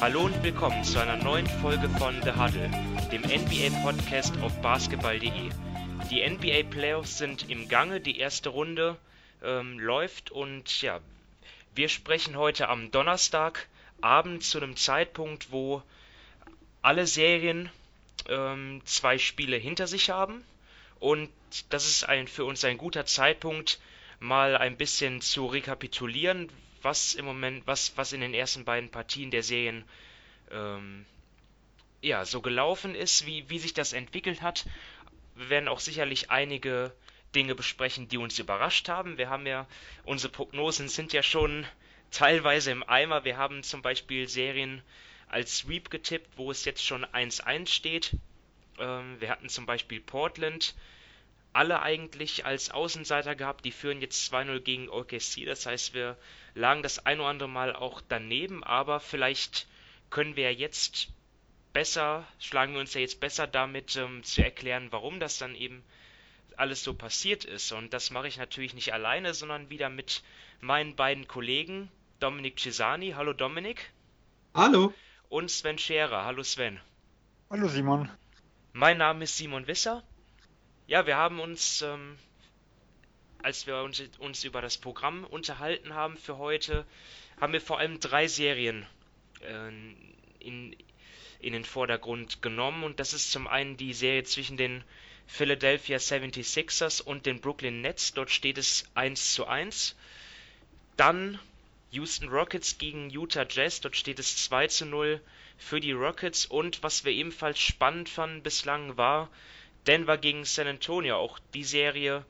Hallo und willkommen zu einer neuen Folge von The Huddle, dem NBA-Podcast auf basketball.de. Die NBA Playoffs sind im Gange, die erste Runde ähm, läuft und ja, wir sprechen heute am Donnerstagabend zu einem Zeitpunkt, wo alle Serien ähm, zwei Spiele hinter sich haben und das ist ein, für uns ein guter Zeitpunkt, mal ein bisschen zu rekapitulieren, was im Moment, was, was in den ersten beiden Partien der Serien ähm, ja, so gelaufen ist, wie, wie sich das entwickelt hat. Wir werden auch sicherlich einige Dinge besprechen, die uns überrascht haben. Wir haben ja, unsere Prognosen sind ja schon teilweise im Eimer. Wir haben zum Beispiel Serien als Sweep getippt, wo es jetzt schon 1-1 steht. Ähm, wir hatten zum Beispiel Portland alle eigentlich als Außenseiter gehabt. Die führen jetzt 2-0 gegen OKC. Das heißt, wir lagen das ein oder andere Mal auch daneben, aber vielleicht können wir jetzt besser, schlagen wir uns ja jetzt besser damit ähm, zu erklären, warum das dann eben alles so passiert ist. Und das mache ich natürlich nicht alleine, sondern wieder mit meinen beiden Kollegen, Dominik Cesani. Hallo Dominik. Hallo. Und Sven Scherer. Hallo Sven. Hallo Simon. Mein Name ist Simon Wisser. Ja, wir haben uns, ähm, als wir uns, uns über das Programm unterhalten haben für heute, haben wir vor allem drei Serien äh, in, in den Vordergrund genommen. Und das ist zum einen die Serie zwischen den Philadelphia 76ers und den Brooklyn Nets. Dort steht es 1 zu 1. Dann Houston Rockets gegen Utah Jazz. Dort steht es 2 zu 0 für die Rockets. Und was wir ebenfalls spannend fanden bislang war Denver gegen San Antonio. Auch die Serie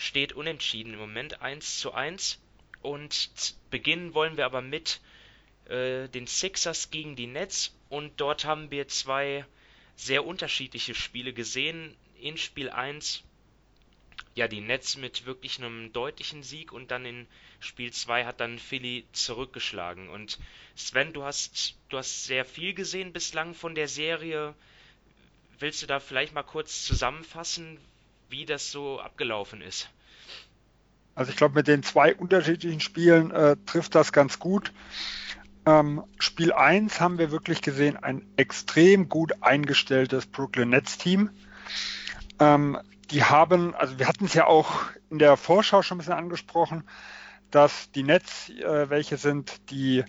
steht unentschieden im Moment 1 zu 1. Und beginnen wollen wir aber mit äh, den Sixers gegen die Nets. Und dort haben wir zwei sehr unterschiedliche Spiele gesehen in Spiel 1 ja die Nets mit wirklich einem deutlichen Sieg und dann in Spiel 2 hat dann Philly zurückgeschlagen. Und Sven, du hast du hast sehr viel gesehen bislang von der Serie. Willst du da vielleicht mal kurz zusammenfassen, wie das so abgelaufen ist? Also ich glaube, mit den zwei unterschiedlichen Spielen äh, trifft das ganz gut. Ähm, Spiel 1 haben wir wirklich gesehen, ein extrem gut eingestelltes Brooklyn Nets Team. Ähm, die haben, also wir hatten es ja auch in der Vorschau schon ein bisschen angesprochen, dass die Nets äh, welche sind, die,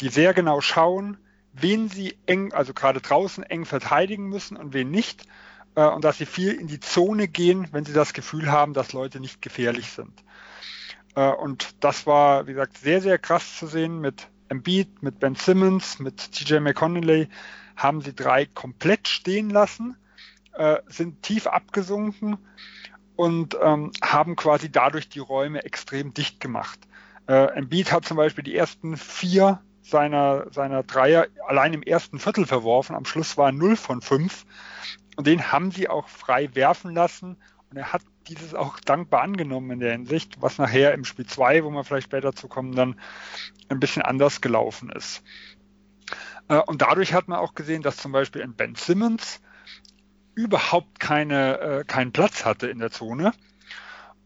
die sehr genau schauen, wen sie eng, also gerade draußen eng verteidigen müssen und wen nicht. Äh, und dass sie viel in die Zone gehen, wenn sie das Gefühl haben, dass Leute nicht gefährlich sind. Äh, und das war, wie gesagt, sehr, sehr krass zu sehen mit Embiid, mit Ben Simmons, mit TJ McConnelly haben sie drei komplett stehen lassen äh, sind tief abgesunken und ähm, haben quasi dadurch die Räume extrem dicht gemacht. Äh, Embiid hat zum Beispiel die ersten vier seiner, seiner Dreier allein im ersten Viertel verworfen. Am Schluss war 0 von 5. Und den haben sie auch frei werfen lassen. Und er hat dieses auch dankbar angenommen in der Hinsicht, was nachher im Spiel 2, wo wir vielleicht später zu kommen, dann ein bisschen anders gelaufen ist. Äh, und dadurch hat man auch gesehen, dass zum Beispiel ein Ben Simmons überhaupt keine, äh, keinen Platz hatte in der Zone.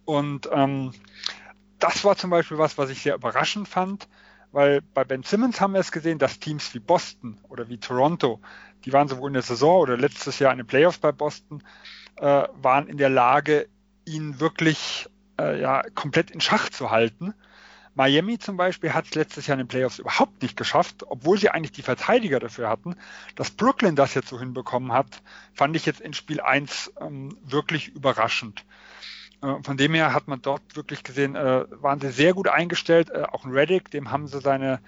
Und ähm, das war zum Beispiel was, was ich sehr überraschend fand, weil bei Ben Simmons haben wir es gesehen, dass Teams wie Boston oder wie Toronto, die waren sowohl in der Saison oder letztes Jahr in den Playoffs bei Boston, äh, waren in der Lage, ihn wirklich äh, ja, komplett in Schach zu halten. Miami zum Beispiel hat es letztes Jahr in den Playoffs überhaupt nicht geschafft, obwohl sie eigentlich die Verteidiger dafür hatten. Dass Brooklyn das jetzt so hinbekommen hat, fand ich jetzt in Spiel 1 ähm, wirklich überraschend. Äh, von dem her hat man dort wirklich gesehen, äh, waren sie sehr gut eingestellt. Äh, auch ein Reddick, dem haben sie seine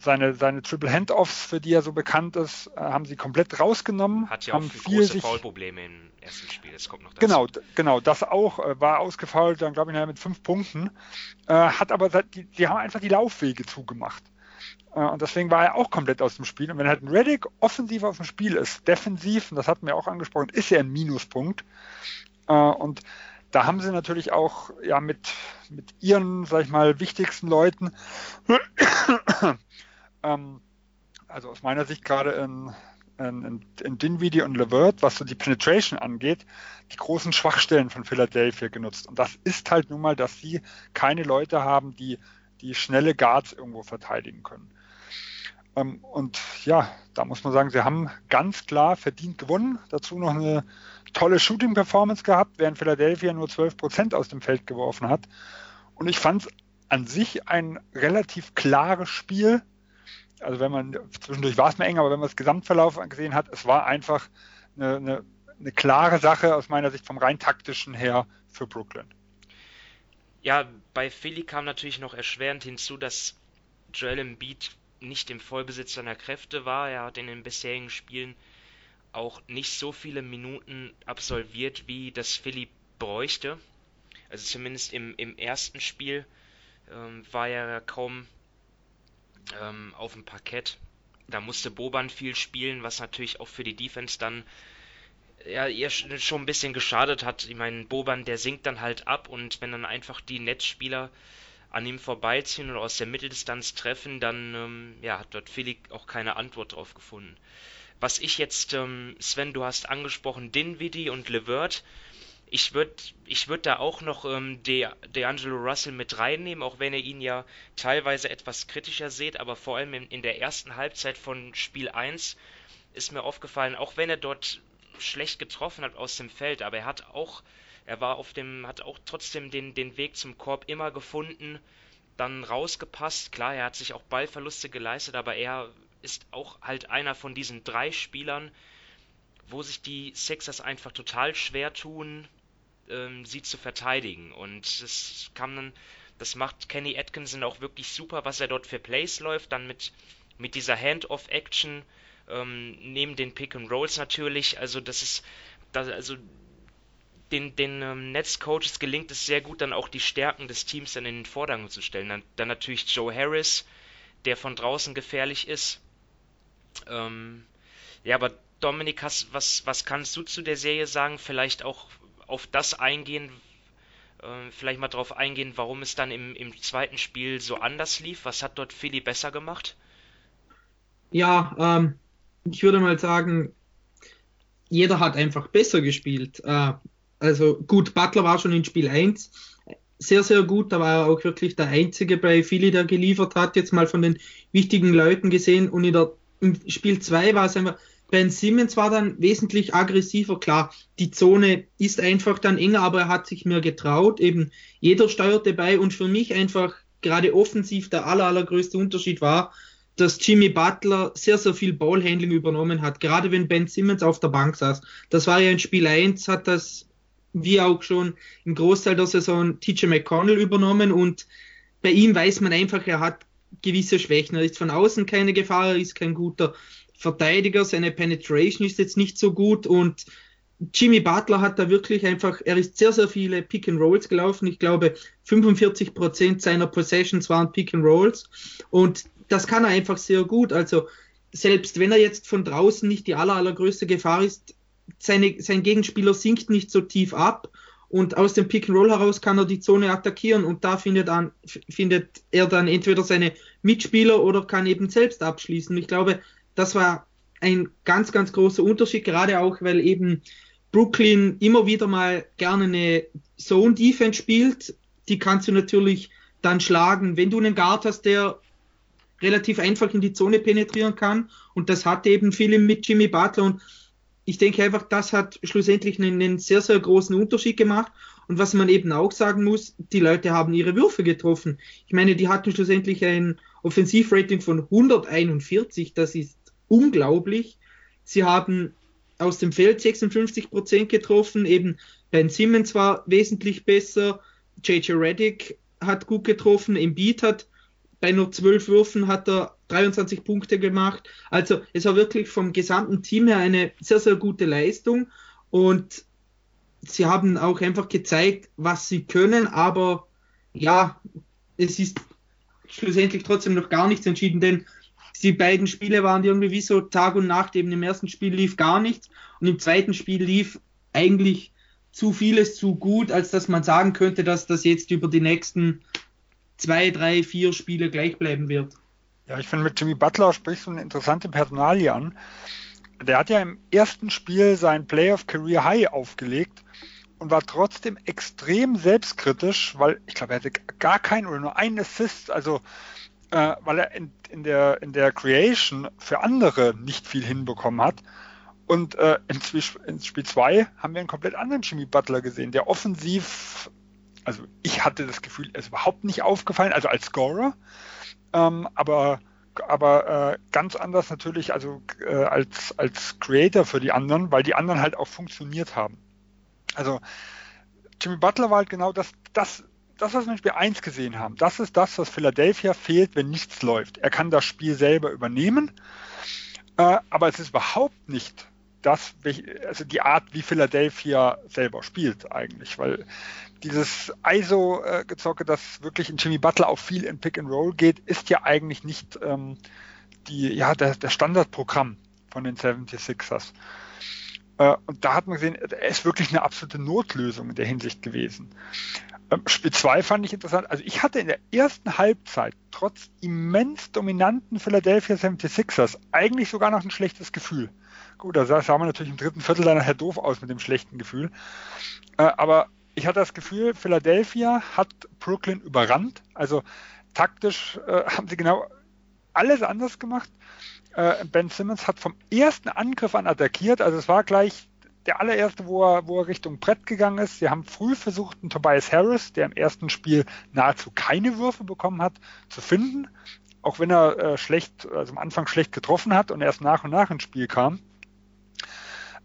seine, seine Triple Handoffs, für die er so bekannt ist, haben sie komplett rausgenommen. Hat ja auch viel große sich, Foulprobleme im ersten Spiel, das kommt noch dazu. Genau, genau, das auch, war ausgefault, dann glaube ich mit fünf Punkten, hat aber, die, die haben einfach die Laufwege zugemacht. Und deswegen war er auch komplett aus dem Spiel. Und wenn halt ein Reddick offensiv aus dem Spiel ist, defensiv, und das hatten wir auch angesprochen, ist er ein Minuspunkt. Und da haben sie natürlich auch ja mit, mit ihren, sag ich mal, wichtigsten Leuten ähm, also aus meiner Sicht gerade in, in, in Dinwiddie und Levert, was so die Penetration angeht, die großen Schwachstellen von Philadelphia genutzt. Und das ist halt nun mal, dass sie keine Leute haben, die die schnelle Guards irgendwo verteidigen können. Ähm, und ja, da muss man sagen, sie haben ganz klar verdient gewonnen. Dazu noch eine tolle Shooting-Performance gehabt, während Philadelphia nur 12 Prozent aus dem Feld geworfen hat. Und ich fand es an sich ein relativ klares Spiel. Also wenn man, zwischendurch war es mir eng, aber wenn man das Gesamtverlauf gesehen hat, es war einfach eine, eine, eine klare Sache aus meiner Sicht vom rein taktischen her für Brooklyn. Ja, bei Philly kam natürlich noch erschwerend hinzu, dass Joel Embiid nicht im Vollbesitz seiner Kräfte war. Er hat in den bisherigen Spielen auch nicht so viele Minuten absolviert, wie das Philly bräuchte. Also zumindest im, im ersten Spiel ähm, war er kaum ähm, auf dem Parkett. Da musste Boban viel spielen, was natürlich auch für die Defense dann ja, ihr schon ein bisschen geschadet hat. Ich meine, Boban, der sinkt dann halt ab und wenn dann einfach die Netzspieler an ihm vorbeiziehen oder aus der Mitteldistanz treffen, dann ähm, ja, hat dort Philly auch keine Antwort drauf gefunden. Was ich jetzt, ähm, Sven, du hast angesprochen, Dinwiddie und Levert. Ich würde ich würd da auch noch ähm, De, D'Angelo Russell mit reinnehmen, auch wenn ihr ihn ja teilweise etwas kritischer seht, aber vor allem in, in der ersten Halbzeit von Spiel 1 ist mir aufgefallen, auch wenn er dort schlecht getroffen hat aus dem Feld, aber er hat auch, er war auf dem, hat auch trotzdem den, den Weg zum Korb immer gefunden, dann rausgepasst. Klar, er hat sich auch Ballverluste geleistet, aber er ist auch halt einer von diesen drei Spielern, wo sich die Sixers einfach total schwer tun, ähm, sie zu verteidigen. Und das kann dann, das macht Kenny Atkinson auch wirklich super, was er dort für Plays läuft, dann mit, mit dieser Hand-off-Action, ähm, neben den Pick and Rolls natürlich. Also das ist, das, also den, den ähm, Netzcoaches gelingt es sehr gut, dann auch die Stärken des Teams dann in den Vordergrund zu stellen. Dann, dann natürlich Joe Harris, der von draußen gefährlich ist. Ähm, ja, aber Dominik, hast, was, was kannst du zu der Serie sagen? Vielleicht auch auf das eingehen, äh, vielleicht mal darauf eingehen, warum es dann im, im zweiten Spiel so anders lief. Was hat dort Philly besser gemacht? Ja, ähm, ich würde mal sagen, jeder hat einfach besser gespielt. Äh, also gut, Butler war schon in Spiel 1 sehr, sehr gut. Da war er auch wirklich der Einzige bei Philly, der geliefert hat, jetzt mal von den wichtigen Leuten gesehen. Und in der, im Spiel 2 war es einfach, Ben Simmons war dann wesentlich aggressiver. Klar, die Zone ist einfach dann enger, aber er hat sich mehr getraut. Eben jeder steuerte bei und für mich einfach gerade offensiv der aller, allergrößte Unterschied war, dass Jimmy Butler sehr, sehr viel Ballhandling übernommen hat, gerade wenn Ben Simmons auf der Bank saß. Das war ja in Spiel 1, hat das wie auch schon im Großteil der Saison TJ McConnell übernommen und bei ihm weiß man einfach, er hat gewisse Schwächen. Er ist von außen keine Gefahr, er ist kein guter Verteidiger, seine Penetration ist jetzt nicht so gut und Jimmy Butler hat da wirklich einfach, er ist sehr, sehr viele Pick and Rolls gelaufen. Ich glaube, 45 Prozent seiner Possessions waren Pick and Rolls und das kann er einfach sehr gut. Also selbst wenn er jetzt von draußen nicht die aller, allergrößte Gefahr ist, seine, sein Gegenspieler sinkt nicht so tief ab und aus dem Pick and Roll heraus kann er die Zone attackieren und da findet, an, findet er dann entweder seine Mitspieler oder kann eben selbst abschließen. Ich glaube, das war ein ganz, ganz großer Unterschied, gerade auch, weil eben Brooklyn immer wieder mal gerne eine Zone Defense spielt. Die kannst du natürlich dann schlagen, wenn du einen Guard hast, der relativ einfach in die Zone penetrieren kann. Und das hat eben viele mit Jimmy Butler. Und ich denke einfach, das hat schlussendlich einen, einen, sehr, sehr großen Unterschied gemacht. Und was man eben auch sagen muss, die Leute haben ihre Würfe getroffen. Ich meine, die hatten schlussendlich ein Offensivrating von 141. Das ist unglaublich. Sie haben aus dem Feld 56 Prozent getroffen. Eben Ben Simmons war wesentlich besser. JJ Reddick hat gut getroffen. Embiid hat bei nur zwölf Würfen hat er 23 Punkte gemacht. Also es war wirklich vom gesamten Team her eine sehr, sehr gute Leistung. Und sie haben auch einfach gezeigt, was sie können. Aber ja, es ist schlussendlich trotzdem noch gar nichts entschieden, denn die beiden Spiele waren irgendwie wie so Tag und Nacht. Eben im ersten Spiel lief gar nichts und im zweiten Spiel lief eigentlich zu vieles zu gut, als dass man sagen könnte, dass das jetzt über die nächsten zwei, drei, vier Spiele gleich bleiben wird. Ja, ich finde, mit Jimmy Butler sprichst du eine interessante Personalie an. Der hat ja im ersten Spiel sein Playoff Career High aufgelegt und war trotzdem extrem selbstkritisch, weil ich glaube, er hatte gar keinen oder nur einen Assist. Also äh, weil er in, in, der, in der Creation für andere nicht viel hinbekommen hat. Und äh, in, in Spiel 2 haben wir einen komplett anderen Jimmy Butler gesehen, der offensiv, also ich hatte das Gefühl, er ist überhaupt nicht aufgefallen, also als Scorer, ähm, aber, aber äh, ganz anders natürlich, also äh, als, als Creator für die anderen, weil die anderen halt auch funktioniert haben. Also Jimmy Butler war halt genau das, das, das, was wir in Spiel 1 gesehen haben. Das ist das, was Philadelphia fehlt, wenn nichts läuft. Er kann das Spiel selber übernehmen, äh, aber es ist überhaupt nicht das, also die Art, wie Philadelphia selber spielt eigentlich, weil dieses ISO-Gezocke, das wirklich in Jimmy Butler auch viel in Pick and Roll geht, ist ja eigentlich nicht ähm, die, ja, der, der Standardprogramm von den 76ers. Äh, und da hat man gesehen, er ist wirklich eine absolute Notlösung in der Hinsicht gewesen. Ähm, Spiel 2 fand ich interessant. Also ich hatte in der ersten Halbzeit trotz immens dominanten Philadelphia 76ers eigentlich sogar noch ein schlechtes Gefühl. Gut, da sah, man natürlich im dritten Viertel dann nachher doof aus mit dem schlechten Gefühl. Äh, aber ich hatte das Gefühl, Philadelphia hat Brooklyn überrannt. Also taktisch äh, haben sie genau alles anders gemacht. Äh, ben Simmons hat vom ersten Angriff an attackiert. Also es war gleich der allererste, wo er, wo er Richtung Brett gegangen ist. Sie haben früh versucht, einen Tobias Harris, der im ersten Spiel nahezu keine Würfe bekommen hat, zu finden. Auch wenn er äh, schlecht, also am Anfang schlecht getroffen hat und erst nach und nach ins Spiel kam.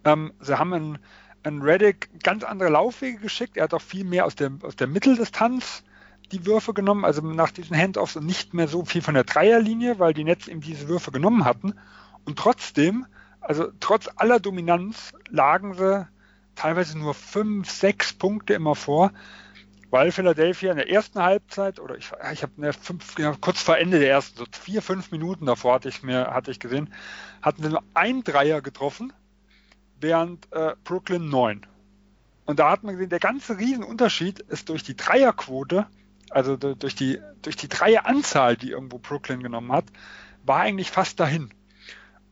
Ähm, sie haben einen, einen Reddick ganz andere Laufwege geschickt. Er hat auch viel mehr aus der, aus der Mitteldistanz die Würfe genommen, also nach diesen Handoffs und nicht mehr so viel von der Dreierlinie, weil die Nets eben diese Würfe genommen hatten. Und trotzdem, also trotz aller Dominanz, lagen sie teilweise nur fünf, sechs Punkte immer vor, weil Philadelphia in der ersten Halbzeit, oder ich, ich habe fünf, kurz vor Ende der ersten, so vier, fünf Minuten davor hatte ich mir, hatte ich gesehen, hatten sie nur ein Dreier getroffen während äh, Brooklyn 9. Und da hat man gesehen, der ganze Riesenunterschied ist durch die Dreierquote, also durch die, durch die Dreieranzahl, die irgendwo Brooklyn genommen hat, war eigentlich fast dahin.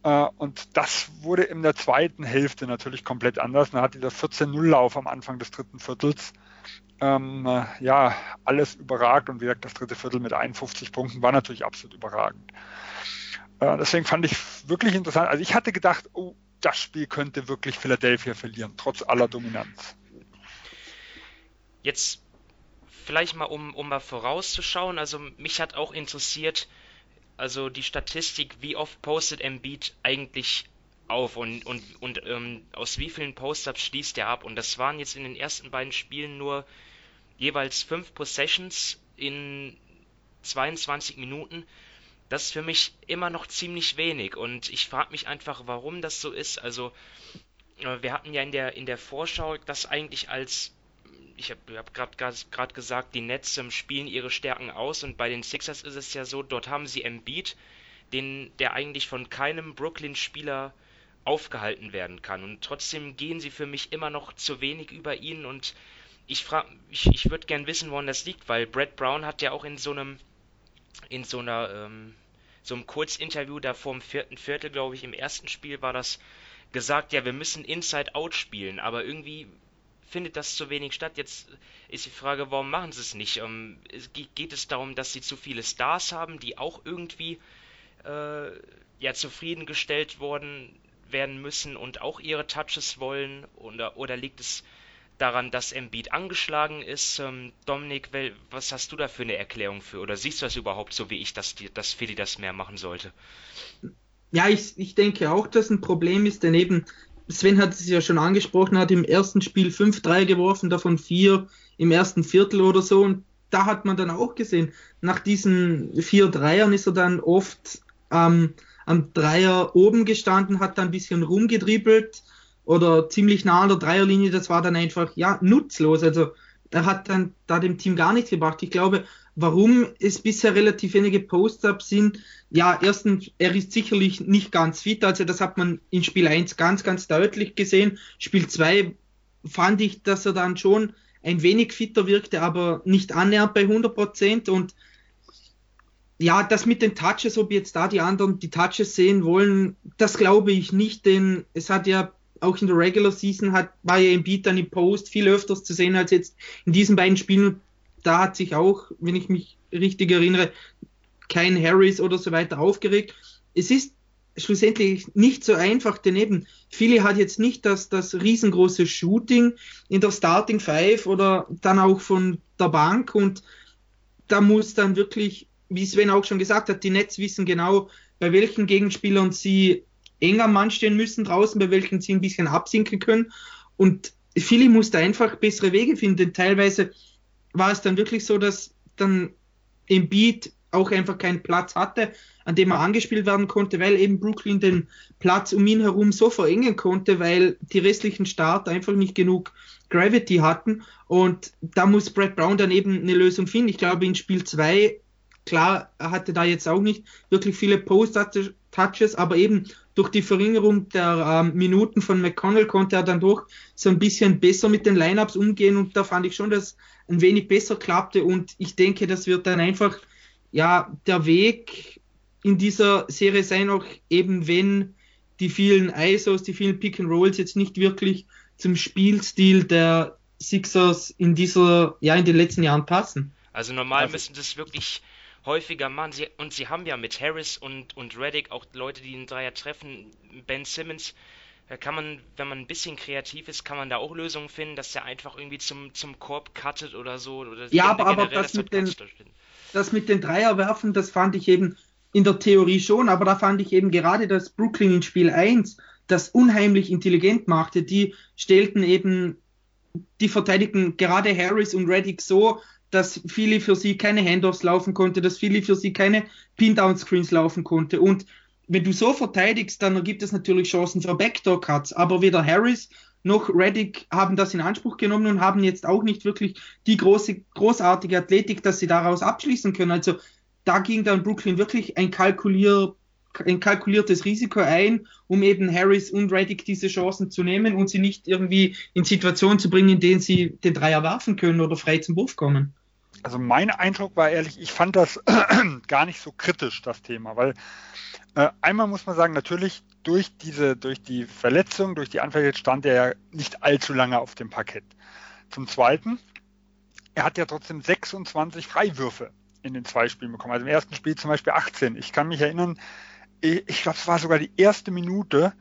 Äh, und das wurde in der zweiten Hälfte natürlich komplett anders. Da hat dieser 14-0-Lauf am Anfang des dritten Viertels ähm, äh, ja, alles überragt. Und wie gesagt, das dritte Viertel mit 51 Punkten war natürlich absolut überragend. Äh, deswegen fand ich wirklich interessant. Also ich hatte gedacht, oh, das Spiel könnte wirklich Philadelphia verlieren, trotz aller Dominanz. Jetzt vielleicht mal, um, um mal vorauszuschauen, also mich hat auch interessiert, also die Statistik, wie oft postet Embiid eigentlich auf und, und, und ähm, aus wie vielen Post-Ups schließt er ab. Und das waren jetzt in den ersten beiden Spielen nur jeweils fünf Possessions in 22 Minuten das ist für mich immer noch ziemlich wenig und ich frage mich einfach, warum das so ist. Also, äh, wir hatten ja in der, in der Vorschau das eigentlich als, ich habe hab gerade gesagt, die Nets ähm, spielen ihre Stärken aus und bei den Sixers ist es ja so, dort haben sie Embiid, den, der eigentlich von keinem Brooklyn-Spieler aufgehalten werden kann. Und trotzdem gehen sie für mich immer noch zu wenig über ihn und ich frage, ich, ich würde gern wissen, woran das liegt, weil Brad Brown hat ja auch in so einem in so einer ähm, so einem Kurzinterview da vor dem vierten Viertel, glaube ich, im ersten Spiel war das gesagt, ja, wir müssen Inside Out spielen, aber irgendwie findet das zu wenig statt. Jetzt ist die Frage, warum machen sie es nicht? Ähm, geht es darum, dass sie zu viele Stars haben, die auch irgendwie äh, ja zufriedengestellt worden werden müssen und auch ihre Touches wollen? Oder, oder liegt es daran, dass Embiid angeschlagen ist. Ähm, Dominik, was hast du da für eine Erklärung für? Oder siehst du das überhaupt so wie ich, dass, die, dass Philly das mehr machen sollte? Ja, ich, ich denke auch, dass ein Problem ist, denn eben, Sven hat es ja schon angesprochen, hat im ersten Spiel 5-3 geworfen, davon 4 im ersten Viertel oder so. Und da hat man dann auch gesehen, nach diesen 4 Dreiern ist er dann oft ähm, am Dreier oben gestanden, hat dann ein bisschen rumgedribbelt oder ziemlich nah an der Dreierlinie, das war dann einfach ja nutzlos. Also er hat dann da dem Team gar nichts gebracht. Ich glaube, warum es bisher relativ wenige Post-ups sind, ja, erstens, er ist sicherlich nicht ganz fit, also das hat man in Spiel 1 ganz, ganz deutlich gesehen. Spiel 2 fand ich, dass er dann schon ein wenig fitter wirkte, aber nicht annähernd bei 100 Prozent und ja, das mit den Touches, ob jetzt da die anderen die Touches sehen wollen, das glaube ich nicht, denn es hat ja auch in der Regular Season hat, war ja im Beat dann im Post viel öfters zu sehen als jetzt in diesen beiden Spielen. Da hat sich auch, wenn ich mich richtig erinnere, kein Harris oder so weiter aufgeregt. Es ist schlussendlich nicht so einfach, denn eben Philly hat jetzt nicht das, das riesengroße Shooting in der Starting Five oder dann auch von der Bank und da muss dann wirklich, wie Sven auch schon gesagt hat, die Nets wissen genau, bei welchen Gegenspielern sie eng am Mann stehen müssen draußen, bei welchen sie ein bisschen absinken können und Philly musste einfach bessere Wege finden. Teilweise war es dann wirklich so, dass dann im Beat auch einfach keinen Platz hatte, an dem er angespielt werden konnte, weil eben Brooklyn den Platz um ihn herum so verengen konnte, weil die restlichen Starter einfach nicht genug Gravity hatten. Und da muss Brad Brown dann eben eine Lösung finden. Ich glaube, in Spiel 2, klar, er hatte da jetzt auch nicht wirklich viele Post-Touches, aber eben durch die Verringerung der ähm, Minuten von McConnell konnte er dann doch so ein bisschen besser mit den Lineups umgehen und da fand ich schon, dass ein wenig besser klappte und ich denke, das wird dann einfach ja der Weg in dieser Serie sein, auch eben wenn die vielen ISOs, die vielen Pick and Rolls jetzt nicht wirklich zum Spielstil der Sixers in dieser, ja, in den letzten Jahren passen. Also normal also, müssen das wirklich häufiger machen. Sie, und sie haben ja mit Harris und, und Reddick auch Leute, die einen Dreier treffen. Ben Simmons, da kann man, wenn man ein bisschen kreativ ist, kann man da auch Lösungen finden, dass der einfach irgendwie zum, zum Korb cuttet oder so. Oder ja, aber, aber das, mit den, das mit den Dreierwerfen, das fand ich eben in der Theorie schon, aber da fand ich eben gerade, dass Brooklyn in Spiel 1 das unheimlich intelligent machte. Die stellten eben, die verteidigten gerade Harris und Reddick so, dass viele für sie keine Handoffs laufen konnte, dass viele für sie keine Pin-Down-Screens laufen konnte. Und wenn du so verteidigst, dann gibt es natürlich Chancen für Backdoor-Cuts. Aber weder Harris noch Reddick haben das in Anspruch genommen und haben jetzt auch nicht wirklich die große, großartige Athletik, dass sie daraus abschließen können. Also da ging dann Brooklyn wirklich ein, kalkulier, ein kalkuliertes Risiko ein, um eben Harris und Reddick diese Chancen zu nehmen und sie nicht irgendwie in Situationen zu bringen, in denen sie den Dreier werfen können oder frei zum Wurf kommen. Also mein Eindruck war ehrlich, ich fand das gar nicht so kritisch, das Thema, weil äh, einmal muss man sagen, natürlich durch diese, durch die Verletzung, durch die Anfälle stand er ja nicht allzu lange auf dem Parkett. Zum Zweiten, er hat ja trotzdem 26 Freiwürfe in den zwei Spielen bekommen. Also im ersten Spiel zum Beispiel 18. Ich kann mich erinnern, ich, ich glaube, es war sogar die erste Minute,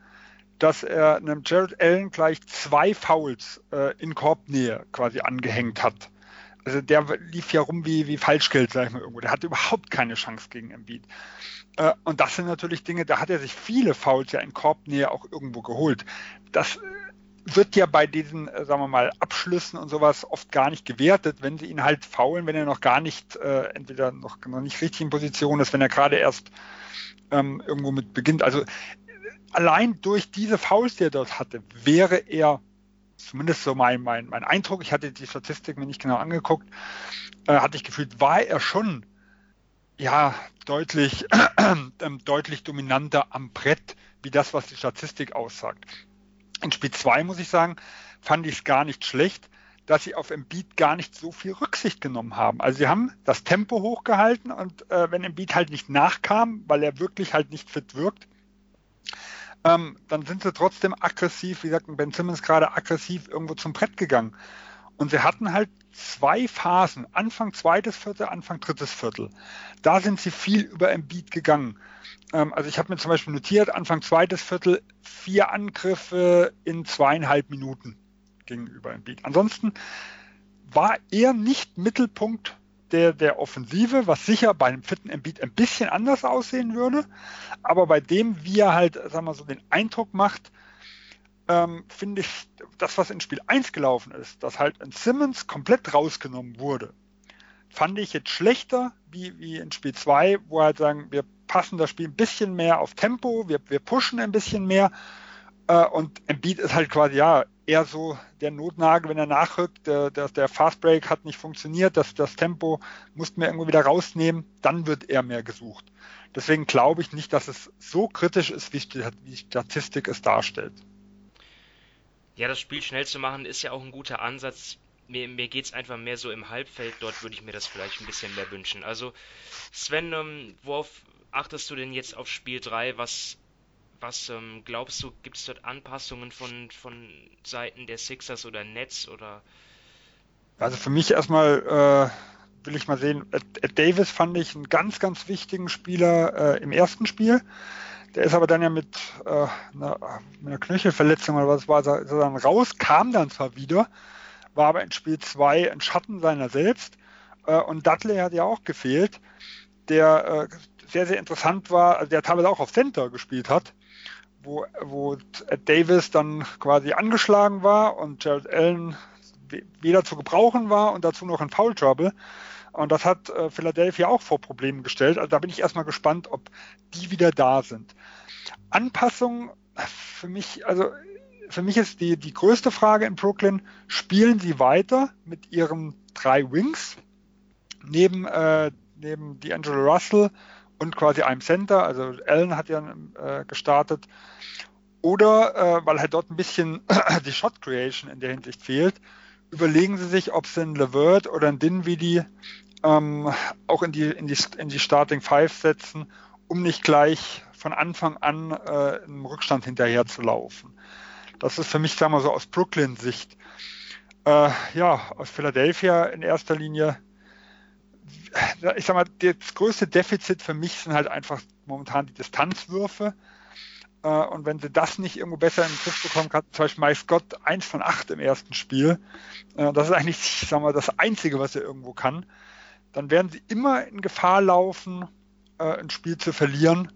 dass er einem Jared Allen gleich zwei Fouls äh, in Korbnähe quasi angehängt hat. Also der lief ja rum wie, wie Falschgeld, sag ich mal irgendwo. Der hatte überhaupt keine Chance gegen Embiid. Äh, und das sind natürlich Dinge, da hat er sich viele Fouls ja in Korbnähe auch irgendwo geholt. Das wird ja bei diesen, äh, sagen wir mal, Abschlüssen und sowas oft gar nicht gewertet, wenn sie ihn halt faulen, wenn er noch gar nicht, äh, entweder noch, noch nicht richtig in Position ist, wenn er gerade erst ähm, irgendwo mit beginnt. Also allein durch diese Fouls, die er dort hatte, wäre er, zumindest so mein, mein, mein Eindruck, ich hatte die Statistik mir nicht genau angeguckt, äh, hatte ich gefühlt, war er schon ja deutlich, äh, deutlich dominanter am Brett, wie das, was die Statistik aussagt. In Spiel 2 muss ich sagen, fand ich es gar nicht schlecht, dass sie auf Embiid gar nicht so viel Rücksicht genommen haben. Also sie haben das Tempo hochgehalten und äh, wenn Embiid halt nicht nachkam, weil er wirklich halt nicht fit wirkt, ähm, dann sind sie trotzdem aggressiv, wie sagt Ben Simmons gerade, aggressiv irgendwo zum Brett gegangen. Und sie hatten halt zwei Phasen, Anfang zweites Viertel, Anfang drittes Viertel. Da sind sie viel über Embiid gegangen. Ähm, also ich habe mir zum Beispiel notiert, Anfang zweites Viertel vier Angriffe in zweieinhalb Minuten gegenüber Embiid. Ansonsten war er nicht Mittelpunkt der, der Offensive, was sicher bei einem fitten Embiid ein bisschen anders aussehen würde. Aber bei dem, wie er halt, sagen wir so, den Eindruck macht, ähm, finde ich, das, was in Spiel 1 gelaufen ist, dass halt ein Simmons komplett rausgenommen wurde, fand ich jetzt schlechter wie, wie in Spiel 2, wo halt sagen, wir passen das Spiel ein bisschen mehr auf Tempo, wir, wir pushen ein bisschen mehr. Äh, und Embiid ist halt quasi, ja, eher so der Notnagel, wenn er nachrückt, der, der, der Fastbreak hat nicht funktioniert, das, das Tempo mussten wir irgendwo wieder rausnehmen, dann wird er mehr gesucht. Deswegen glaube ich nicht, dass es so kritisch ist, wie die Statistik es darstellt. Ja, das Spiel schnell zu machen ist ja auch ein guter Ansatz. Mir, mir geht es einfach mehr so im Halbfeld, dort würde ich mir das vielleicht ein bisschen mehr wünschen. Also, Sven, ähm, worauf achtest du denn jetzt auf Spiel 3? Was, was ähm, glaubst du, gibt es dort Anpassungen von, von Seiten der Sixers oder Nets oder? Also für mich erstmal äh, will ich mal sehen. Ed Davis fand ich einen ganz, ganz wichtigen Spieler äh, im ersten Spiel. Der ist aber dann ja mit, äh, einer, mit einer Knöchelverletzung oder was war, dann raus, kam dann zwar wieder, war aber in Spiel 2 ein Schatten seiner selbst. Äh, und Dudley hat ja auch gefehlt, der äh, sehr, sehr interessant war, also der teilweise auch auf Center gespielt hat, wo, wo Davis dann quasi angeschlagen war und Jared Allen weder zu gebrauchen war und dazu noch in Foul Trouble. Und das hat äh, Philadelphia auch vor Problemen gestellt. Also da bin ich erstmal gespannt, ob die wieder da sind. Anpassung für mich, also für mich ist die, die größte Frage in Brooklyn, spielen sie weiter mit ihren drei Wings neben, äh, neben D'Angelo Russell und quasi einem Center, also Allen hat ja äh, gestartet, oder äh, weil halt dort ein bisschen die Shot Creation in der Hinsicht fehlt, überlegen sie sich, ob sie einen Levert oder einen Dinwiddie ähm, auch in die, in, die, in die Starting Five setzen, um nicht gleich von Anfang an äh, im Rückstand hinterher zu laufen. Das ist für mich, sagen wir so, aus Brooklyn-Sicht. Äh, ja, aus Philadelphia in erster Linie. Ich sag mal, das größte Defizit für mich sind halt einfach momentan die Distanzwürfe. Äh, und wenn sie das nicht irgendwo besser in den Griff bekommen kann, zum Beispiel Mike Scott 1 von 8 im ersten Spiel, äh, das ist eigentlich, sagen wir, das Einzige, was er irgendwo kann, dann werden sie immer in Gefahr laufen, äh, ein Spiel zu verlieren,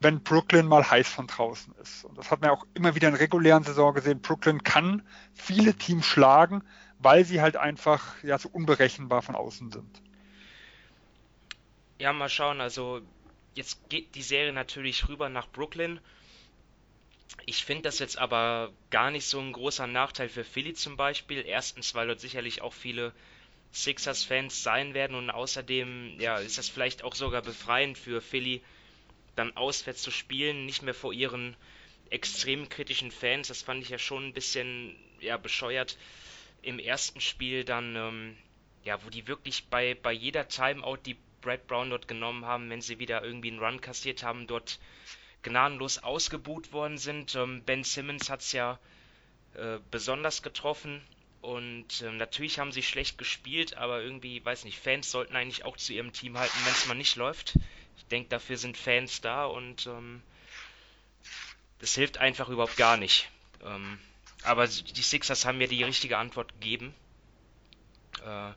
wenn Brooklyn mal heiß von draußen ist. Und das hat man auch immer wieder in regulären Saison gesehen. Brooklyn kann viele Teams schlagen, weil sie halt einfach ja so unberechenbar von außen sind. Ja, mal schauen. Also jetzt geht die Serie natürlich rüber nach Brooklyn ich finde das jetzt aber gar nicht so ein großer Nachteil für Philly zum Beispiel. Erstens, weil dort sicherlich auch viele Sixers-Fans sein werden und außerdem ja, ist das vielleicht auch sogar befreiend für Philly, dann auswärts zu spielen, nicht mehr vor ihren extrem kritischen Fans. Das fand ich ja schon ein bisschen ja, bescheuert im ersten Spiel dann, ähm, ja, wo die wirklich bei, bei jeder Timeout, die Brad Brown dort genommen haben, wenn sie wieder irgendwie einen Run kassiert haben, dort gnadenlos ausgebuht worden sind. Ähm, ben Simmons hat es ja äh, besonders getroffen und ähm, natürlich haben sie schlecht gespielt, aber irgendwie, weiß nicht, Fans sollten eigentlich auch zu ihrem Team halten, wenn es mal nicht läuft. Ich denke, dafür sind Fans da und ähm, das hilft einfach überhaupt gar nicht. Ähm, aber die Sixers haben mir die richtige Antwort gegeben. Äh,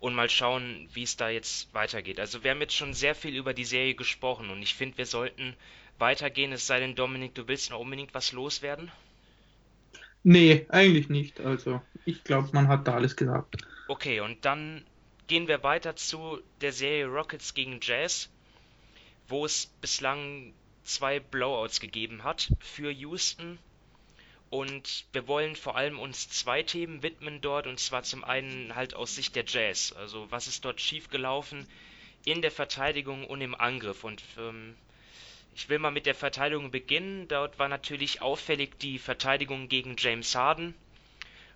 und mal schauen, wie es da jetzt weitergeht. Also wir haben jetzt schon sehr viel über die Serie gesprochen und ich finde, wir sollten weitergehen, es sei denn, Dominik, du willst noch unbedingt was loswerden? Nee, eigentlich nicht. Also, ich glaube, man hat da alles gesagt. Okay, und dann gehen wir weiter zu der Serie Rockets gegen Jazz, wo es bislang zwei Blowouts gegeben hat für Houston. Und wir wollen vor allem uns zwei Themen widmen dort, und zwar zum einen halt aus Sicht der Jazz. Also was ist dort schiefgelaufen in der Verteidigung und im Angriff. Und ähm, ich will mal mit der Verteidigung beginnen. Dort war natürlich auffällig die Verteidigung gegen James Harden,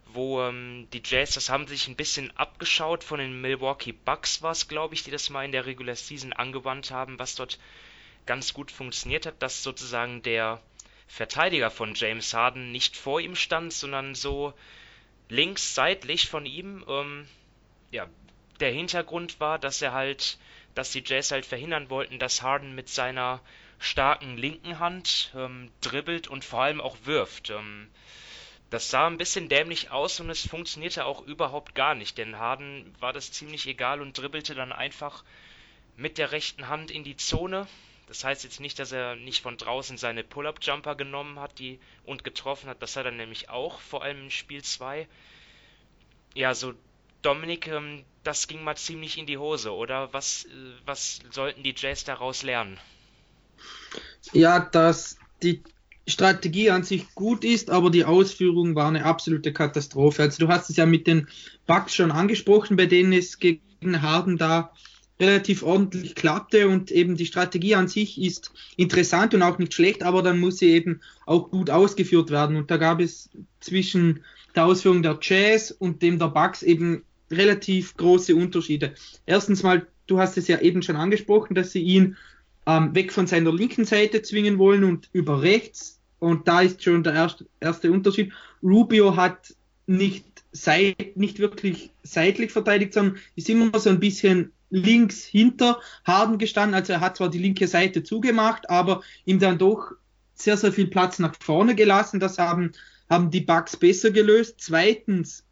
wo ähm, die Jazz, das haben sich ein bisschen abgeschaut von den Milwaukee Bucks, war es, glaube ich, die das mal in der Regular Season angewandt haben, was dort ganz gut funktioniert hat, dass sozusagen der Verteidiger von James Harden nicht vor ihm stand, sondern so links seitlich von ihm. Ähm, ja, der Hintergrund war, dass er halt, dass die Jazz halt verhindern wollten, dass Harden mit seiner starken linken Hand ähm, dribbelt und vor allem auch wirft. Ähm, das sah ein bisschen dämlich aus und es funktionierte auch überhaupt gar nicht, denn Harden war das ziemlich egal und dribbelte dann einfach mit der rechten Hand in die Zone. Das heißt jetzt nicht, dass er nicht von draußen seine Pull-Up-Jumper genommen hat die, und getroffen hat. Das hat er nämlich auch, vor allem in Spiel 2. Ja, so Dominik, ähm, das ging mal ziemlich in die Hose, oder? Was, äh, was sollten die Jazz daraus lernen? Ja, dass die Strategie an sich gut ist, aber die Ausführung war eine absolute Katastrophe. Also du hast es ja mit den Bugs schon angesprochen, bei denen es gegen Harden da relativ ordentlich klappte und eben die Strategie an sich ist interessant und auch nicht schlecht, aber dann muss sie eben auch gut ausgeführt werden. Und da gab es zwischen der Ausführung der Jazz und dem der Bugs eben relativ große Unterschiede. Erstens mal, du hast es ja eben schon angesprochen, dass sie ihn ähm, weg von seiner linken Seite zwingen wollen und über rechts. Und da ist schon der erste, erste Unterschied. Rubio hat nicht seit, nicht wirklich seitlich verteidigt, sondern ist immer so ein bisschen links hinter Harden gestanden. Also er hat zwar die linke Seite zugemacht, aber ihm dann doch sehr, sehr viel Platz nach vorne gelassen. Das haben, haben die Bugs besser gelöst. Zweitens,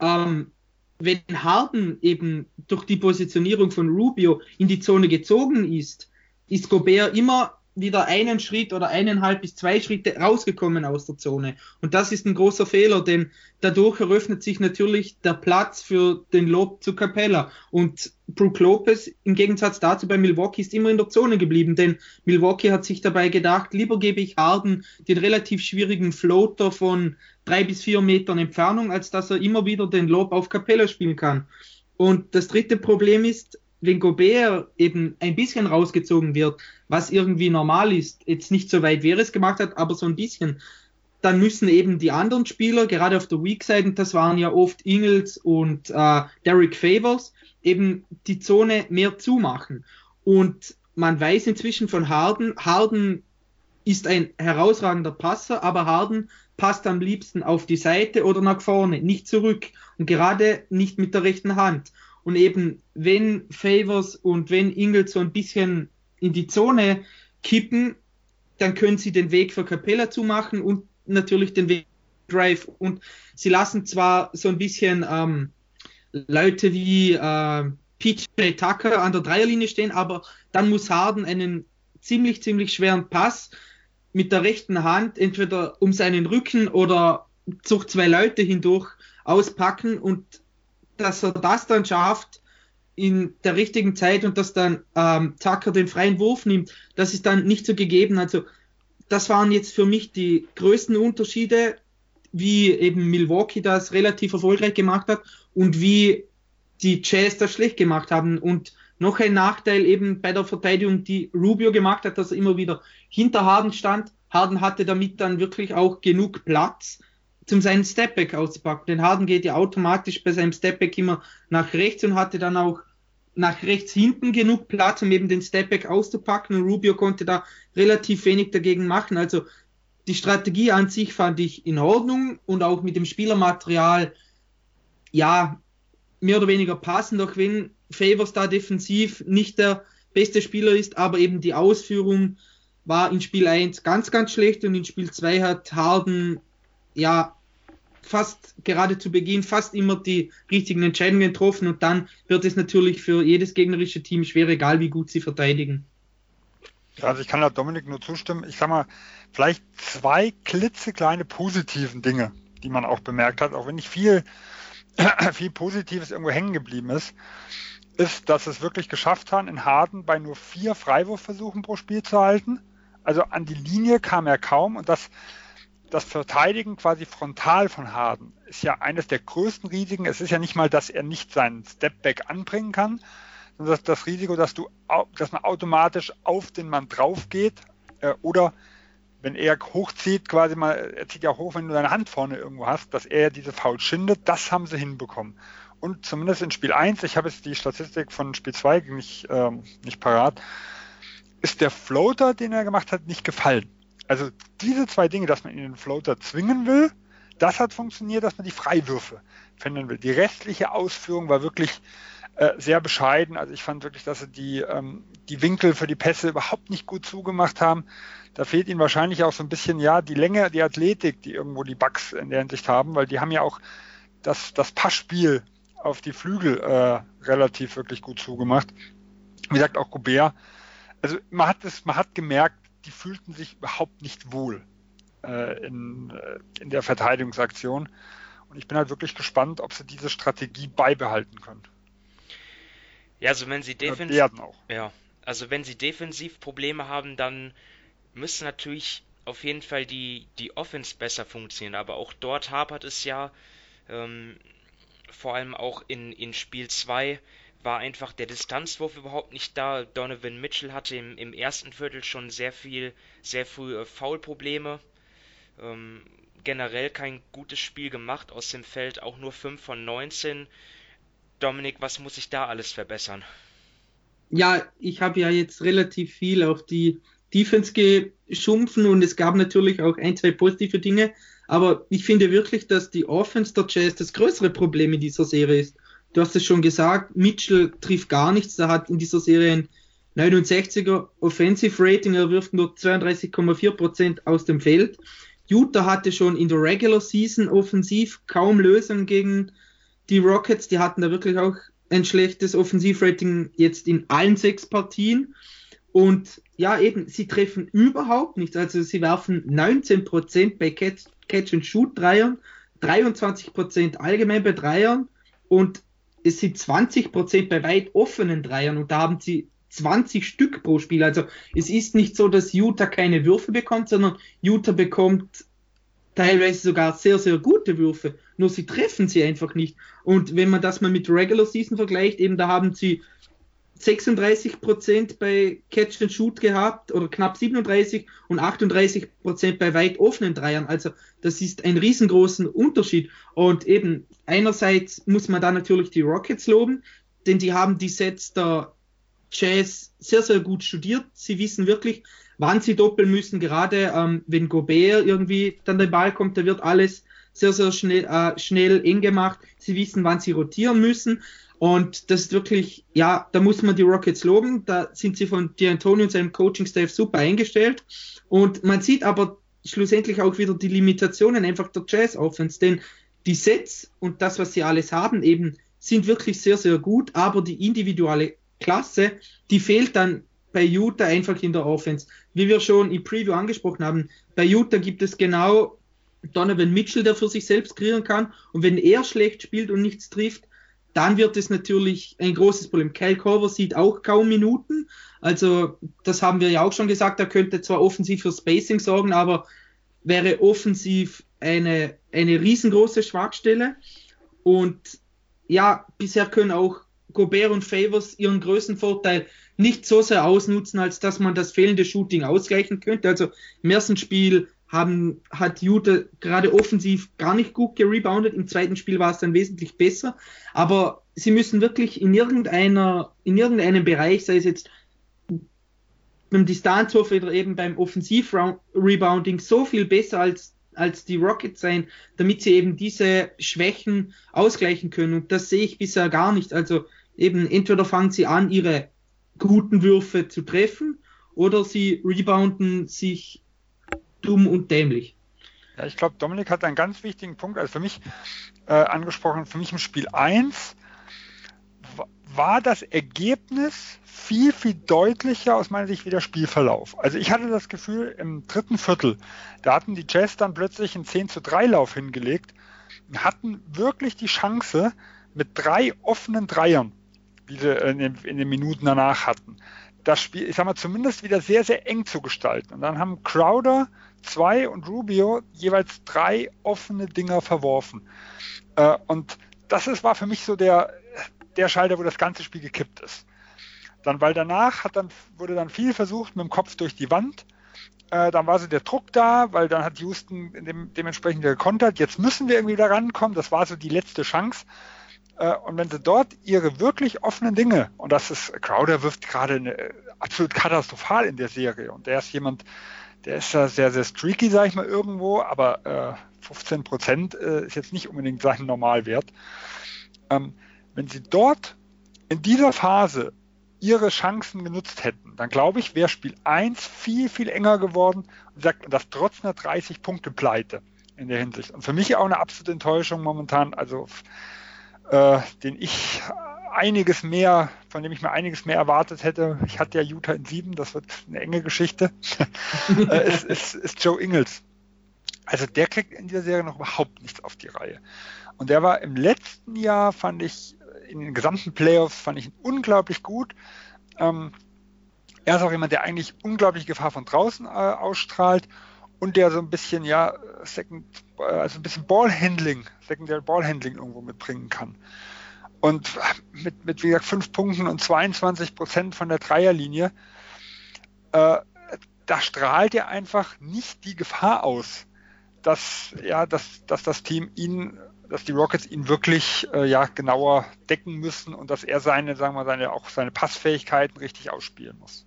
ähm, wenn Harden eben durch die Positionierung von Rubio in die Zone gezogen ist, ist Gobert immer wieder einen Schritt oder eineinhalb bis zwei Schritte rausgekommen aus der Zone. Und das ist ein großer Fehler, denn dadurch eröffnet sich natürlich der Platz für den Lob zu Capella. Und Brook Lopez im Gegensatz dazu bei Milwaukee ist immer in der Zone geblieben, denn Milwaukee hat sich dabei gedacht, lieber gebe ich Harden den relativ schwierigen Floater von drei bis vier Metern Entfernung, als dass er immer wieder den Lob auf Capella spielen kann. Und das dritte Problem ist, wenn Gobert eben ein bisschen rausgezogen wird, was irgendwie normal ist, jetzt nicht so weit er es gemacht hat, aber so ein bisschen, dann müssen eben die anderen Spieler, gerade auf der Weak Side, und das waren ja oft Ingles und äh, Derek Favors, eben die Zone mehr zumachen. Und man weiß inzwischen von Harden, Harden ist ein herausragender Passer, aber Harden passt am liebsten auf die Seite oder nach vorne, nicht zurück und gerade nicht mit der rechten Hand. Und eben, wenn Favors und wenn Ingles so ein bisschen in die Zone kippen, dann können sie den Weg für Capella zumachen und natürlich den Weg Drive. Und sie lassen zwar so ein bisschen ähm, Leute wie äh, PJ Tucker an der Dreierlinie stehen, aber dann muss Harden einen ziemlich, ziemlich schweren Pass mit der rechten Hand entweder um seinen Rücken oder durch zwei Leute hindurch auspacken und dass er das dann schafft in der richtigen Zeit und dass dann ähm, Tucker den freien Wurf nimmt, das ist dann nicht so gegeben. Also das waren jetzt für mich die größten Unterschiede, wie eben Milwaukee das relativ erfolgreich gemacht hat und wie die Jazz das schlecht gemacht haben. Und noch ein Nachteil eben bei der Verteidigung, die Rubio gemacht hat, dass er immer wieder hinter Harden stand. Harden hatte damit dann wirklich auch genug Platz, zum seinen Stepback auszupacken. Denn Harden geht ja automatisch bei seinem Stepback immer nach rechts und hatte dann auch nach rechts hinten genug Platz, um eben den Stepback auszupacken. Und Rubio konnte da relativ wenig dagegen machen. Also die Strategie an sich fand ich in Ordnung und auch mit dem Spielermaterial, ja, mehr oder weniger passend, auch wenn Favors da defensiv nicht der beste Spieler ist, aber eben die Ausführung war in Spiel 1 ganz, ganz schlecht und in Spiel 2 hat Harden ja fast gerade zu Beginn fast immer die richtigen Entscheidungen getroffen und dann wird es natürlich für jedes gegnerische Team schwer, egal wie gut sie verteidigen. Ja, also ich kann da Dominik nur zustimmen. Ich sag mal, vielleicht zwei klitzekleine positiven Dinge, die man auch bemerkt hat, auch wenn nicht viel, viel Positives irgendwo hängen geblieben ist, ist, dass es wirklich geschafft haben, in Harden bei nur vier Freiwurfversuchen pro Spiel zu halten. Also an die Linie kam er kaum und das das Verteidigen quasi frontal von Harden ist ja eines der größten Risiken. Es ist ja nicht mal, dass er nicht seinen Stepback anbringen kann, sondern das, das Risiko, dass du, dass man automatisch auf den Mann drauf geht äh, oder wenn er hochzieht, quasi mal, er zieht ja hoch, wenn du deine Hand vorne irgendwo hast, dass er diese Foul schindet, das haben sie hinbekommen. Und zumindest in Spiel 1, ich habe jetzt die Statistik von Spiel 2 nicht, ähm, nicht parat, ist der Floater, den er gemacht hat, nicht gefallen also diese zwei Dinge, dass man in den Floater zwingen will, das hat funktioniert, dass man die Freiwürfe finden will. Die restliche Ausführung war wirklich äh, sehr bescheiden. Also ich fand wirklich, dass sie die, ähm, die Winkel für die Pässe überhaupt nicht gut zugemacht haben. Da fehlt ihnen wahrscheinlich auch so ein bisschen, ja, die Länge, die Athletik, die irgendwo die Bugs in der Hinsicht haben, weil die haben ja auch das, das Passspiel auf die Flügel äh, relativ wirklich gut zugemacht. Wie gesagt, auch Gobert. Also man hat es, man hat gemerkt, die fühlten sich überhaupt nicht wohl äh, in, äh, in der Verteidigungsaktion. Und ich bin halt wirklich gespannt, ob sie diese Strategie beibehalten können. Ja, also wenn sie defensiv. Ja, also wenn sie defensiv Probleme haben, dann müssen natürlich auf jeden Fall die, die Offense besser funktionieren. Aber auch dort hapert es ja. Ähm, vor allem auch in, in Spiel 2 war einfach der Distanzwurf überhaupt nicht da. Donovan Mitchell hatte im, im ersten Viertel schon sehr viel, sehr früh äh, Foulprobleme. Ähm, generell kein gutes Spiel gemacht aus dem Feld, auch nur 5 von 19. Dominik, was muss ich da alles verbessern? Ja, ich habe ja jetzt relativ viel auf die Defense geschumpfen und es gab natürlich auch ein, zwei positive Dinge. Aber ich finde wirklich, dass die Offense der Jazz das größere Problem in dieser Serie ist. Du hast es schon gesagt, Mitchell trifft gar nichts. Er hat in dieser Serie ein 69er Offensive Rating, er wirft nur 32,4% aus dem Feld. Utah hatte schon in der Regular Season offensiv kaum Lösungen gegen die Rockets. Die hatten da wirklich auch ein schlechtes Offensivrating jetzt in allen sechs Partien. Und ja, eben, sie treffen überhaupt nichts. Also sie werfen 19% bei Catch, Catch and Shoot Dreiern, 23% allgemein bei Dreiern und es sind 20% bei weit offenen Dreiern und da haben sie 20 Stück pro Spiel. Also es ist nicht so, dass Utah keine Würfe bekommt, sondern Utah bekommt teilweise sogar sehr, sehr gute Würfe. Nur sie treffen sie einfach nicht. Und wenn man das mal mit Regular Season vergleicht, eben da haben sie 36% bei Catch and Shoot gehabt oder knapp 37 und 38% bei weit offenen Dreiern. Also das ist ein riesengroßer Unterschied. Und eben einerseits muss man da natürlich die Rockets loben, denn die haben die Sets der Jazz sehr, sehr gut studiert. Sie wissen wirklich, wann sie doppeln müssen. Gerade ähm, wenn Gobert irgendwie dann der Ball kommt, da wird alles sehr, sehr schnell, äh, schnell eng gemacht. Sie wissen, wann sie rotieren müssen. Und das ist wirklich, ja, da muss man die Rockets loben. Da sind sie von D'Antonio und seinem Coaching-Staff super eingestellt. Und man sieht aber schlussendlich auch wieder die Limitationen einfach der Jazz-Offense. Denn die Sets und das, was sie alles haben, eben sind wirklich sehr, sehr gut. Aber die individuelle Klasse, die fehlt dann bei Utah einfach in der Offense. Wie wir schon im Preview angesprochen haben, bei Utah gibt es genau Donovan Mitchell, der für sich selbst kreieren kann. Und wenn er schlecht spielt und nichts trifft, dann wird es natürlich ein großes Problem. Kyle Korver sieht auch kaum Minuten. Also, das haben wir ja auch schon gesagt, er könnte zwar offensiv für Spacing sorgen, aber wäre offensiv eine, eine riesengroße Schwachstelle. Und ja, bisher können auch Gobert und Favors ihren größten Vorteil nicht so sehr ausnutzen, als dass man das fehlende Shooting ausgleichen könnte. Also im ersten Spiel haben, hat Utah gerade offensiv gar nicht gut gereboundet. Im zweiten Spiel war es dann wesentlich besser. Aber sie müssen wirklich in irgendeiner, in irgendeinem Bereich, sei es jetzt beim Distanzwurf oder eben beim Offensiv-Rebounding, so viel besser als, als die Rockets sein, damit sie eben diese Schwächen ausgleichen können. Und das sehe ich bisher gar nicht. Also eben entweder fangen sie an, ihre guten Würfe zu treffen, oder sie rebounden sich dumm und dämlich. Ja, ich glaube, Dominik hat einen ganz wichtigen Punkt, also für mich äh, angesprochen, für mich im Spiel 1 war das Ergebnis viel, viel deutlicher aus meiner Sicht wie der Spielverlauf. Also ich hatte das Gefühl, im dritten Viertel, da hatten die Jazz dann plötzlich einen 10 zu 3 Lauf hingelegt und hatten wirklich die Chance mit drei offenen Dreiern, die sie in den, in den Minuten danach hatten, das Spiel, ich sag mal, zumindest wieder sehr, sehr eng zu gestalten. Und dann haben Crowder, zwei und Rubio jeweils drei offene Dinger verworfen. Äh, und das ist, war für mich so der, der Schalter, wo das ganze Spiel gekippt ist. Dann, weil danach hat dann, wurde dann viel versucht mit dem Kopf durch die Wand. Äh, dann war so der Druck da, weil dann hat Houston dem, dementsprechend gekontert. Jetzt müssen wir irgendwie da rankommen. Das war so die letzte Chance. Äh, und wenn sie dort ihre wirklich offenen Dinge, und das ist, Crowder wirft gerade eine, absolut katastrophal in der Serie. Und der ist jemand, der ist ja sehr, sehr streaky, sage ich mal, irgendwo, aber äh, 15 Prozent äh, ist jetzt nicht unbedingt sein Normalwert. Ähm, wenn sie dort in dieser Phase ihre Chancen genutzt hätten, dann glaube ich, wäre Spiel 1 viel, viel enger geworden und sagt, das trotz einer 30 Punkte Pleite in der Hinsicht. Und für mich auch eine absolute Enttäuschung momentan, also äh, den ich einiges mehr, von dem ich mir einiges mehr erwartet hätte. Ich hatte ja Utah in sieben, das wird eine enge Geschichte. äh, ist, ist, ist Joe Ingles. Also der kriegt in dieser Serie noch überhaupt nichts auf die Reihe. Und der war im letzten Jahr, fand ich, in den gesamten Playoffs, fand ich ihn unglaublich gut. Ähm, er ist auch jemand, der eigentlich unglaubliche Gefahr von draußen äh, ausstrahlt und der so ein bisschen, ja, Second, äh, also ein bisschen Ballhandling, Secondary Ballhandling irgendwo mitbringen kann. Und mit, mit wie gesagt, fünf Punkten und 22 Prozent von der Dreierlinie, äh, da strahlt er einfach nicht die Gefahr aus, dass, ja, dass, dass das Team ihn, dass die Rockets ihn wirklich äh, ja, genauer decken müssen und dass er seine, sagen wir, seine, auch seine Passfähigkeiten richtig ausspielen muss.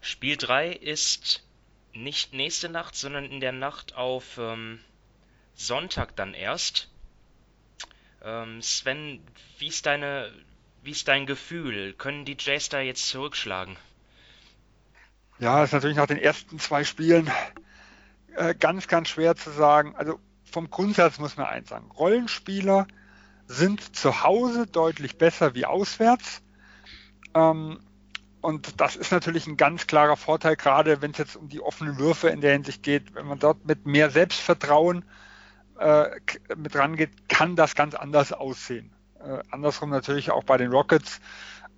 Spiel 3 ist nicht nächste Nacht, sondern in der Nacht auf ähm, Sonntag dann erst. Ähm, Sven, wie ist deine, wie ist dein Gefühl? Können die Jays da jetzt zurückschlagen? Ja, ist natürlich nach den ersten zwei Spielen äh, ganz, ganz schwer zu sagen. Also vom Grundsatz muss man eins sagen. Rollenspieler sind zu Hause deutlich besser wie auswärts. Ähm, und das ist natürlich ein ganz klarer Vorteil, gerade wenn es jetzt um die offenen Würfe in der Hinsicht geht. Wenn man dort mit mehr Selbstvertrauen mit rangeht, kann das ganz anders aussehen. Äh, andersrum natürlich auch bei den Rockets.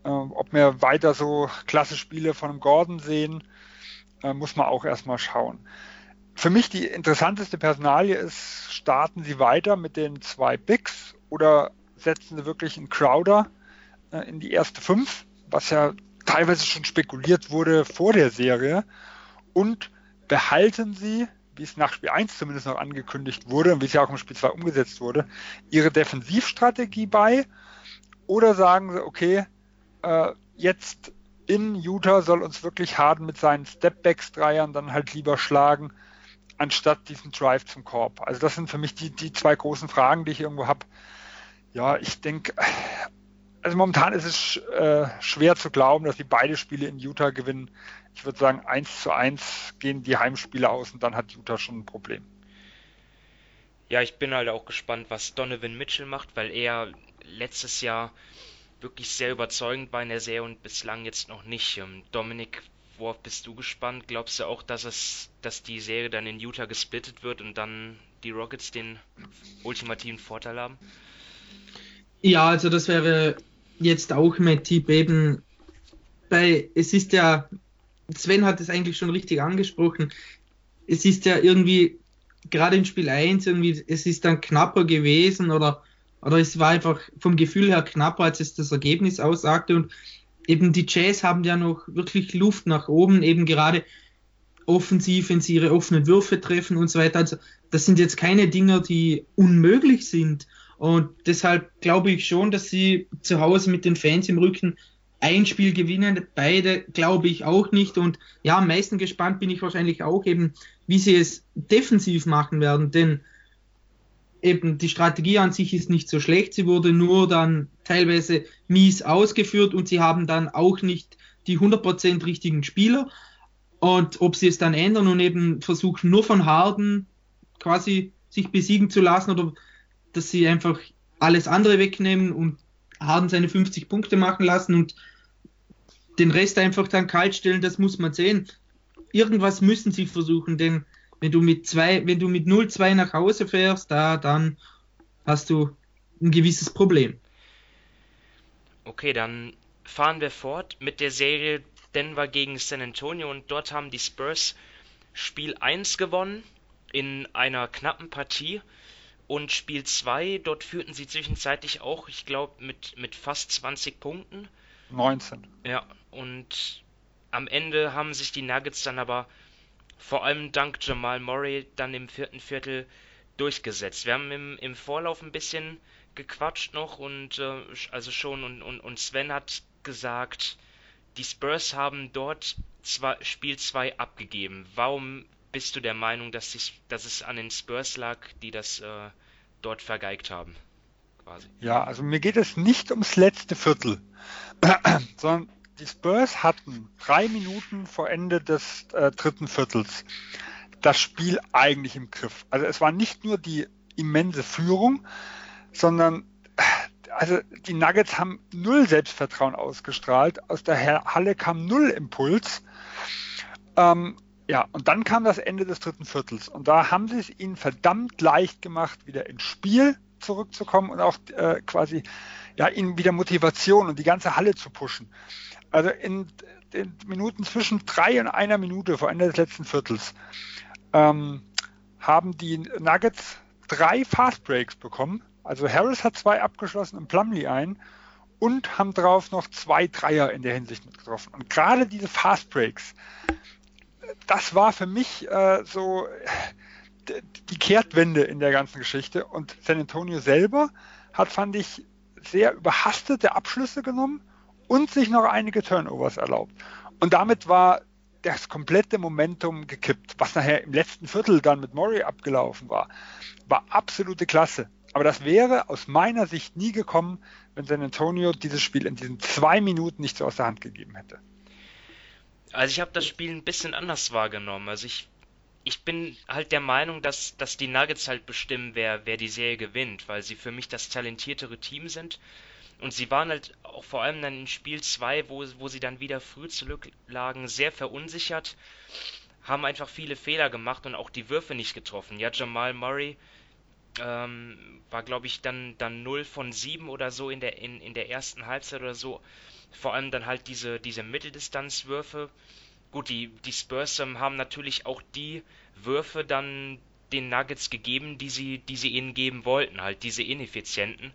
Äh, ob wir weiter so klasse Spiele von Gordon sehen, äh, muss man auch erstmal schauen. Für mich die interessanteste Personalie ist, starten Sie weiter mit den zwei Bigs oder setzen Sie wirklich einen Crowder äh, in die erste fünf, was ja teilweise schon spekuliert wurde vor der Serie und behalten Sie wie es nach Spiel 1 zumindest noch angekündigt wurde und wie es ja auch im Spiel 2 umgesetzt wurde, ihre Defensivstrategie bei? Oder sagen sie, okay, äh, jetzt in Utah soll uns wirklich Harden mit seinen Stepbacks-Dreiern dann halt lieber schlagen, anstatt diesen Drive zum Korb? Also das sind für mich die, die zwei großen Fragen, die ich irgendwo habe. Ja, ich denke, also momentan ist es äh, schwer zu glauben, dass die beide Spiele in Utah gewinnen. Ich würde sagen, 1 zu 1 gehen die Heimspiele aus und dann hat Utah schon ein Problem. Ja, ich bin halt auch gespannt, was Donovan Mitchell macht, weil er letztes Jahr wirklich sehr überzeugend war in der Serie und bislang jetzt noch nicht. Ähm, Dominik, worauf bist du gespannt? Glaubst du auch, dass es, dass die Serie dann in Utah gesplittet wird und dann die Rockets den ultimativen Vorteil haben? Ja, also das wäre jetzt auch mein Tipp eben, bei, es ist ja, Sven hat es eigentlich schon richtig angesprochen, es ist ja irgendwie, gerade in Spiel 1, irgendwie, es ist dann knapper gewesen oder, oder es war einfach vom Gefühl her knapper, als es das Ergebnis aussagte und eben die Jazz haben ja noch wirklich Luft nach oben, eben gerade offensiv, wenn sie ihre offenen Würfe treffen und so weiter. Also das sind jetzt keine Dinger, die unmöglich sind. Und deshalb glaube ich schon, dass sie zu Hause mit den Fans im Rücken ein Spiel gewinnen. Beide glaube ich auch nicht. Und ja, am meisten gespannt bin ich wahrscheinlich auch eben, wie sie es defensiv machen werden. Denn eben die Strategie an sich ist nicht so schlecht. Sie wurde nur dann teilweise mies ausgeführt und sie haben dann auch nicht die 100% richtigen Spieler. Und ob sie es dann ändern und eben versuchen, nur von Harden quasi sich besiegen zu lassen oder dass sie einfach alles andere wegnehmen und Harden seine 50 Punkte machen lassen und den Rest einfach dann kalt stellen, das muss man sehen. Irgendwas müssen sie versuchen, denn wenn du mit zwei, wenn du mit 0-2 nach Hause fährst, da dann hast du ein gewisses Problem. Okay, dann fahren wir fort mit der Serie Denver gegen San Antonio und dort haben die Spurs Spiel 1 gewonnen in einer knappen Partie. Und Spiel 2, dort führten sie zwischenzeitlich auch, ich glaube, mit, mit fast 20 Punkten. 19. Ja, und am Ende haben sich die Nuggets dann aber vor allem dank Jamal Murray dann im vierten Viertel durchgesetzt. Wir haben im, im Vorlauf ein bisschen gequatscht noch und äh, also schon und, und, und Sven hat gesagt, die Spurs haben dort zwei, Spiel 2 abgegeben. Warum bist du der Meinung, dass, sich, dass es an den Spurs lag, die das äh, dort vergeigt haben? Quasi. Ja, also mir geht es nicht ums letzte Viertel, sondern die Spurs hatten drei Minuten vor Ende des äh, dritten Viertels das Spiel eigentlich im Griff. Also es war nicht nur die immense Führung, sondern also die Nuggets haben null Selbstvertrauen ausgestrahlt. Aus der Halle kam null Impuls. Ähm, ja, und dann kam das Ende des dritten Viertels und da haben sie es ihnen verdammt leicht gemacht, wieder ins Spiel zurückzukommen und auch äh, quasi ja ihnen wieder Motivation und die ganze Halle zu pushen. Also in den Minuten zwischen drei und einer Minute vor Ende des letzten Viertels ähm, haben die Nuggets drei Fast Breaks bekommen. Also Harris hat zwei abgeschlossen und Plumlee ein und haben darauf noch zwei Dreier in der Hinsicht mitgetroffen. Und gerade diese Fast Breaks, das war für mich äh, so die Kehrtwende in der ganzen Geschichte. Und San Antonio selber hat, fand ich, sehr überhastete Abschlüsse genommen und sich noch einige Turnovers erlaubt. Und damit war das komplette Momentum gekippt. Was nachher im letzten Viertel dann mit Murray abgelaufen war, war absolute Klasse. Aber das wäre aus meiner Sicht nie gekommen, wenn San Antonio dieses Spiel in diesen zwei Minuten nicht so aus der Hand gegeben hätte. Also ich habe das Spiel ein bisschen anders wahrgenommen. Also ich, ich bin halt der Meinung, dass, dass die Nuggets halt bestimmen, wer, wer die Serie gewinnt, weil sie für mich das talentiertere Team sind. Und sie waren halt auch vor allem dann in Spiel 2, wo, wo sie dann wieder früh zurücklagen, sehr verunsichert, haben einfach viele Fehler gemacht und auch die Würfe nicht getroffen. Ja, Jamal Murray ähm, war, glaube ich, dann, dann 0 von 7 oder so in der, in, in der ersten Halbzeit oder so. Vor allem dann halt diese, diese Mitteldistanzwürfe. Gut, die, die Spurs ähm, haben natürlich auch die Würfe dann den Nuggets gegeben, die sie, die sie ihnen geben wollten, halt diese ineffizienten.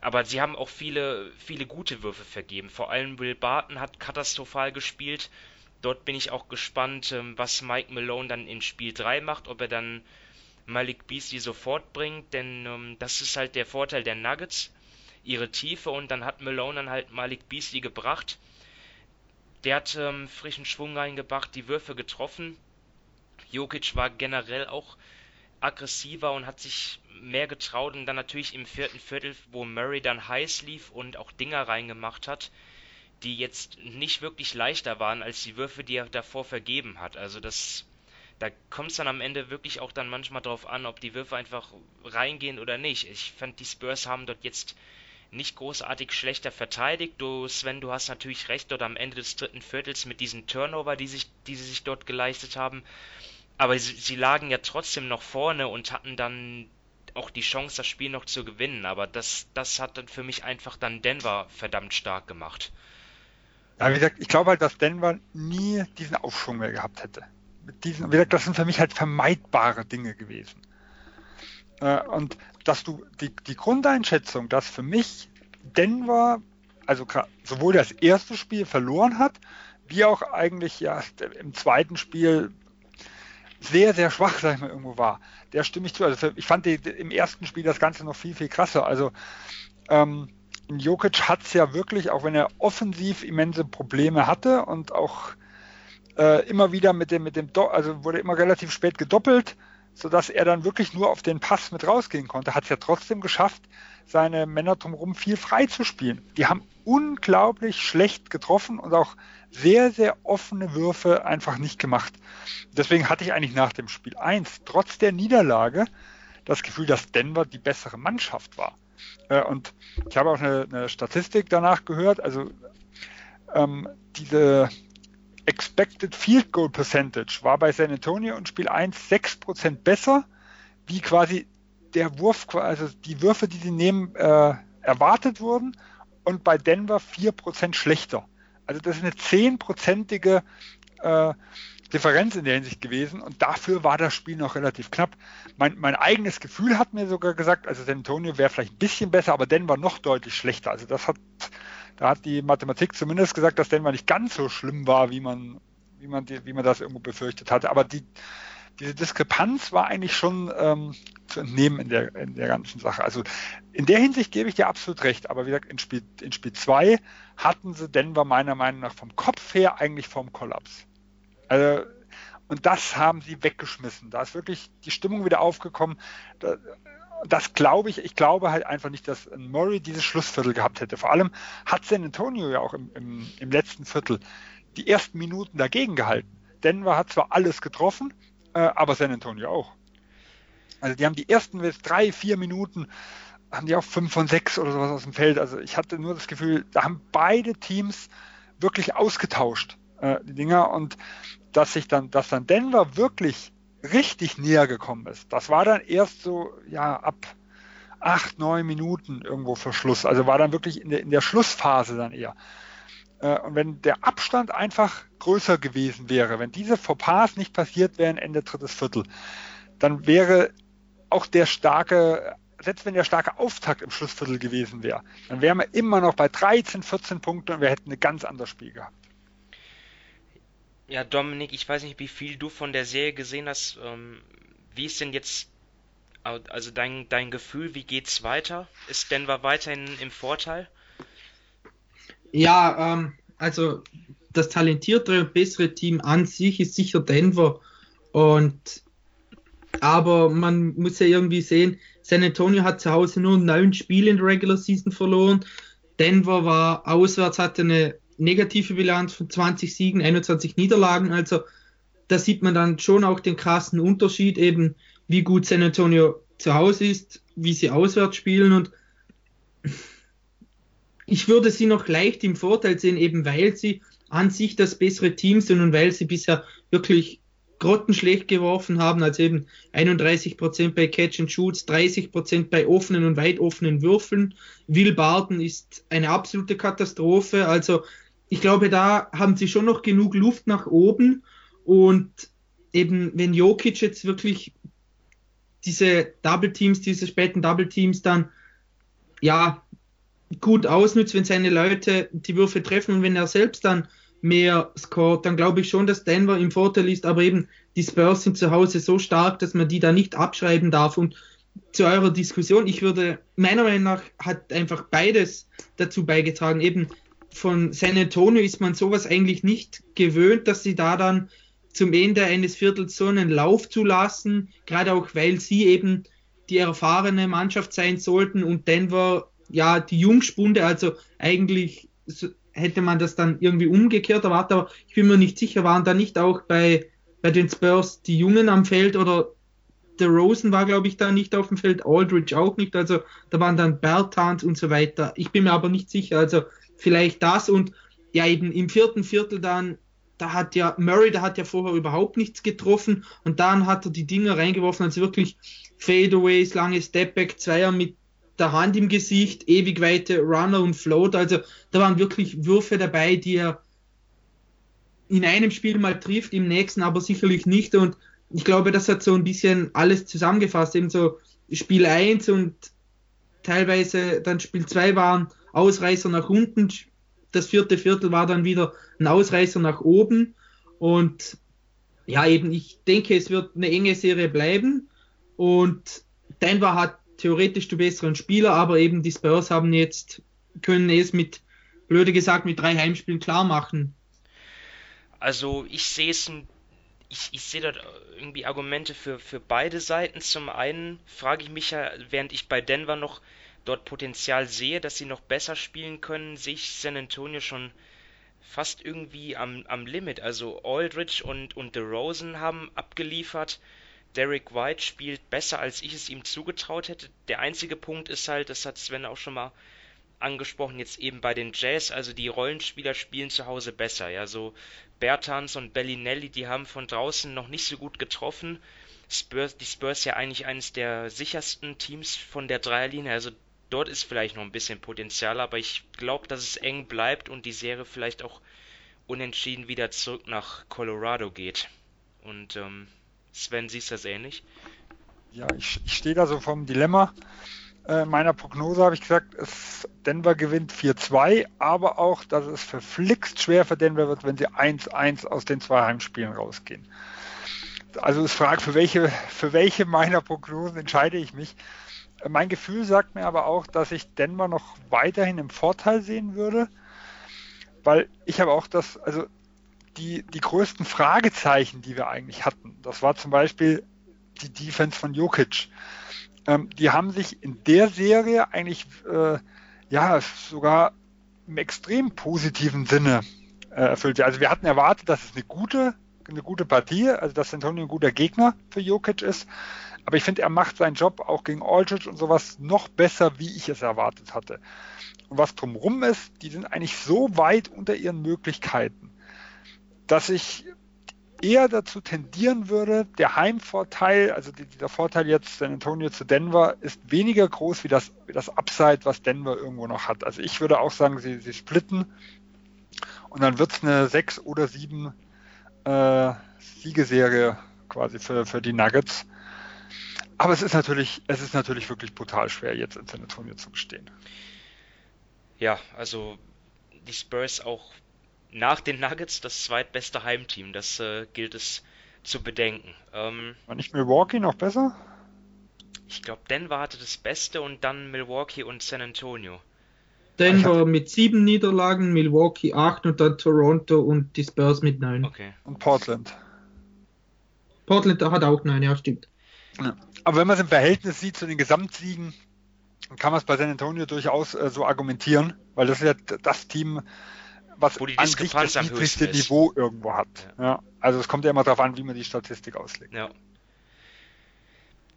Aber sie haben auch viele, viele gute Würfe vergeben. Vor allem Will Barton hat katastrophal gespielt. Dort bin ich auch gespannt, ähm, was Mike Malone dann in Spiel 3 macht, ob er dann Malik Beasley sofort bringt, denn ähm, das ist halt der Vorteil der Nuggets, ihre Tiefe und dann hat Malone dann halt Malik Beasley gebracht. Der hat ähm, frischen Schwung reingebracht, die Würfe getroffen. Jokic war generell auch aggressiver und hat sich mehr getraut und dann natürlich im vierten Viertel, wo Murray dann heiß lief und auch Dinger reingemacht hat, die jetzt nicht wirklich leichter waren als die Würfe, die er davor vergeben hat. Also das, da kommt es dann am Ende wirklich auch dann manchmal drauf an, ob die Würfe einfach reingehen oder nicht. Ich fand, die Spurs haben dort jetzt nicht großartig schlechter verteidigt. Du, Sven, du hast natürlich recht, dort am Ende des dritten Viertels mit diesen Turnover, die, sich, die sie sich dort geleistet haben. Aber sie, sie lagen ja trotzdem noch vorne und hatten dann auch die Chance, das Spiel noch zu gewinnen. Aber das, das hat dann für mich einfach dann Denver verdammt stark gemacht. Ja, wie gesagt, ich glaube halt, dass Denver nie diesen Aufschwung mehr gehabt hätte. Diesen, das sind für mich halt vermeidbare Dinge gewesen. Äh, und dass du die, die Grundeinschätzung, dass für mich Denver, also sowohl das erste Spiel verloren hat, wie auch eigentlich ja im zweiten Spiel sehr, sehr schwach, sag ich mal, irgendwo war. Der stimme ich zu. Also ich fand die, im ersten Spiel das Ganze noch viel, viel krasser. Also ähm, Jokic hat es ja wirklich, auch wenn er offensiv immense Probleme hatte und auch äh, immer wieder mit dem, mit dem, Do also wurde immer relativ spät gedoppelt, sodass er dann wirklich nur auf den Pass mit rausgehen konnte, hat es ja trotzdem geschafft, seine Männer drumherum viel frei zu spielen. Die haben unglaublich schlecht getroffen und auch sehr, sehr offene Würfe einfach nicht gemacht. Deswegen hatte ich eigentlich nach dem Spiel 1, trotz der Niederlage, das Gefühl, dass Denver die bessere Mannschaft war. Äh, und ich habe auch eine, eine Statistik danach gehört, also ähm, diese Expected Field Goal Percentage war bei San Antonio in Spiel 1 6% besser, wie quasi der Wurf, also die Würfe, die sie nehmen, äh, erwartet wurden und bei Denver 4% schlechter. Also das ist eine zehnprozentige äh, Differenz in der Hinsicht gewesen und dafür war das Spiel noch relativ knapp. Mein, mein eigenes Gefühl hat mir sogar gesagt, also San Antonio wäre vielleicht ein bisschen besser, aber Denver noch deutlich schlechter. Also das hat, da hat die Mathematik zumindest gesagt, dass Denver nicht ganz so schlimm war, wie man, wie man, die, wie man das irgendwo befürchtet hatte. Aber die, diese Diskrepanz war eigentlich schon ähm, zu entnehmen in der, in der ganzen Sache. Also in der Hinsicht gebe ich dir absolut recht, aber wie gesagt, in Spiel, in Spiel 2 hatten sie Denver meiner Meinung nach vom Kopf her eigentlich vom Kollaps. Also, und das haben sie weggeschmissen. Da ist wirklich die Stimmung wieder aufgekommen. Da, das glaube ich, ich glaube halt einfach nicht, dass Murray dieses Schlussviertel gehabt hätte. Vor allem hat San Antonio ja auch im, im, im letzten Viertel die ersten Minuten dagegen gehalten. Denver hat zwar alles getroffen, äh, aber San Antonio auch. Also die haben die ersten drei, vier Minuten haben die auch fünf von sechs oder sowas aus dem Feld. Also ich hatte nur das Gefühl, da haben beide Teams wirklich ausgetauscht, äh, die Dinger. Und dass sich dann, dass dann Denver wirklich richtig näher gekommen ist, das war dann erst so, ja, ab acht, neun Minuten irgendwo für Schluss. Also war dann wirklich in der, in der Schlussphase dann eher. Äh, und wenn der Abstand einfach größer gewesen wäre, wenn diese Fauxpas nicht passiert wären Ende drittes Viertel, dann wäre auch der starke, selbst wenn der starke Auftakt im Schlussviertel gewesen wäre, dann wären wir immer noch bei 13, 14 Punkten und wir hätten ein ganz anderes Spiel gehabt. Ja, Dominik, ich weiß nicht, wie viel du von der Serie gesehen hast. Ähm, wie ist denn jetzt, also dein, dein Gefühl, wie geht's weiter? Ist Denver weiterhin im Vorteil? Ja, ähm, also das talentiertere und bessere Team an sich ist sicher Denver. Und aber man muss ja irgendwie sehen, San Antonio hat zu Hause nur neun Spiele in der Regular Season verloren. Denver war auswärts, hatte eine negative Bilanz von 20 Siegen, 21 Niederlagen. Also da sieht man dann schon auch den krassen Unterschied, eben wie gut San Antonio zu Hause ist, wie sie auswärts spielen. Und ich würde sie noch leicht im Vorteil sehen, eben weil sie an sich das bessere Team sind und weil sie bisher wirklich grottenschlecht geworfen haben, also eben 31% bei Catch and Shoots, 30% bei offenen und weit offenen Würfeln. Will Barton ist eine absolute Katastrophe. Also ich glaube, da haben sie schon noch genug Luft nach oben. Und eben, wenn Jokic jetzt wirklich diese Double Teams, diese späten Double Teams dann ja gut ausnutzt, wenn seine Leute die Würfe treffen und wenn er selbst dann mehr scored, dann glaube ich schon, dass Denver im Vorteil ist, aber eben die Spurs sind zu Hause so stark, dass man die da nicht abschreiben darf. Und zu eurer Diskussion, ich würde, meiner Meinung nach hat einfach beides dazu beigetragen, eben von San Antonio ist man sowas eigentlich nicht gewöhnt, dass sie da dann zum Ende eines Viertels so einen Lauf zu lassen, gerade auch weil sie eben die erfahrene Mannschaft sein sollten und Denver ja die Jungspunde, also eigentlich hätte man das dann irgendwie umgekehrt erwartet, aber ich bin mir nicht sicher, waren da nicht auch bei, bei den Spurs die Jungen am Feld oder der Rosen war, glaube ich, da nicht auf dem Feld, Aldridge auch nicht, also da waren dann Bertans und so weiter. Ich bin mir aber nicht sicher, also vielleicht das und ja, eben im vierten Viertel dann, da hat ja Murray, da hat ja vorher überhaupt nichts getroffen und dann hat er die Dinger reingeworfen, also wirklich Fadeaways, lange Stepback, Zweier mit der Hand im Gesicht, ewig weite Runner und Float. Also da waren wirklich Würfe dabei, die er in einem Spiel mal trifft, im nächsten aber sicherlich nicht. Und ich glaube, das hat so ein bisschen alles zusammengefasst. Eben so Spiel 1 und teilweise dann Spiel 2 waren Ausreißer nach unten. Das vierte Viertel war dann wieder ein Ausreißer nach oben. Und ja, eben, ich denke, es wird eine enge Serie bleiben. Und Denver hat theoretisch die besseren Spieler, aber eben die Spurs haben jetzt, können es mit, blöde gesagt, mit drei Heimspielen klar machen. Also ich sehe es ich, ich sehe dort irgendwie Argumente für, für beide Seiten. Zum einen frage ich mich ja, während ich bei Denver noch dort Potenzial sehe, dass sie noch besser spielen können, sehe ich San Antonio schon fast irgendwie am, am Limit. Also Aldridge und, und DeRozan haben abgeliefert. Derek White spielt besser, als ich es ihm zugetraut hätte. Der einzige Punkt ist halt, das hat Sven auch schon mal angesprochen, jetzt eben bei den Jazz, also die Rollenspieler spielen zu Hause besser. Ja, so Bertans und Bellinelli, die haben von draußen noch nicht so gut getroffen. Spurs, die Spurs ja eigentlich eines der sichersten Teams von der Dreierlinie, also dort ist vielleicht noch ein bisschen Potenzial, aber ich glaube, dass es eng bleibt und die Serie vielleicht auch unentschieden wieder zurück nach Colorado geht. Und ähm, Sven, siehst du das ähnlich? Ja, ich, ich stehe da so vom Dilemma. Äh, meiner Prognose habe ich gesagt, es, Denver gewinnt 4-2, aber auch, dass es verflixt schwer für Denver wird, wenn sie 1-1 aus den zwei Heimspielen rausgehen. Also es fragt, für welche, für welche meiner Prognosen entscheide ich mich. Mein Gefühl sagt mir aber auch, dass ich Denver noch weiterhin im Vorteil sehen würde, weil ich habe auch das, also die, die größten Fragezeichen, die wir eigentlich hatten. Das war zum Beispiel die Defense von Jokic. Ähm, die haben sich in der Serie eigentlich äh, ja sogar im extrem positiven Sinne äh, erfüllt. Also wir hatten erwartet, dass es eine gute, eine gute Partie, also dass Antonio ein guter Gegner für Jokic ist. Aber ich finde, er macht seinen Job auch gegen Aldridge und sowas noch besser, wie ich es erwartet hatte. Und was drumrum ist, die sind eigentlich so weit unter ihren Möglichkeiten, dass ich eher dazu tendieren würde, der Heimvorteil, also der Vorteil jetzt San Antonio zu Denver, ist weniger groß wie das, wie das Upside, was Denver irgendwo noch hat. Also ich würde auch sagen, sie, sie splitten und dann wird es eine sechs oder sieben äh, Siegeserie quasi für, für die Nuggets. Aber es ist natürlich, es ist natürlich wirklich brutal schwer, jetzt in San Antonio zu bestehen. Ja, also die Spurs auch nach den Nuggets das zweitbeste Heimteam. Das äh, gilt es zu bedenken. Ähm, War nicht Milwaukee noch besser? Ich glaube, Denver hatte das Beste und dann Milwaukee und San Antonio. Denver mit sieben Niederlagen, Milwaukee acht und dann Toronto und die Spurs mit neun. Okay. Und Portland. Portland hat auch neun, ja, stimmt. Ja. Aber wenn man es im Verhältnis sieht zu den Gesamtsiegen, dann kann man es bei San Antonio durchaus äh, so argumentieren, weil das ist ja das Team, was Wo die an sich das niedrigste. Niveau irgendwo hat. Ja. Also es kommt ja immer darauf an, wie man die Statistik auslegt. Ja.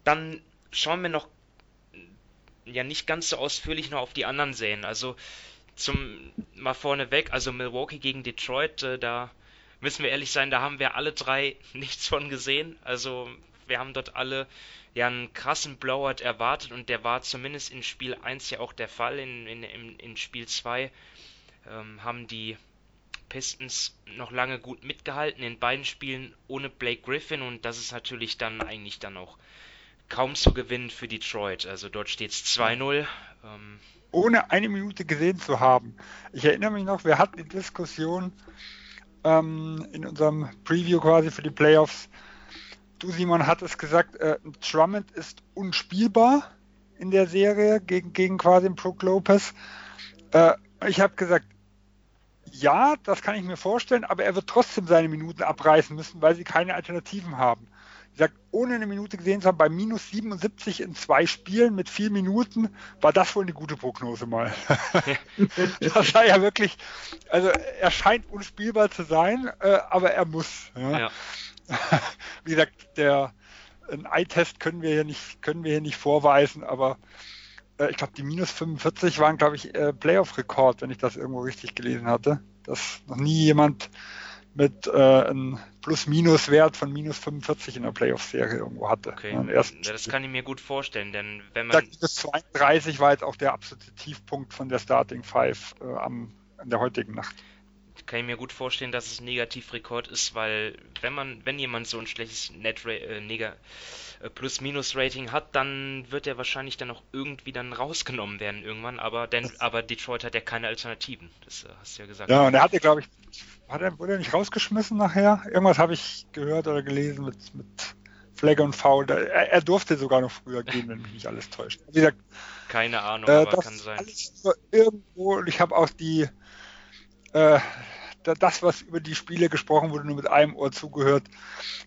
Dann schauen wir noch ja nicht ganz so ausführlich noch auf die anderen Serien. Also zum mal vorneweg, also Milwaukee gegen Detroit, äh, da müssen wir ehrlich sein, da haben wir alle drei nichts von gesehen. Also wir haben dort alle ja einen krassen Blowout erwartet und der war zumindest in Spiel 1 ja auch der Fall. In, in, in, in Spiel 2 ähm, haben die Pistons noch lange gut mitgehalten, in beiden Spielen ohne Blake Griffin und das ist natürlich dann eigentlich dann auch kaum zu gewinnen für Detroit. Also dort steht es 2-0. Ähm, Ohne eine Minute gesehen zu haben. Ich erinnere mich noch, wir hatten die Diskussion ähm, in unserem Preview quasi für die Playoffs. Du, Simon, hattest gesagt, äh, Drummond ist unspielbar in der Serie gegen, gegen quasi Brook Lopez. Äh, ich habe gesagt, ja, das kann ich mir vorstellen, aber er wird trotzdem seine Minuten abreißen müssen, weil sie keine Alternativen haben. Ich sag, ohne eine Minute gesehen zu haben, bei minus 77 in zwei Spielen mit vier Minuten, war das wohl eine gute Prognose mal. das war ja wirklich, also er scheint unspielbar zu sein, äh, aber er muss. Ja. ja. Wie gesagt, der ein Eye-Test können wir hier nicht, können wir hier nicht vorweisen, aber äh, ich glaube, die minus 45 waren, glaube ich, äh, Playoff-Rekord, wenn ich das irgendwo richtig gelesen hatte. Dass noch nie jemand mit äh, einem Plus-Minus-Wert von minus 45 in der Playoff-Serie irgendwo hatte. Okay, Ja, das kann ich mir gut vorstellen, denn wenn man Minus 32 war jetzt auch der absolute Tiefpunkt von der Starting Five äh, am, in der heutigen Nacht. Kann ich mir gut vorstellen, dass es ein Negativrekord ist, weil wenn man, wenn jemand so ein schlechtes Net äh, Nega äh, Plus-Minus-Rating hat, dann wird er wahrscheinlich dann auch irgendwie dann rausgenommen werden irgendwann, aber denn, aber Detroit hat ja keine Alternativen. Das äh, hast du ja gesagt. Ja, und er hatte, glaube ich, hat er, wurde er nicht rausgeschmissen nachher? Irgendwas habe ich gehört oder gelesen mit, mit Flagge und Foul. Er, er durfte sogar noch früher gehen, wenn mich nicht alles täuscht. Gesagt, Keine Ahnung, äh, aber das kann sein. alles so irgendwo, ich habe auch die, äh, da- das, was über die Spiele gesprochen wurde, nur mit einem Ohr zugehört.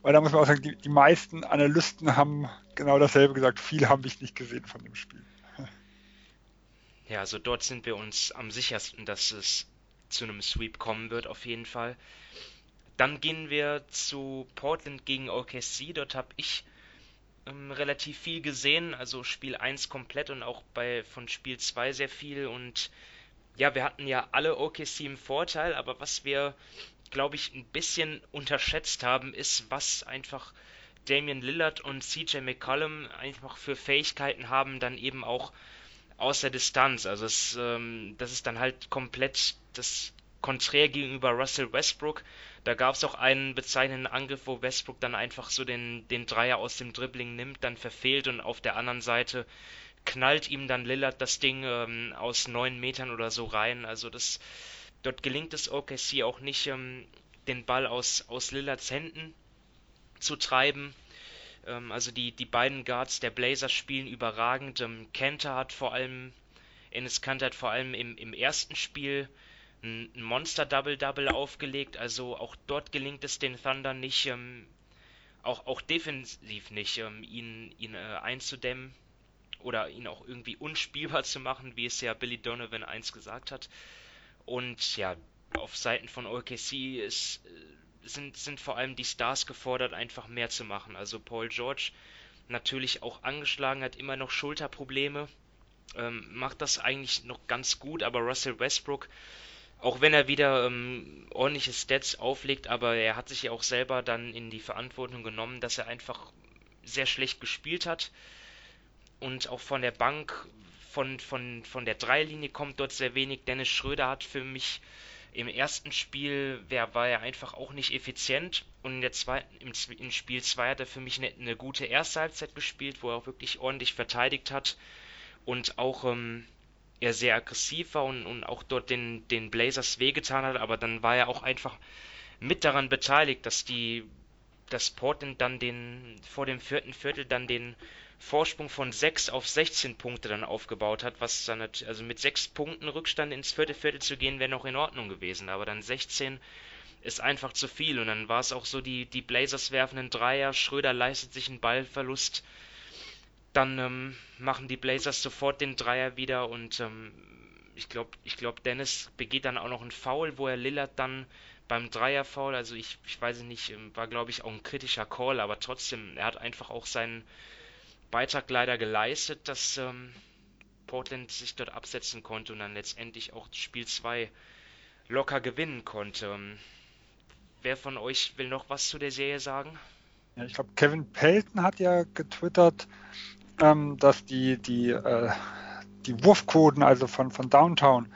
Weil da muss man auch sagen, die, die meisten Analysten haben genau dasselbe gesagt. Viel habe ich nicht gesehen von dem Spiel. Ja, also dort sind wir uns am sichersten, dass es zu einem Sweep kommen wird, auf jeden Fall. Dann gehen wir zu Portland gegen OKC. Dort habe ich ähm, relativ viel gesehen, also Spiel 1 komplett und auch bei von Spiel 2 sehr viel. Und ja, wir hatten ja alle OKC im Vorteil, aber was wir, glaube ich, ein bisschen unterschätzt haben, ist, was einfach Damian Lillard und CJ McCollum einfach für Fähigkeiten haben, dann eben auch aus der Distanz. Also es, ähm, das ist dann halt komplett das Konträr gegenüber Russell Westbrook. Da gab es auch einen bezeichnenden Angriff, wo Westbrook dann einfach so den, den Dreier aus dem Dribbling nimmt, dann verfehlt und auf der anderen Seite knallt ihm dann Lillard das Ding ähm, aus neun Metern oder so rein. Also das, dort gelingt es OKC auch nicht, ähm, den Ball aus, aus Lillards Händen zu treiben. Ähm, also die, die beiden Guards der Blazers spielen überragend. Ähm, Kanter hat vor allem, Ennis Kanter hat vor allem im, im ersten Spiel ein Monster-Double-Double aufgelegt. Also auch dort gelingt es den Thunder nicht, ähm, auch, auch defensiv nicht, ähm, ihn, ihn äh, einzudämmen oder ihn auch irgendwie unspielbar zu machen, wie es ja Billy Donovan einst gesagt hat. Und ja, auf Seiten von OKC ist, äh, sind, sind vor allem die Stars gefordert, einfach mehr zu machen. Also Paul George natürlich auch angeschlagen, hat immer noch Schulterprobleme, ähm, macht das eigentlich noch ganz gut, aber Russell Westbrook, auch wenn er wieder ähm, ordentliche Stats auflegt, aber er hat sich ja auch selber dann in die Verantwortung genommen, dass er einfach sehr schlecht gespielt hat und auch von der Bank, von, von, von der Dreilinie kommt dort sehr wenig. Dennis Schröder hat für mich im ersten Spiel wer, war er einfach auch nicht effizient und in der zweiten, im, in Spiel 2 hat er für mich eine, eine gute erste Halbzeit gespielt, wo er auch wirklich ordentlich verteidigt hat und auch ähm, er sehr aggressiv war und, und auch dort den, den Blazers wehgetan hat, aber dann war er auch einfach mit daran beteiligt, dass die dass Portland dann den vor dem vierten Viertel dann den Vorsprung von 6 auf 16 Punkte dann aufgebaut hat, was dann, also mit 6 Punkten Rückstand ins vierte Viertel zu gehen, wäre noch in Ordnung gewesen, aber dann 16 ist einfach zu viel. Und dann war es auch so, die, die Blazers werfen einen Dreier, Schröder leistet sich einen Ballverlust, dann ähm, machen die Blazers sofort den Dreier wieder und ähm, ich glaube, ich glaub, Dennis begeht dann auch noch einen Foul, wo er Lillard dann beim Dreier-Foul, also ich, ich weiß nicht, ähm, war glaube ich auch ein kritischer Call, aber trotzdem, er hat einfach auch seinen Beitrag leider geleistet, dass ähm, Portland sich dort absetzen konnte und dann letztendlich auch Spiel 2 locker gewinnen konnte. Ähm, wer von euch will noch was zu der Serie sagen? Ja, ich glaube, Kevin Pelton hat ja getwittert, ähm, dass die, die, äh, die Wurfquoten, also von, von Downtown,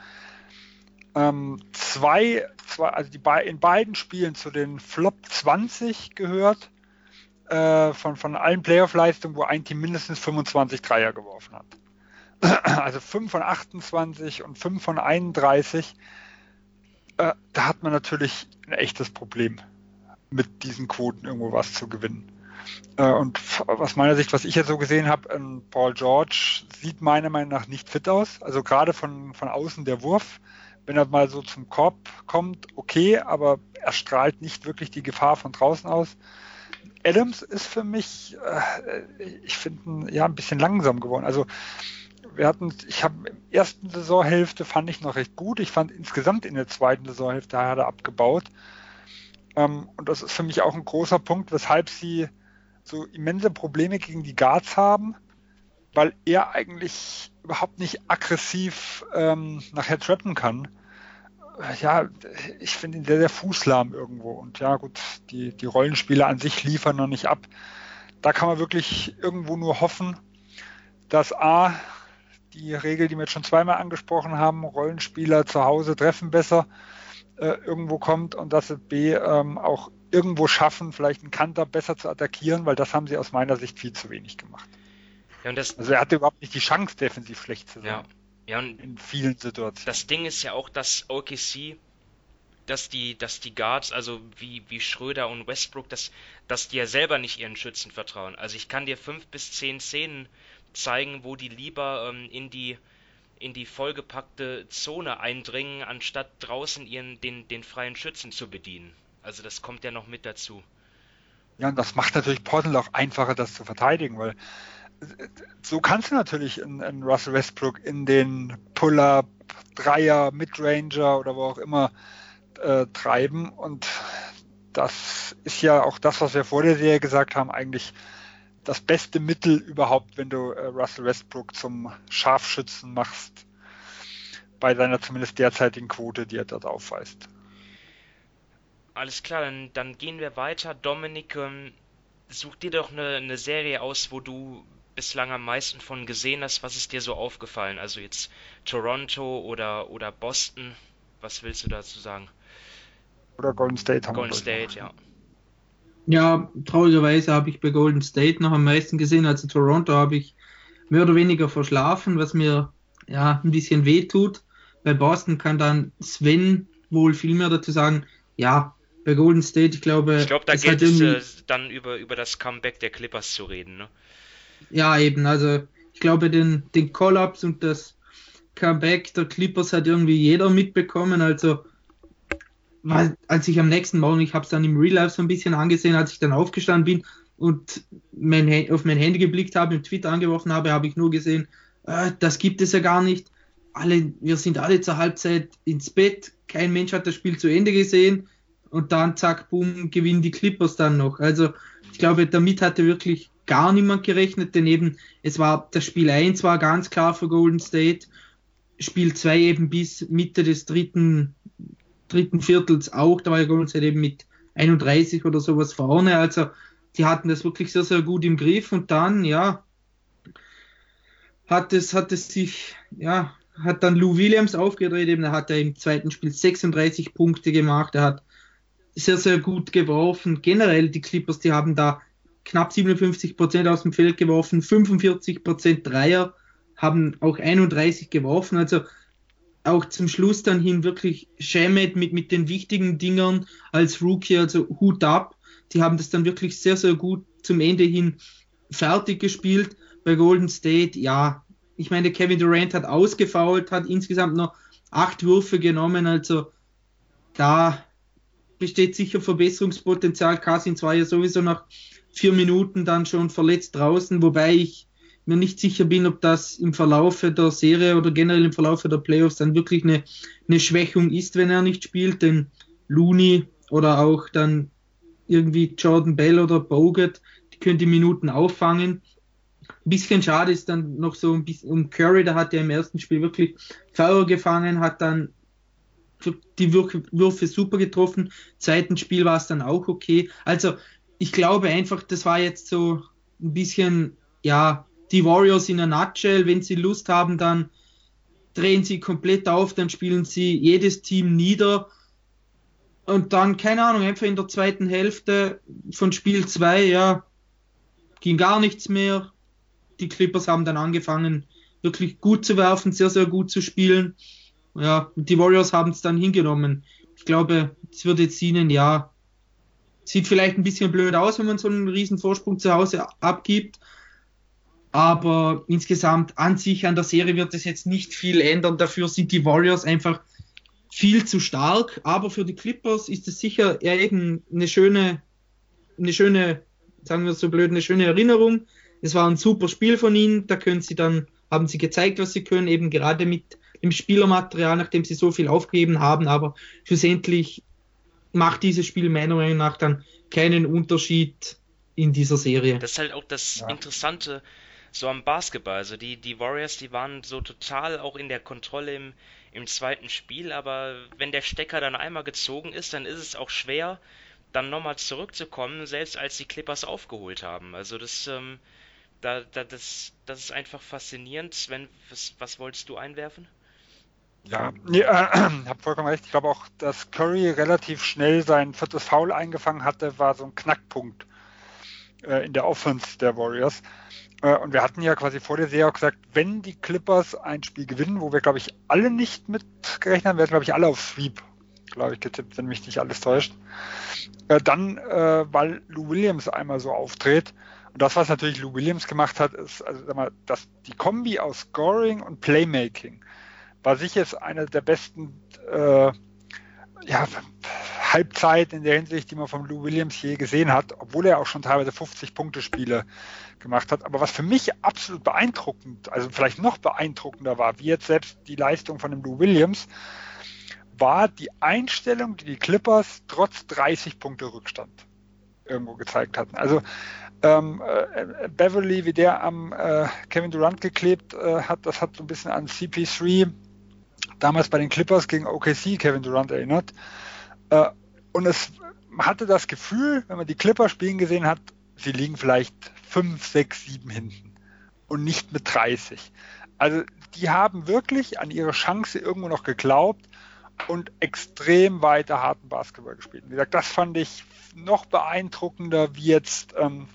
ähm, zwei, zwei, also die in beiden Spielen zu den Flop 20 gehört äh, von, von allen Playoff-Leistungen, wo ein Team mindestens 25 Dreier geworfen hat. Also 5 von 28 und 5 von 31. Äh, da hat man natürlich ein echtes Problem, mit diesen Quoten irgendwo was zu gewinnen. Äh, und aus meiner Sicht, was ich jetzt so gesehen habe, Paul George sieht meiner Meinung nach nicht fit aus. Also gerade von, von außen der Wurf, wenn er mal so zum Korb kommt, okay, aber er strahlt nicht wirklich die Gefahr von draußen aus. Adams ist für mich, äh, ich finde, ja, ein bisschen langsam geworden. Also wir hatten, ich habe in der ersten Saisonhälfte fand ich noch recht gut. Ich fand insgesamt in der zweiten Saisonhälfte hat er abgebaut. Ähm, und das ist für mich auch ein großer Punkt, weshalb sie so immense Probleme gegen die Guards haben, weil er eigentlich überhaupt nicht aggressiv ähm, nachher trappen kann ja, ich finde ihn sehr, sehr fußlahm irgendwo. Und ja, gut, die, die Rollenspiele an sich liefern noch nicht ab. Da kann man wirklich irgendwo nur hoffen, dass A, die Regel, die wir jetzt schon zweimal angesprochen haben, Rollenspieler zu Hause treffen besser, äh, irgendwo kommt und dass sie B ähm, auch irgendwo schaffen, vielleicht einen Kanter besser zu attackieren, weil das haben sie aus meiner Sicht viel zu wenig gemacht. Ja, also er hatte überhaupt nicht die Chance, defensiv schlecht zu sein. Ja. Ja, und in vielen Situationen. Das Ding ist ja auch, dass OKC, dass die, dass die Guards, also wie, wie Schröder und Westbrook, dass, dass die ja selber nicht ihren Schützen vertrauen. Also ich kann dir fünf bis zehn Szenen zeigen, wo die lieber ähm, in die in die vollgepackte Zone eindringen, anstatt draußen ihren den, den freien Schützen zu bedienen. Also das kommt ja noch mit dazu. Ja, und das macht natürlich Portland auch einfacher, das zu verteidigen, weil so kannst du natürlich einen, Russell Westbrook in den Pull-up, Dreier, Midranger oder wo auch immer äh, treiben. Und das ist ja auch das, was wir vor der Serie gesagt haben, eigentlich das beste Mittel überhaupt, wenn du äh, Russell Westbrook zum Scharfschützen machst, bei seiner zumindest derzeitigen Quote, die er dort aufweist. Alles klar, dann, dann gehen wir weiter. Dominik, ähm, such dir doch eine, eine Serie aus, wo du bislang am meisten von gesehen hast? Was ist dir so aufgefallen? Also jetzt Toronto oder, oder Boston? Was willst du dazu sagen? Oder Golden State haben Golden State, ja. Ja, traurigerweise habe ich bei Golden State noch am meisten gesehen. Also Toronto habe ich mehr oder weniger verschlafen, was mir ja ein bisschen weh tut. Bei Boston kann dann Sven wohl viel mehr dazu sagen. Ja, bei Golden State, ich glaube. Ich glaube, da geht es äh, dann über, über das Comeback der Clippers zu reden, ne? Ja, eben. Also ich glaube, den, den Kollaps und das Comeback der Clippers hat irgendwie jeder mitbekommen. Also weil, als ich am nächsten Morgen, ich habe es dann im Real Life so ein bisschen angesehen, als ich dann aufgestanden bin und mein, auf mein Handy geblickt habe, im Twitter angeworfen habe, habe ich nur gesehen, äh, das gibt es ja gar nicht. Alle, wir sind alle zur Halbzeit ins Bett, kein Mensch hat das Spiel zu Ende gesehen und dann zack, boom, gewinnen die Clippers dann noch. Also ich glaube, damit hatte wirklich gar niemand gerechnet, denn eben es war das Spiel 1 war ganz klar für Golden State, Spiel 2 eben bis Mitte des dritten, dritten Viertels auch, da war ja Golden State eben mit 31 oder sowas vorne, also die hatten das wirklich sehr, sehr gut im Griff und dann, ja, hat es, hat es sich, ja, hat dann Lou Williams aufgedreht, eben, er hat ja im zweiten Spiel 36 Punkte gemacht, er hat sehr, sehr gut geworfen. Generell die Clippers, die haben da knapp 57 Prozent aus dem Feld geworfen, 45 Prozent Dreier, haben auch 31 geworfen. Also auch zum Schluss dann hin wirklich Shamed mit, mit den wichtigen Dingern als Rookie, also Hut ab. Die haben das dann wirklich sehr, sehr gut zum Ende hin fertig gespielt. bei Golden State, ja, ich meine, Kevin Durant hat ausgefault, hat insgesamt noch acht Würfe genommen, also da besteht sicher Verbesserungspotenzial. Cousins war ja sowieso nach vier Minuten dann schon verletzt draußen, wobei ich mir nicht sicher bin, ob das im Verlaufe der Serie oder generell im Verlaufe der Playoffs dann wirklich eine, eine Schwächung ist, wenn er nicht spielt, denn Looney oder auch dann irgendwie Jordan Bell oder Bogut, die können die Minuten auffangen. Ein bisschen schade ist dann noch so ein bisschen um Curry, da hat er im ersten Spiel wirklich Feuer gefangen, hat dann die Würfe super getroffen. Im zweiten Spiel war es dann auch okay. Also ich glaube einfach, das war jetzt so ein bisschen, ja, die Warriors in a nutshell. Wenn sie Lust haben, dann drehen sie komplett auf, dann spielen sie jedes Team nieder. Und dann, keine Ahnung, einfach in der zweiten Hälfte von Spiel 2, ja, ging gar nichts mehr. Die Clippers haben dann angefangen, wirklich gut zu werfen, sehr, sehr gut zu spielen. Ja, die Warriors haben es dann hingenommen. Ich glaube, es wird jetzt ihnen, ja, sieht vielleicht ein bisschen blöd aus, wenn man so einen riesen Vorsprung zu Hause abgibt. Aber insgesamt an sich an der Serie wird es jetzt nicht viel ändern. Dafür sind die Warriors einfach viel zu stark. Aber für die Clippers ist es sicher eben eine schöne, eine schöne, sagen wir so blöd, eine schöne Erinnerung. Es war ein super Spiel von ihnen. Da können sie dann, haben sie gezeigt, was sie können, eben gerade mit im Spielermaterial, nachdem sie so viel aufgegeben haben. Aber schlussendlich macht dieses Spiel meiner Meinung nach dann keinen Unterschied in dieser Serie. Das ist halt auch das ja. Interessante so am Basketball. Also die, die Warriors, die waren so total auch in der Kontrolle im, im zweiten Spiel, aber wenn der Stecker dann einmal gezogen ist, dann ist es auch schwer, dann nochmal zurückzukommen, selbst als die Clippers aufgeholt haben. Also das, ähm, da, da, das, das ist einfach faszinierend. Sven, was, was wolltest du einwerfen? Ja, nee, äh, hab vollkommen recht. Ich glaube auch, dass Curry relativ schnell sein viertes Foul eingefangen hatte, war so ein Knackpunkt äh, in der Offense der Warriors. Äh, und wir hatten ja quasi vor der Serie auch gesagt, wenn die Clippers ein Spiel gewinnen, wo wir, glaube ich, alle nicht mit gerechnet haben, werden, glaube ich, alle auf Sweep, glaube ich, getippt, wenn mich nicht alles täuscht. Äh, dann, äh, weil Lou Williams einmal so auftritt. Und das, was natürlich Lou Williams gemacht hat, ist, also sag mal, dass die Kombi aus Scoring und Playmaking war sicher eine der besten äh, ja, Halbzeit in der Hinsicht, die man von Lou Williams je gesehen hat, obwohl er auch schon teilweise 50-Punkte-Spiele gemacht hat. Aber was für mich absolut beeindruckend, also vielleicht noch beeindruckender war, wie jetzt selbst die Leistung von dem Lou Williams, war die Einstellung, die die Clippers trotz 30 Punkte Rückstand irgendwo gezeigt hatten. Also ähm, äh, Beverly, wie der am äh, Kevin Durant geklebt äh, hat, das hat so ein bisschen an CP3 damals bei den Clippers gegen OKC Kevin Durant erinnert. Äh, und es hatte das Gefühl, wenn man die Clippers spielen gesehen hat, sie liegen vielleicht 5, 6, 7 hinten und nicht mit 30. Also die haben wirklich an ihre Chance irgendwo noch geglaubt und extrem weiter harten Basketball gespielt. Wie gesagt, das fand ich noch beeindruckender wie jetzt ähm,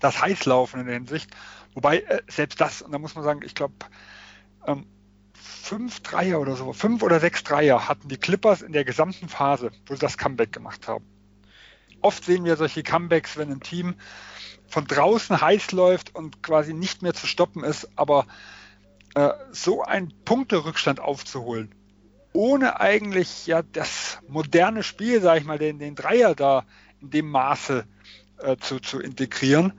das Heißlaufen in der Hinsicht. Wobei äh, selbst das, und da muss man sagen, ich glaube, ähm, fünf Dreier oder so, fünf oder sechs Dreier hatten die Clippers in der gesamten Phase, wo sie das Comeback gemacht haben. Oft sehen wir solche Comebacks, wenn ein Team von draußen heiß läuft und quasi nicht mehr zu stoppen ist, aber äh, so einen Punkterückstand aufzuholen, ohne eigentlich ja das moderne Spiel, sage ich mal, den, den Dreier da in dem Maße äh, zu, zu integrieren,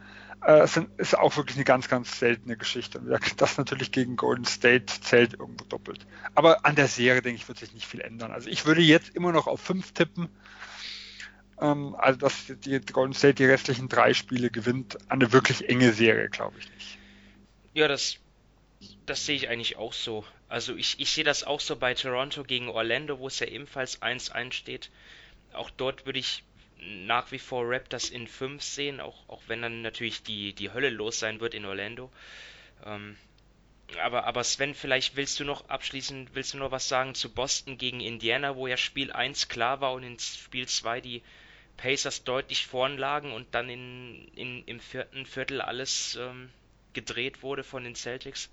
äh, sind, ist auch wirklich eine ganz, ganz seltene Geschichte. Und das natürlich gegen Golden State zählt irgendwo doppelt. Aber an der Serie, denke ich, wird sich nicht viel ändern. Also ich würde jetzt immer noch auf fünf tippen. Ähm, also dass die Golden State die restlichen drei Spiele gewinnt. Eine wirklich enge Serie, glaube ich nicht. Ja, das, das sehe ich eigentlich auch so. Also ich, ich sehe das auch so bei Toronto gegen Orlando, wo es ja ebenfalls 1-1 steht. Auch dort würde ich nach wie vor Raptors in 5 sehen, auch, auch wenn dann natürlich die, die Hölle los sein wird in Orlando. Ähm, aber, aber Sven, vielleicht willst du noch abschließend, willst du noch was sagen zu Boston gegen Indiana, wo ja Spiel 1 klar war und in Spiel 2 die Pacers deutlich vorn lagen und dann in, in, im vierten Viertel alles ähm, gedreht wurde von den Celtics?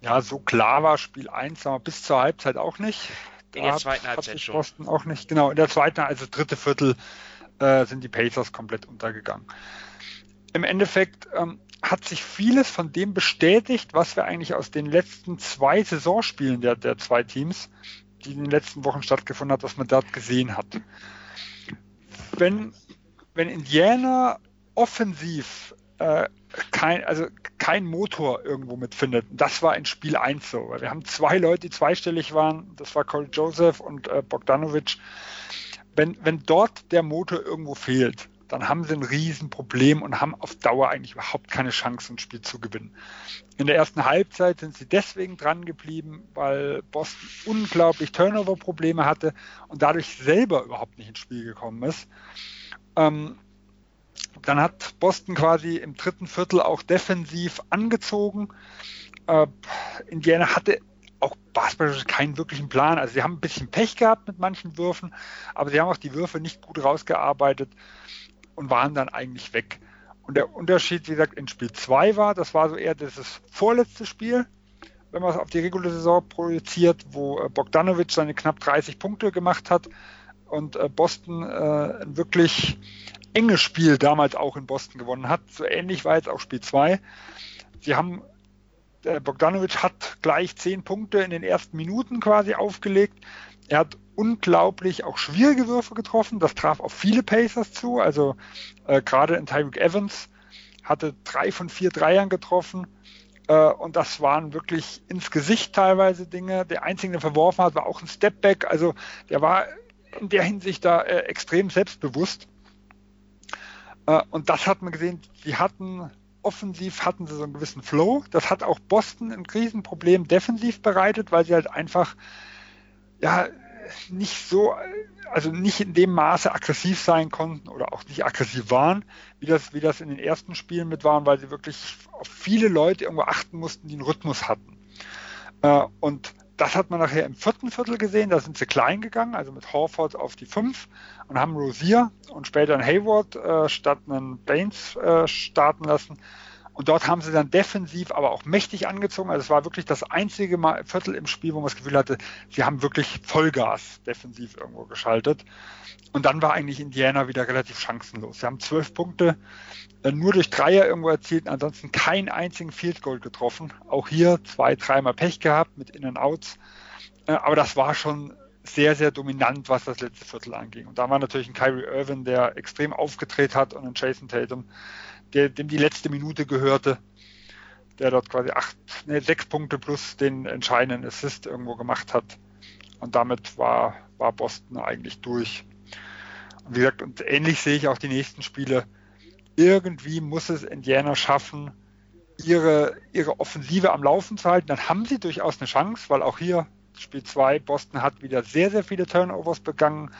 Ja, so klar war Spiel 1 aber bis zur Halbzeit auch nicht. In der zweiten Halbzeit schon. Boston auch nicht, genau. In der zweiten, also dritte Viertel, äh, sind die Pacers komplett untergegangen. Im Endeffekt, ähm, hat sich vieles von dem bestätigt, was wir eigentlich aus den letzten zwei Saisonspielen der, der zwei Teams, die in den letzten Wochen stattgefunden hat, was man dort gesehen hat. Wenn, wenn Indiana offensiv äh, kein, also kein Motor irgendwo mitfindet. Das war in Spiel 1 so. Wir haben zwei Leute, die zweistellig waren. Das war Cole Joseph und äh, Bogdanovic. Wenn, wenn dort der Motor irgendwo fehlt, dann haben sie ein Riesenproblem und haben auf Dauer eigentlich überhaupt keine Chance, ein Spiel zu gewinnen. In der ersten Halbzeit sind sie deswegen dran geblieben, weil Boston unglaublich Turnover-Probleme hatte und dadurch selber überhaupt nicht ins Spiel gekommen ist. Ähm, dann hat Boston quasi im dritten Viertel auch defensiv angezogen. Äh, Indiana hatte auch basketballerisch keinen wirklichen Plan. Also sie haben ein bisschen Pech gehabt mit manchen Würfen, aber sie haben auch die Würfe nicht gut rausgearbeitet und waren dann eigentlich weg. Und der Unterschied, wie gesagt, in Spiel 2 war, das war so eher das vorletzte Spiel, wenn man es auf die reguläre Saison projiziert, wo äh, Bogdanovic seine knapp 30 Punkte gemacht hat und äh, Boston äh, wirklich enges Spiel damals auch in Boston gewonnen hat. So ähnlich war jetzt auch Spiel 2. Sie haben, äh, Bogdanovic hat gleich zehn Punkte in den ersten Minuten quasi aufgelegt. Er hat unglaublich auch schwierige Würfe getroffen. Das traf auf viele Pacers zu. Also äh, gerade in Tyreek Evans hatte drei von vier Dreiern getroffen. Äh, und das waren wirklich ins Gesicht teilweise Dinge. Der einzige, der verworfen hat, war auch ein Stepback. Also der war in der Hinsicht da äh, extrem selbstbewusst. Äh, und das hat man gesehen, sie hatten offensiv hatten sie so einen gewissen Flow. Das hat auch Boston ein Riesenproblem defensiv bereitet, weil sie halt einfach ja nicht so, also nicht in dem Maße aggressiv sein konnten oder auch nicht aggressiv waren, wie das, wie das in den ersten Spielen mit waren, weil sie wirklich auf viele Leute irgendwo achten mussten, die einen Rhythmus hatten. Äh, und das hat man nachher im vierten Viertel gesehen, da sind sie klein gegangen, also mit Horford auf die 5 und haben Rosier und später einen Hayward äh, statt einen Baines äh, starten lassen. Und dort haben sie dann defensiv aber auch mächtig angezogen. Also es war wirklich das einzige Mal Viertel im Spiel, wo man das Gefühl hatte, sie haben wirklich Vollgas defensiv irgendwo geschaltet. Und dann war eigentlich Indiana wieder relativ chancenlos. Sie haben zwölf Punkte äh, nur durch Dreier irgendwo erzielt, ansonsten keinen einzigen Field Goal getroffen. Auch hier zwei, dreimal Pech gehabt mit In and Outs. Äh, aber das war schon sehr, sehr dominant, was das letzte Viertel anging. Und da war natürlich ein Kyrie Irvin, der extrem aufgedreht hat und ein Jason Tatum, dem die letzte Minute gehörte, der dort quasi acht, nee, sechs Punkte plus den entscheidenden Assist irgendwo gemacht hat. Und damit war, war Boston eigentlich durch. Und wie gesagt, und ähnlich sehe ich auch die nächsten Spiele. Irgendwie muss es Indiana schaffen, ihre, ihre Offensive am Laufen zu halten. Dann haben sie durchaus eine Chance, weil auch hier Spiel 2, Boston hat wieder sehr, sehr viele Turnovers begangen,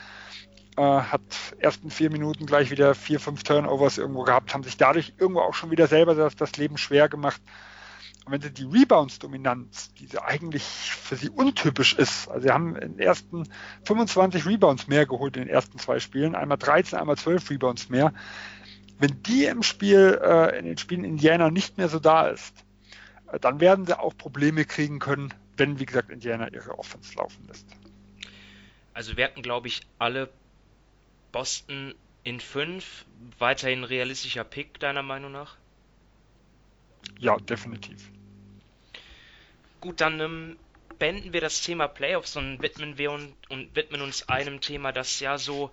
äh, hat ersten vier Minuten gleich wieder vier, fünf Turnovers irgendwo gehabt, haben sich dadurch irgendwo auch schon wieder selber das, das Leben schwer gemacht. Und wenn sie die Rebounds-Dominanz, die eigentlich für sie untypisch ist, also sie haben in den ersten 25 Rebounds mehr geholt in den ersten zwei Spielen, einmal 13, einmal 12 Rebounds mehr. Wenn die im Spiel, äh, in den Spielen Indiana nicht mehr so da ist, äh, dann werden sie auch Probleme kriegen können, wenn, wie gesagt, Indiana ihre Offense laufen lässt. Also wir hatten, glaube ich, alle Boston in 5. Weiterhin realistischer Pick, deiner Meinung nach? Ja, definitiv. Gut, dann ähm, beenden wir das Thema Playoffs und widmen wir uns, und widmen uns einem Thema, das ja so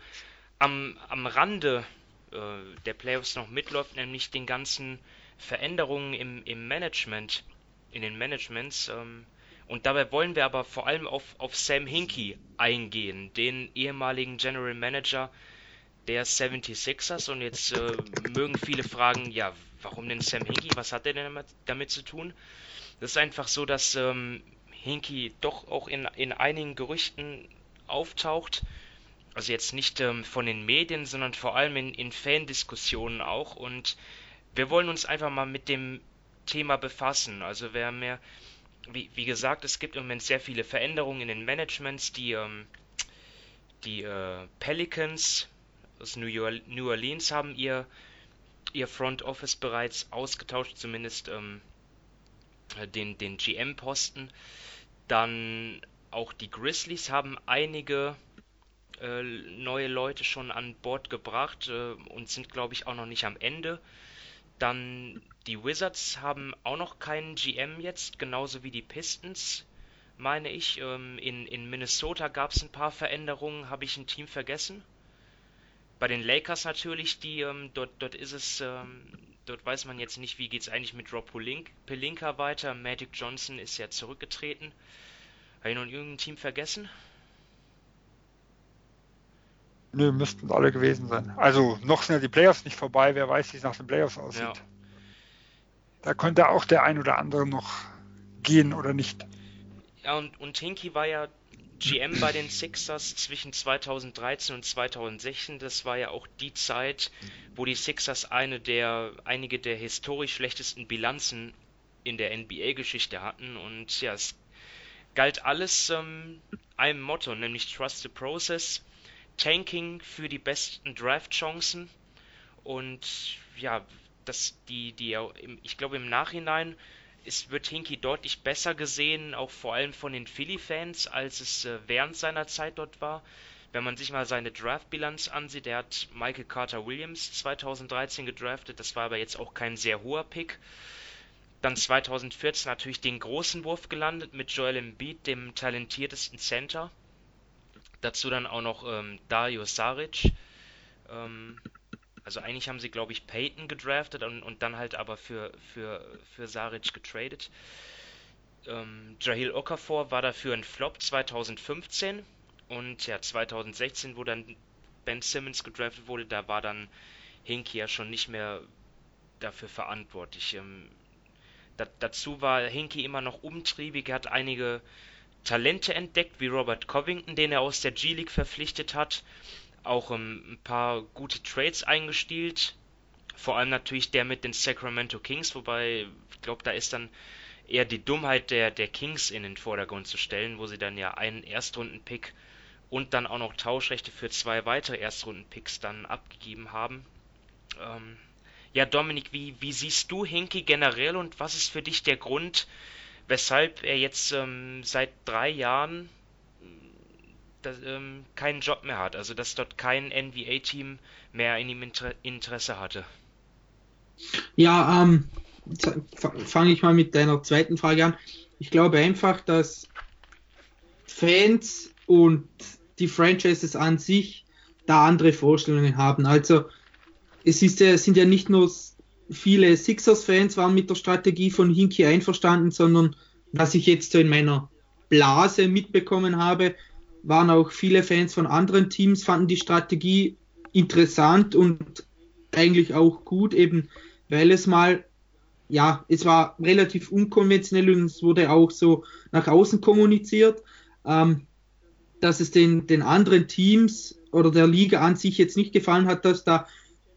am, am Rande äh, der Playoffs noch mitläuft, nämlich den ganzen Veränderungen im, im Management, in den Managements. Ähm, und dabei wollen wir aber vor allem auf, auf Sam Hinkie eingehen, den ehemaligen General Manager der 76ers. Und jetzt äh, mögen viele fragen, ja, warum denn Sam Hinkie? Was hat er denn damit, damit zu tun? Das ist einfach so, dass ähm, Hinkie doch auch in, in einigen Gerüchten auftaucht. Also jetzt nicht ähm, von den Medien, sondern vor allem in, in Fandiskussionen auch. Und wir wollen uns einfach mal mit dem Thema befassen. Also wer mehr wie, wie gesagt, es gibt im Moment sehr viele Veränderungen in den Managements. Die, ähm, die äh, Pelicans aus New Orleans haben ihr, ihr Front Office bereits ausgetauscht, zumindest ähm, den, den GM-Posten. Dann auch die Grizzlies haben einige äh, neue Leute schon an Bord gebracht äh, und sind, glaube ich, auch noch nicht am Ende. Dann die Wizards haben auch noch keinen GM jetzt, genauso wie die Pistons, meine ich. Ähm, in, in Minnesota gab es ein paar Veränderungen, habe ich ein Team vergessen. Bei den Lakers natürlich, die ähm, dort, dort ist es, ähm, dort weiß man jetzt nicht, wie geht es eigentlich mit Rob Pelinka weiter. Magic Johnson ist ja zurückgetreten. Habe ich noch irgendein Team vergessen? Nö, müssten alle gewesen sein. Also noch sind ja die Playoffs nicht vorbei, wer weiß, wie es nach den Playoffs aussieht. Ja. Da könnte auch der ein oder andere noch gehen oder nicht. Ja, und, und Hinky war ja GM bei den Sixers zwischen 2013 und 2016. Das war ja auch die Zeit, wo die Sixers eine der, einige der historisch schlechtesten Bilanzen in der NBA-Geschichte hatten. Und ja, es galt alles ähm, einem Motto, nämlich Trust the Process. Tanking für die besten Draft-Chancen und ja, dass die, die, ich glaube im Nachhinein ist, wird Hinky deutlich besser gesehen, auch vor allem von den Philly-Fans, als es äh, während seiner Zeit dort war. Wenn man sich mal seine Draft-Bilanz ansieht, der hat Michael Carter Williams 2013 gedraftet, das war aber jetzt auch kein sehr hoher Pick. Dann 2014 natürlich den großen Wurf gelandet mit Joel Embiid, dem talentiertesten Center. Dazu dann auch noch ähm, Dario Saric. Ähm, also eigentlich haben sie, glaube ich, Peyton gedraftet und, und dann halt aber für, für, für Saric getradet. Ähm, Jahil Okafor war dafür ein Flop 2015 und ja, 2016, wo dann Ben Simmons gedraftet wurde, da war dann Hinky ja schon nicht mehr dafür verantwortlich. Ähm, da, dazu war Hinky immer noch umtriebig, er hat einige Talente entdeckt, wie Robert Covington, den er aus der G-League verpflichtet hat. Auch ähm, ein paar gute Trades eingestielt. Vor allem natürlich der mit den Sacramento Kings, wobei ich glaube, da ist dann eher die Dummheit der, der Kings in den Vordergrund zu stellen, wo sie dann ja einen Erstrunden-Pick und dann auch noch Tauschrechte für zwei weitere Erstrunden-Picks dann abgegeben haben. Ähm, ja, Dominik, wie, wie siehst du Hinky generell und was ist für dich der Grund, weshalb er jetzt ähm, seit drei Jahren äh, das, ähm, keinen Job mehr hat, also dass dort kein NBA-Team mehr in ihm Inter Interesse hatte. Ja, ähm, fange ich mal mit deiner zweiten Frage an. Ich glaube einfach, dass Fans und die Franchises an sich da andere Vorstellungen haben. Also es ist ja, sind ja nicht nur viele Sixers-Fans waren mit der Strategie von Hinky einverstanden, sondern was ich jetzt so in meiner Blase mitbekommen habe, waren auch viele Fans von anderen Teams, fanden die Strategie interessant und eigentlich auch gut, eben weil es mal, ja, es war relativ unkonventionell und es wurde auch so nach außen kommuniziert, ähm, dass es den, den anderen Teams oder der Liga an sich jetzt nicht gefallen hat, dass da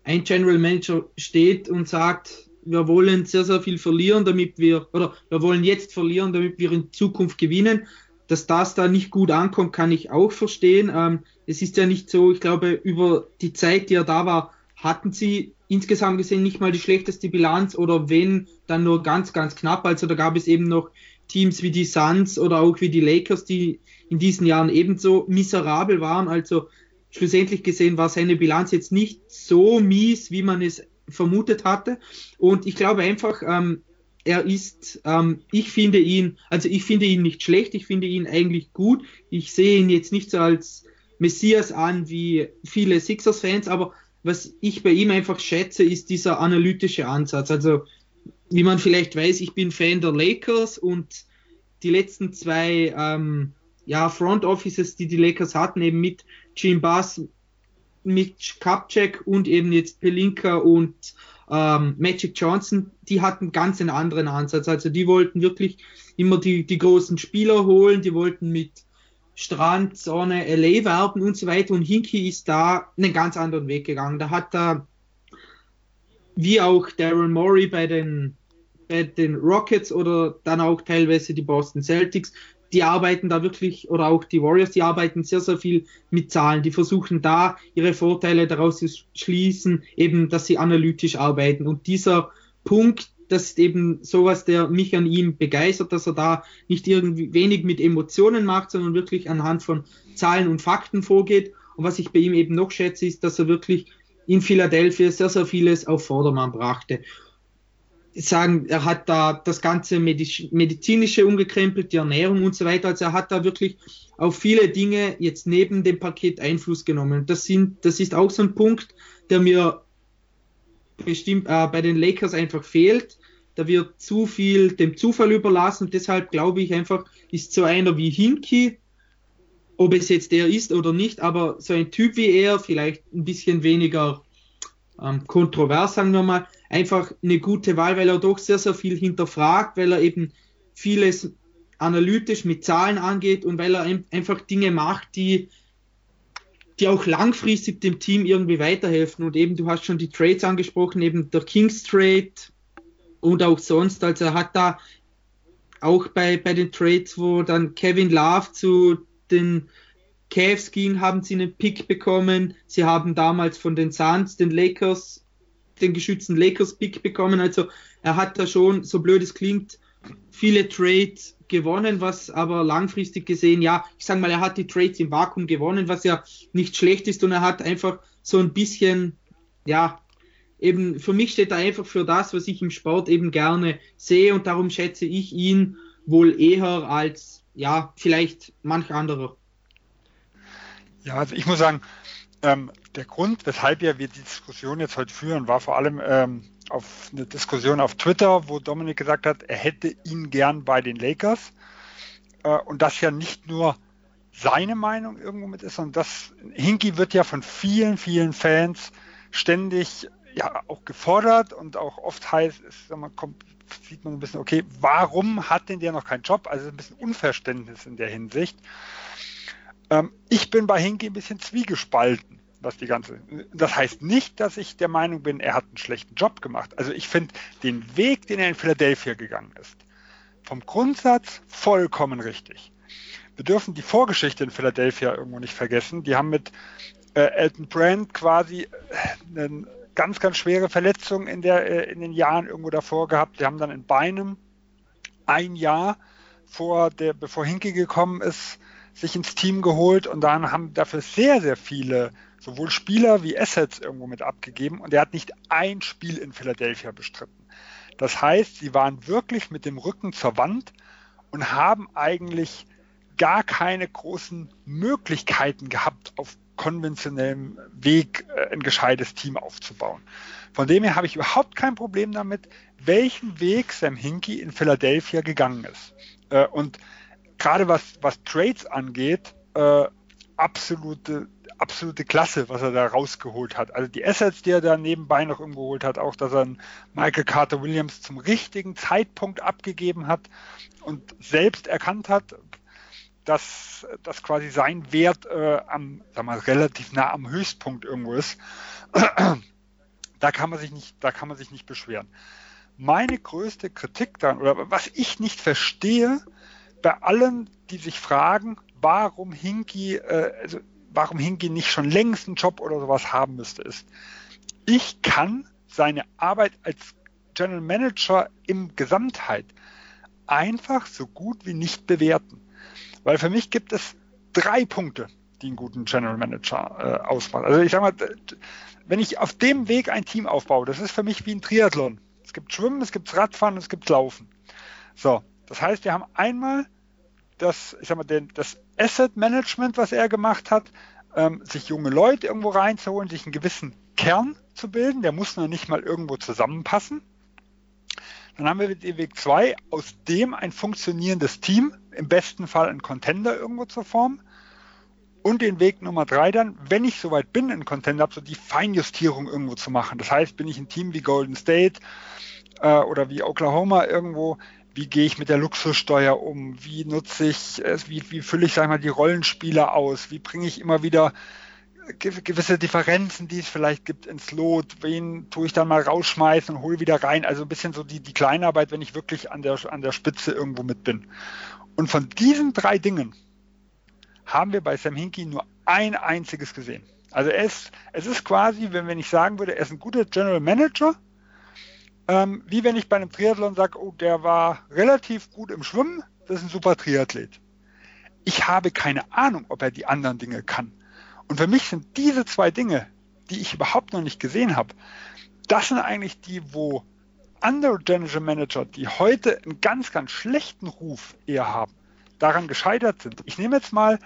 ein General Manager steht und sagt, wir wollen sehr, sehr viel verlieren, damit wir, oder wir wollen jetzt verlieren, damit wir in Zukunft gewinnen. Dass das da nicht gut ankommt, kann ich auch verstehen. Ähm, es ist ja nicht so, ich glaube, über die Zeit, die er da war, hatten sie insgesamt gesehen nicht mal die schlechteste Bilanz oder wenn, dann nur ganz, ganz knapp. Also da gab es eben noch Teams wie die Suns oder auch wie die Lakers, die in diesen Jahren ebenso miserabel waren. Also schlussendlich gesehen war seine Bilanz jetzt nicht so mies, wie man es vermutet hatte. Und ich glaube einfach, ähm, er ist, ähm, ich finde ihn, also ich finde ihn nicht schlecht, ich finde ihn eigentlich gut. Ich sehe ihn jetzt nicht so als Messias an wie viele Sixers-Fans, aber was ich bei ihm einfach schätze, ist dieser analytische Ansatz. Also, wie man vielleicht weiß, ich bin Fan der Lakers und die letzten zwei ähm, ja, Front Offices, die die Lakers hatten, eben mit Jim Bass, mit Kapchek und eben jetzt Pelinka und ähm, Magic Johnson, die hatten ganz einen anderen Ansatz. Also die wollten wirklich immer die, die großen Spieler holen, die wollten mit Strand, Sonne, LA werben und so weiter. Und Hinky ist da einen ganz anderen Weg gegangen. Da hat er, wie auch Daryl Morey bei den, bei den Rockets oder dann auch teilweise die Boston Celtics, die arbeiten da wirklich, oder auch die Warriors, die arbeiten sehr, sehr viel mit Zahlen. Die versuchen da ihre Vorteile daraus zu schließen, eben, dass sie analytisch arbeiten. Und dieser Punkt, das ist eben sowas, der mich an ihm begeistert, dass er da nicht irgendwie wenig mit Emotionen macht, sondern wirklich anhand von Zahlen und Fakten vorgeht. Und was ich bei ihm eben noch schätze, ist, dass er wirklich in Philadelphia sehr, sehr vieles auf Vordermann brachte. Sagen, er hat da das ganze medizinische umgekrempelt, die Ernährung und so weiter. Also er hat da wirklich auf viele Dinge jetzt neben dem Paket Einfluss genommen. Das sind, das ist auch so ein Punkt, der mir bestimmt äh, bei den Lakers einfach fehlt. Da wird zu viel dem Zufall überlassen. Deshalb glaube ich einfach, ist so einer wie Hinky, ob es jetzt der ist oder nicht, aber so ein Typ wie er, vielleicht ein bisschen weniger ähm, kontrovers, sagen wir mal, einfach eine gute Wahl, weil er doch sehr, sehr viel hinterfragt, weil er eben vieles analytisch mit Zahlen angeht und weil er ein, einfach Dinge macht, die, die auch langfristig dem Team irgendwie weiterhelfen. Und eben, du hast schon die Trades angesprochen, eben der Kings Trade und auch sonst. Also er hat da auch bei, bei den Trades, wo dann Kevin Love zu den Cavs ging, haben sie einen Pick bekommen. Sie haben damals von den Suns, den Lakers, den geschützten Lakers-Pick bekommen. Also er hat da schon, so blöd es klingt, viele Trades gewonnen, was aber langfristig gesehen, ja, ich sage mal, er hat die Trades im Vakuum gewonnen, was ja nicht schlecht ist und er hat einfach so ein bisschen, ja, eben für mich steht er einfach für das, was ich im Sport eben gerne sehe und darum schätze ich ihn wohl eher als, ja, vielleicht manch anderer. Ja, also ich muss sagen, ähm, der Grund, weshalb wir die Diskussion jetzt heute führen, war vor allem ähm, auf eine Diskussion auf Twitter, wo Dominik gesagt hat, er hätte ihn gern bei den Lakers. Äh, und das ja nicht nur seine Meinung irgendwo mit ist, sondern das Hinky wird ja von vielen, vielen Fans ständig ja auch gefordert und auch oft heißt, es kommt, sieht man ein bisschen, okay, warum hat denn der noch keinen Job? Also ein bisschen Unverständnis in der Hinsicht. Ähm, ich bin bei Hinky ein bisschen zwiegespalten was die ganze. Das heißt nicht, dass ich der Meinung bin, er hat einen schlechten Job gemacht. Also ich finde den Weg, den er in Philadelphia gegangen ist, vom Grundsatz vollkommen richtig. Wir dürfen die Vorgeschichte in Philadelphia irgendwo nicht vergessen. Die haben mit äh, Elton Brand quasi äh, eine ganz, ganz schwere Verletzung in, der, äh, in den Jahren irgendwo davor gehabt. Die haben dann in Beinem ein Jahr vor der, bevor Hinke gekommen ist, sich ins Team geholt und dann haben dafür sehr, sehr viele sowohl Spieler wie Assets irgendwo mit abgegeben und er hat nicht ein Spiel in Philadelphia bestritten. Das heißt, sie waren wirklich mit dem Rücken zur Wand und haben eigentlich gar keine großen Möglichkeiten gehabt, auf konventionellem Weg äh, ein gescheites Team aufzubauen. Von dem her habe ich überhaupt kein Problem damit, welchen Weg Sam Hinkie in Philadelphia gegangen ist. Äh, und gerade was, was Trades angeht, äh, absolute absolute Klasse, was er da rausgeholt hat. Also die Assets, die er da nebenbei noch umgeholt hat, auch dass er Michael Carter Williams zum richtigen Zeitpunkt abgegeben hat und selbst erkannt hat, dass das quasi sein Wert äh, am, sag mal, relativ nah am Höchstpunkt irgendwo ist. da kann man sich nicht, da kann man sich nicht beschweren. Meine größte Kritik dann, oder was ich nicht verstehe, bei allen, die sich fragen, warum Hinky, äh, also warum Hinky nicht schon längst einen Job oder sowas haben müsste, ist, ich kann seine Arbeit als General Manager im Gesamtheit einfach so gut wie nicht bewerten. Weil für mich gibt es drei Punkte, die einen guten General Manager äh, ausmachen. Also ich sage mal, wenn ich auf dem Weg ein Team aufbaue, das ist für mich wie ein Triathlon. Es gibt Schwimmen, es gibt Radfahren, es gibt Laufen. So, das heißt, wir haben einmal das, ich sag mal, den, das Asset Management, was er gemacht hat, ähm, sich junge Leute irgendwo reinzuholen, sich einen gewissen Kern zu bilden, der muss noch nicht mal irgendwo zusammenpassen. Dann haben wir den Weg 2, aus dem ein funktionierendes Team, im besten Fall ein Contender irgendwo zu formen. Und den Weg Nummer 3 dann, wenn ich soweit bin, ein Contender habe, so die Feinjustierung irgendwo zu machen. Das heißt, bin ich ein Team wie Golden State äh, oder wie Oklahoma irgendwo, wie gehe ich mit der Luxussteuer um, wie nutze ich, wie, wie fülle ich, sag mal, die Rollenspieler aus, wie bringe ich immer wieder gewisse Differenzen, die es vielleicht gibt, ins Lot, wen tue ich dann mal rausschmeißen und hole wieder rein, also ein bisschen so die, die Kleinarbeit, wenn ich wirklich an der, an der Spitze irgendwo mit bin. Und von diesen drei Dingen haben wir bei Sam Hinkie nur ein einziges gesehen. Also es, es ist quasi, wenn, wenn ich sagen würde, er ist ein guter General Manager, ähm, wie wenn ich bei einem Triathlon sage, oh, der war relativ gut im Schwimmen, das ist ein super Triathlet. Ich habe keine Ahnung, ob er die anderen Dinge kann. Und für mich sind diese zwei Dinge, die ich überhaupt noch nicht gesehen habe, das sind eigentlich die, wo andere General Manager, die heute einen ganz, ganz schlechten Ruf eher haben, daran gescheitert sind. Ich nehme jetzt mal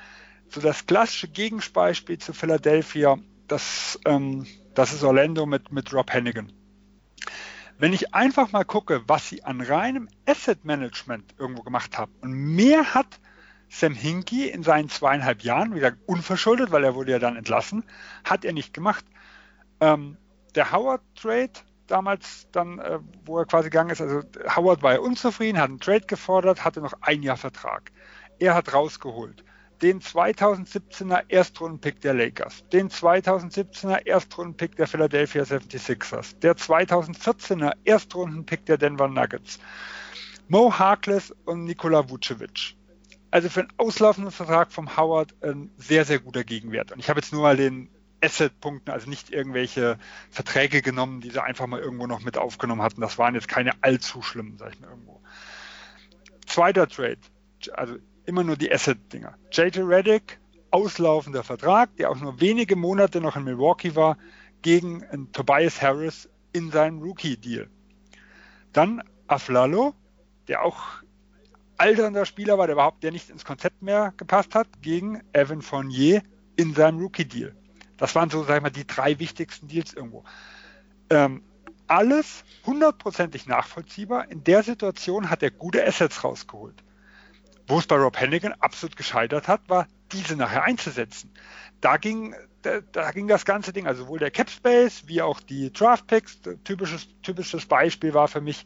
so das klassische Gegenbeispiel zu Philadelphia, das, ähm, das ist Orlando mit, mit Rob Hannigan. Wenn ich einfach mal gucke, was sie an reinem Asset Management irgendwo gemacht haben und mehr hat Sam Hinkie in seinen zweieinhalb Jahren, wie gesagt, unverschuldet, weil er wurde ja dann entlassen, hat er nicht gemacht. Ähm, der Howard Trade damals dann, äh, wo er quasi gegangen ist, also Howard war ja unzufrieden, hat einen Trade gefordert, hatte noch ein Jahr Vertrag. Er hat rausgeholt den 2017er Erstrundenpick der Lakers, den 2017er Erstrundenpick der Philadelphia 76ers, der 2014er Erstrundenpick der Denver Nuggets, Mo Harkless und Nikola Vucevic. Also für einen auslaufenden Vertrag vom Howard ein sehr, sehr guter Gegenwert. Und ich habe jetzt nur mal den Asset-Punkten, also nicht irgendwelche Verträge genommen, die sie einfach mal irgendwo noch mit aufgenommen hatten. Das waren jetzt keine allzu schlimmen, sag ich mal irgendwo. Zweiter Trade, also immer nur die Asset-Dinger. JJ Reddick, auslaufender Vertrag, der auch nur wenige Monate noch in Milwaukee war, gegen einen Tobias Harris in seinem Rookie-Deal. Dann Aflalo, der auch alternder Spieler war, der überhaupt der nicht ins Konzept mehr gepasst hat, gegen Evan Fournier in seinem Rookie-Deal. Das waren so, sag ich mal, die drei wichtigsten Deals irgendwo. Ähm, alles hundertprozentig nachvollziehbar. In der Situation hat er gute Assets rausgeholt. Wo es bei Rob Hennigan absolut gescheitert hat, war, diese nachher einzusetzen. Da ging, da, da ging das ganze Ding, also sowohl der Cap Space wie auch die Draft Picks. Typisches, typisches Beispiel war für mich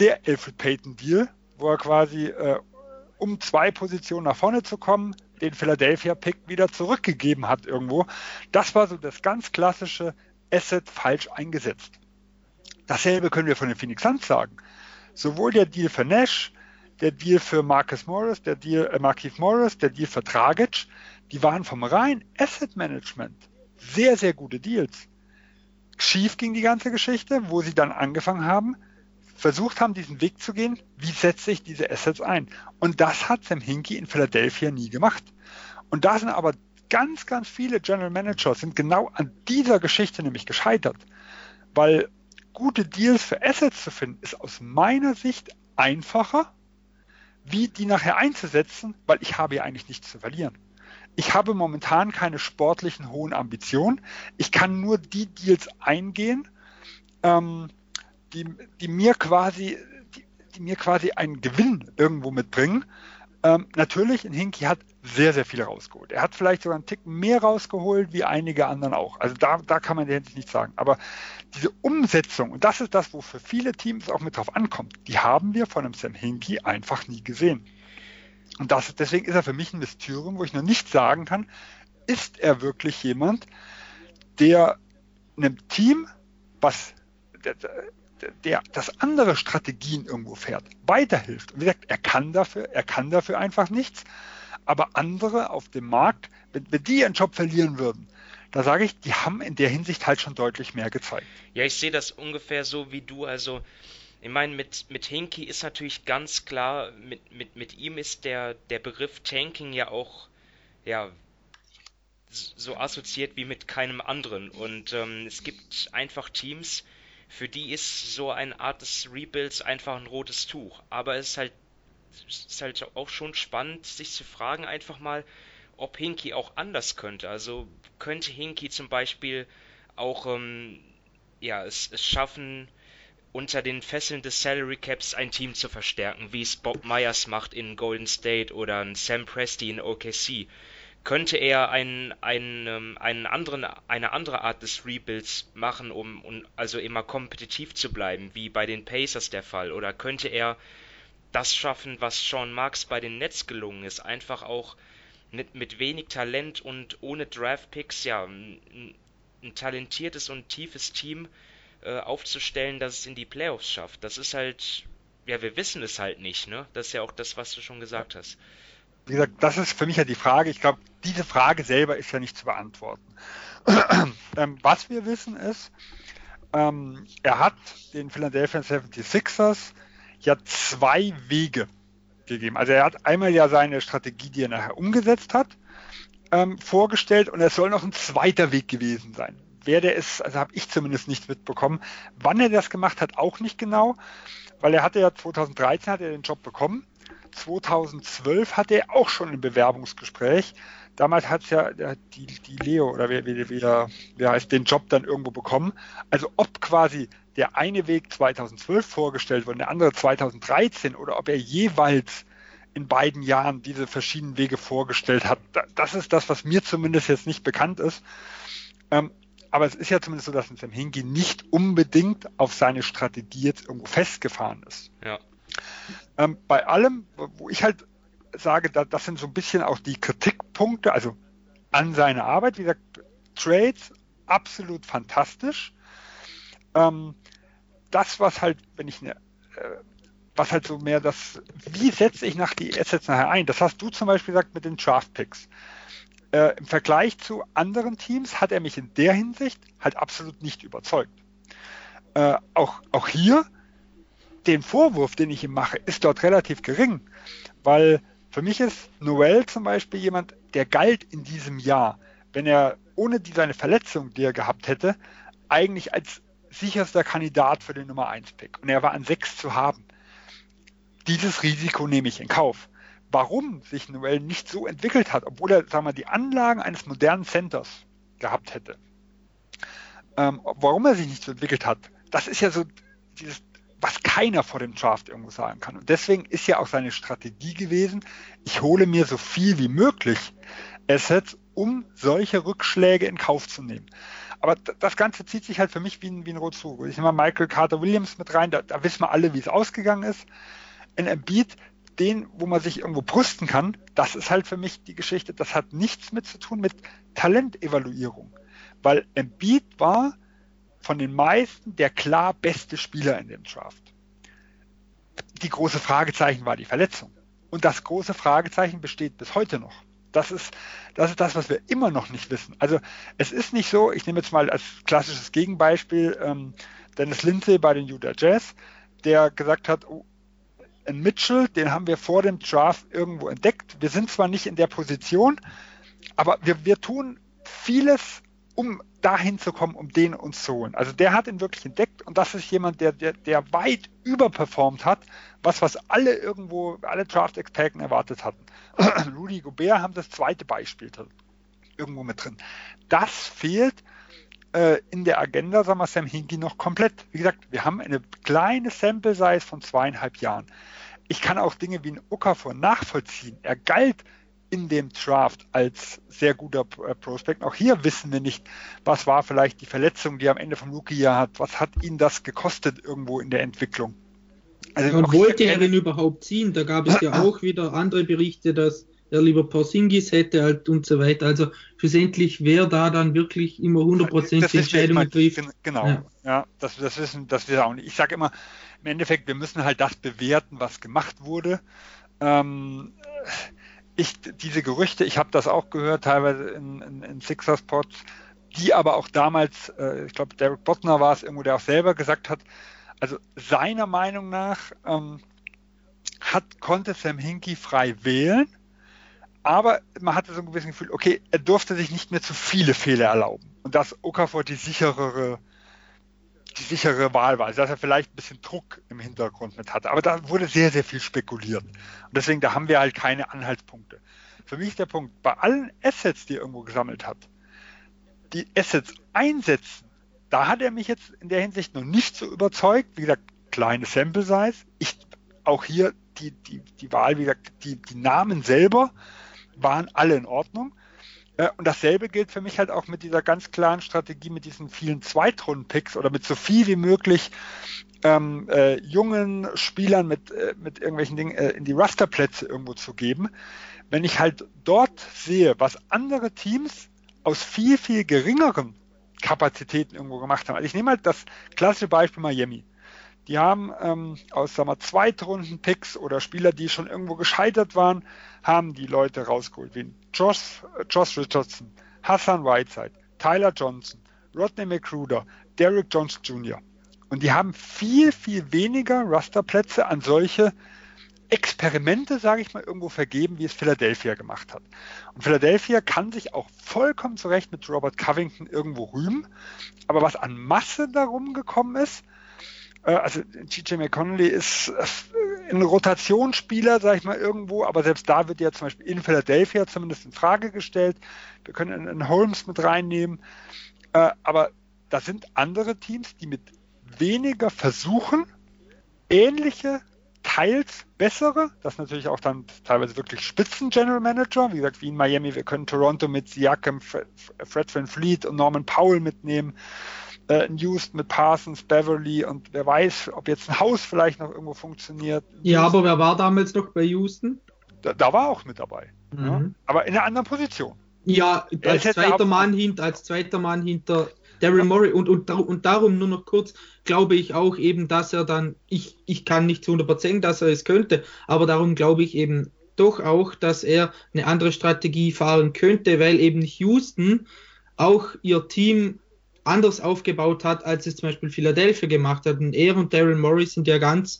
der Alfred Payton Deal, wo er quasi, äh, um zwei Positionen nach vorne zu kommen, den Philadelphia Pick wieder zurückgegeben hat irgendwo. Das war so das ganz klassische Asset falsch eingesetzt. Dasselbe können wir von den Phoenix Suns sagen. Sowohl der Deal für Nash der Deal für Marcus Morris, der Deal, äh, Marquise Morris, der Deal für Dragic, die waren vom rein Asset Management sehr, sehr gute Deals. Schief ging die ganze Geschichte, wo sie dann angefangen haben, versucht haben, diesen Weg zu gehen, wie setze ich diese Assets ein? Und das hat Sam Hinkie in Philadelphia nie gemacht. Und da sind aber ganz, ganz viele General Managers sind genau an dieser Geschichte nämlich gescheitert. Weil gute Deals für Assets zu finden, ist aus meiner Sicht einfacher wie die nachher einzusetzen, weil ich habe ja eigentlich nichts zu verlieren. Ich habe momentan keine sportlichen hohen Ambitionen. Ich kann nur die Deals eingehen, ähm, die, die mir quasi, die, die, mir quasi einen Gewinn irgendwo mitbringen. Ähm, natürlich, in Hinky hat sehr, sehr viel rausgeholt. Er hat vielleicht sogar einen Tick mehr rausgeholt wie einige anderen auch. Also da, da kann man jetzt nicht sagen. Aber diese Umsetzung, und das ist das, wo für viele Teams auch mit drauf ankommt, die haben wir von einem Sam Hinkie einfach nie gesehen. Und das, deswegen ist er für mich ein Mysterium, wo ich noch nicht sagen kann, ist er wirklich jemand, der einem Team, was der, das andere Strategien irgendwo fährt, weiterhilft. Und wie gesagt, er kann dafür, er kann dafür einfach nichts. Aber andere auf dem Markt, wenn, wenn die ihren Job verlieren würden, da sage ich, die haben in der Hinsicht halt schon deutlich mehr gezeigt. Ja, ich sehe das ungefähr so wie du. Also, ich meine, mit, mit Hinky ist natürlich ganz klar, mit, mit, mit ihm ist der, der Begriff Tanking ja auch, ja, so assoziiert wie mit keinem anderen. Und ähm, es gibt einfach Teams, für die ist so eine Art des Rebuilds einfach ein rotes Tuch. Aber es ist halt, es ist halt auch schon spannend, sich zu fragen einfach mal, ob Hinky auch anders könnte. Also könnte Hinky zum Beispiel auch ähm, ja, es, es schaffen, unter den Fesseln des Salary Caps ein Team zu verstärken, wie es Bob Myers macht in Golden State oder Sam Presti in OKC. Könnte er ein, ein, ähm, einen anderen, eine andere Art des Rebuilds machen, um, um also immer kompetitiv zu bleiben, wie bei den Pacers der Fall? Oder könnte er das schaffen, was Sean Marks bei den Nets gelungen ist, einfach auch mit, mit wenig Talent und ohne Draftpicks ja ein, ein talentiertes und tiefes Team äh, aufzustellen, das es in die Playoffs schafft. Das ist halt, ja, wir wissen es halt nicht, ne? Das ist ja auch das, was du schon gesagt hast. Wie gesagt, das ist für mich ja die Frage. Ich glaube, diese Frage selber ist ja nicht zu beantworten. ähm, was wir wissen ist, ähm, er hat den Philadelphia 76ers ja zwei Wege gegeben. Also er hat einmal ja seine Strategie, die er nachher umgesetzt hat, ähm, vorgestellt und es soll noch ein zweiter Weg gewesen sein. wer der ist, also habe ich zumindest nicht mitbekommen. Wann er das gemacht hat, auch nicht genau, weil er hatte ja 2013 hat er den Job bekommen. 2012 hatte er auch schon ein Bewerbungsgespräch. Damals hat es ja die, die Leo oder wer, wer, wer, wer heißt den Job dann irgendwo bekommen. Also ob quasi der eine Weg 2012 vorgestellt wurde, der andere 2013 oder ob er jeweils in beiden Jahren diese verschiedenen Wege vorgestellt hat. Das ist das, was mir zumindest jetzt nicht bekannt ist. Ähm, aber es ist ja zumindest so, dass Sam Hingi nicht unbedingt auf seine Strategie jetzt irgendwo festgefahren ist. Ja. Ähm, bei allem, wo ich halt sage, da, das sind so ein bisschen auch die Kritikpunkte, also an seine Arbeit, wie gesagt, Trades absolut fantastisch. Ähm, das, was halt, wenn ich eine, äh, was halt so mehr das, wie setze ich nach die Assets nachher ein? Das hast du zum Beispiel gesagt mit den Draft Picks. Äh, Im Vergleich zu anderen Teams hat er mich in der Hinsicht halt absolut nicht überzeugt. Äh, auch, auch hier, den Vorwurf, den ich ihm mache, ist dort relativ gering, weil für mich ist Noel zum Beispiel jemand, der galt in diesem Jahr, wenn er ohne die, seine Verletzung, die er gehabt hätte, eigentlich als sicherster Kandidat für den Nummer 1 Pick. Und er war an 6 zu haben. Dieses Risiko nehme ich in Kauf. Warum sich Noel nicht so entwickelt hat, obwohl er, sagen wir, die Anlagen eines modernen Centers gehabt hätte. Ähm, warum er sich nicht so entwickelt hat, das ist ja so dieses was keiner vor dem Draft irgendwo sagen kann. Und deswegen ist ja auch seine Strategie gewesen, ich hole mir so viel wie möglich Assets, um solche Rückschläge in Kauf zu nehmen. Aber das Ganze zieht sich halt für mich wie ein, wie ein Rot zu. Ich nehme mal Michael Carter Williams mit rein, da, da wissen wir alle, wie es ausgegangen ist. In Embiid, den, wo man sich irgendwo brüsten kann, das ist halt für mich die Geschichte, das hat nichts mit zu tun mit Talentevaluierung. Weil Embiid war von den meisten der klar beste Spieler in dem Draft. Die große Fragezeichen war die Verletzung. Und das große Fragezeichen besteht bis heute noch. Das ist, das ist das, was wir immer noch nicht wissen. Also es ist nicht so, ich nehme jetzt mal als klassisches Gegenbeispiel ähm, Dennis Lindsay bei den Utah Jazz, der gesagt hat, oh, ein Mitchell, den haben wir vor dem Draft irgendwo entdeckt. Wir sind zwar nicht in der Position, aber wir, wir tun vieles, um dahin zu kommen, um den uns zu holen. Also der hat ihn wirklich entdeckt und das ist jemand, der, der, der weit überperformt hat, was, was alle irgendwo, alle Draft-Experten erwartet hatten. Rudy Gobert haben das zweite Beispiel irgendwo mit drin. Das fehlt äh, in der Agenda, sagen wir Sam Hinkie noch komplett. Wie gesagt, wir haben eine kleine Sample-Size von zweieinhalb Jahren. Ich kann auch Dinge wie ein Okafor nachvollziehen. Er galt in dem Draft als sehr guter äh, Prospect. Auch hier wissen wir nicht, was war vielleicht die Verletzung, die er am Ende vom Rookie-Jahr hat. Was hat ihn das gekostet irgendwo in der Entwicklung? Also und wollte er ihn überhaupt ziehen? Da gab es ja auch wieder andere Berichte, dass er lieber Porzingis hätte halt und so weiter. Also schlussendlich, wer da dann wirklich immer 100% die Entscheidungen trifft. Genau, ja, ja das, das, wissen das wir auch nicht. Ich sage immer, im Endeffekt, wir müssen halt das bewerten, was gemacht wurde. Ähm, ich, diese Gerüchte, ich habe das auch gehört, teilweise in, in, in Sixers Pods, die aber auch damals, äh, ich glaube, Derek Bottner war es irgendwo, der auch selber gesagt hat, also seiner Meinung nach ähm, hat, konnte Sam Hinkie frei wählen, aber man hatte so ein gewisses Gefühl, okay, er durfte sich nicht mehr zu viele Fehler erlauben. Und dass Okafor die sicherere die sichere Wahl war. Also dass er vielleicht ein bisschen Druck im Hintergrund mit hatte. Aber da wurde sehr, sehr viel spekuliert. Und deswegen, da haben wir halt keine Anhaltspunkte. Für mich ist der Punkt, bei allen Assets, die er irgendwo gesammelt hat, die Assets einsetzen, da hat er mich jetzt in der Hinsicht noch nicht so überzeugt. Wie gesagt, kleine Sample Size. Ich, auch hier die, die, die Wahl, wie gesagt, die, die Namen selber waren alle in Ordnung. Äh, und dasselbe gilt für mich halt auch mit dieser ganz klaren Strategie, mit diesen vielen Zweitrunden-Picks oder mit so viel wie möglich ähm, äh, jungen Spielern mit, äh, mit irgendwelchen Dingen äh, in die Rasterplätze irgendwo zu geben. Wenn ich halt dort sehe, was andere Teams aus viel, viel geringeren Kapazitäten irgendwo gemacht haben. Also ich nehme halt das klassische Beispiel Miami. Die haben ähm, aus sagen wir, Zweitrunden-Picks oder Spieler, die schon irgendwo gescheitert waren, haben die Leute rausgeholt, wie Josh, Josh Richardson, Hassan Whiteside, Tyler Johnson, Rodney McCruder, Derrick Jones Jr. Und die haben viel, viel weniger Rasterplätze an solche Experimente, sage ich mal, irgendwo vergeben, wie es Philadelphia gemacht hat. Und Philadelphia kann sich auch vollkommen zurecht mit Robert Covington irgendwo rühmen. Aber was an Masse darum gekommen ist, äh, also TJ McConnelly ist äh, ein Rotationsspieler, sage ich mal, irgendwo, aber selbst da wird ja zum Beispiel in Philadelphia zumindest in Frage gestellt. Wir können einen Holmes mit reinnehmen. Äh, aber da sind andere Teams, die mit weniger Versuchen ähnliche teils bessere, das natürlich auch dann teilweise wirklich Spitzen General Manager, wie gesagt, wie in Miami, wir können Toronto mit Siakam, Fred Van Fleet und Norman Powell mitnehmen, äh, in Houston mit Parsons, Beverly und wer weiß, ob jetzt ein Haus vielleicht noch irgendwo funktioniert. Ja, aber wer war damals noch bei Houston? Da, da war auch mit dabei. Mhm. Ja, aber in einer anderen Position. Ja, als zweiter, Mann hinter, als zweiter Mann hinter Daryl Morey und, und, und darum nur noch kurz glaube ich auch eben, dass er dann, ich, ich kann nicht zu 100% dass er es könnte, aber darum glaube ich eben doch auch, dass er eine andere Strategie fahren könnte, weil eben Houston auch ihr Team anders aufgebaut hat, als es zum Beispiel Philadelphia gemacht hat. Und er und Daryl Morey sind ja ganz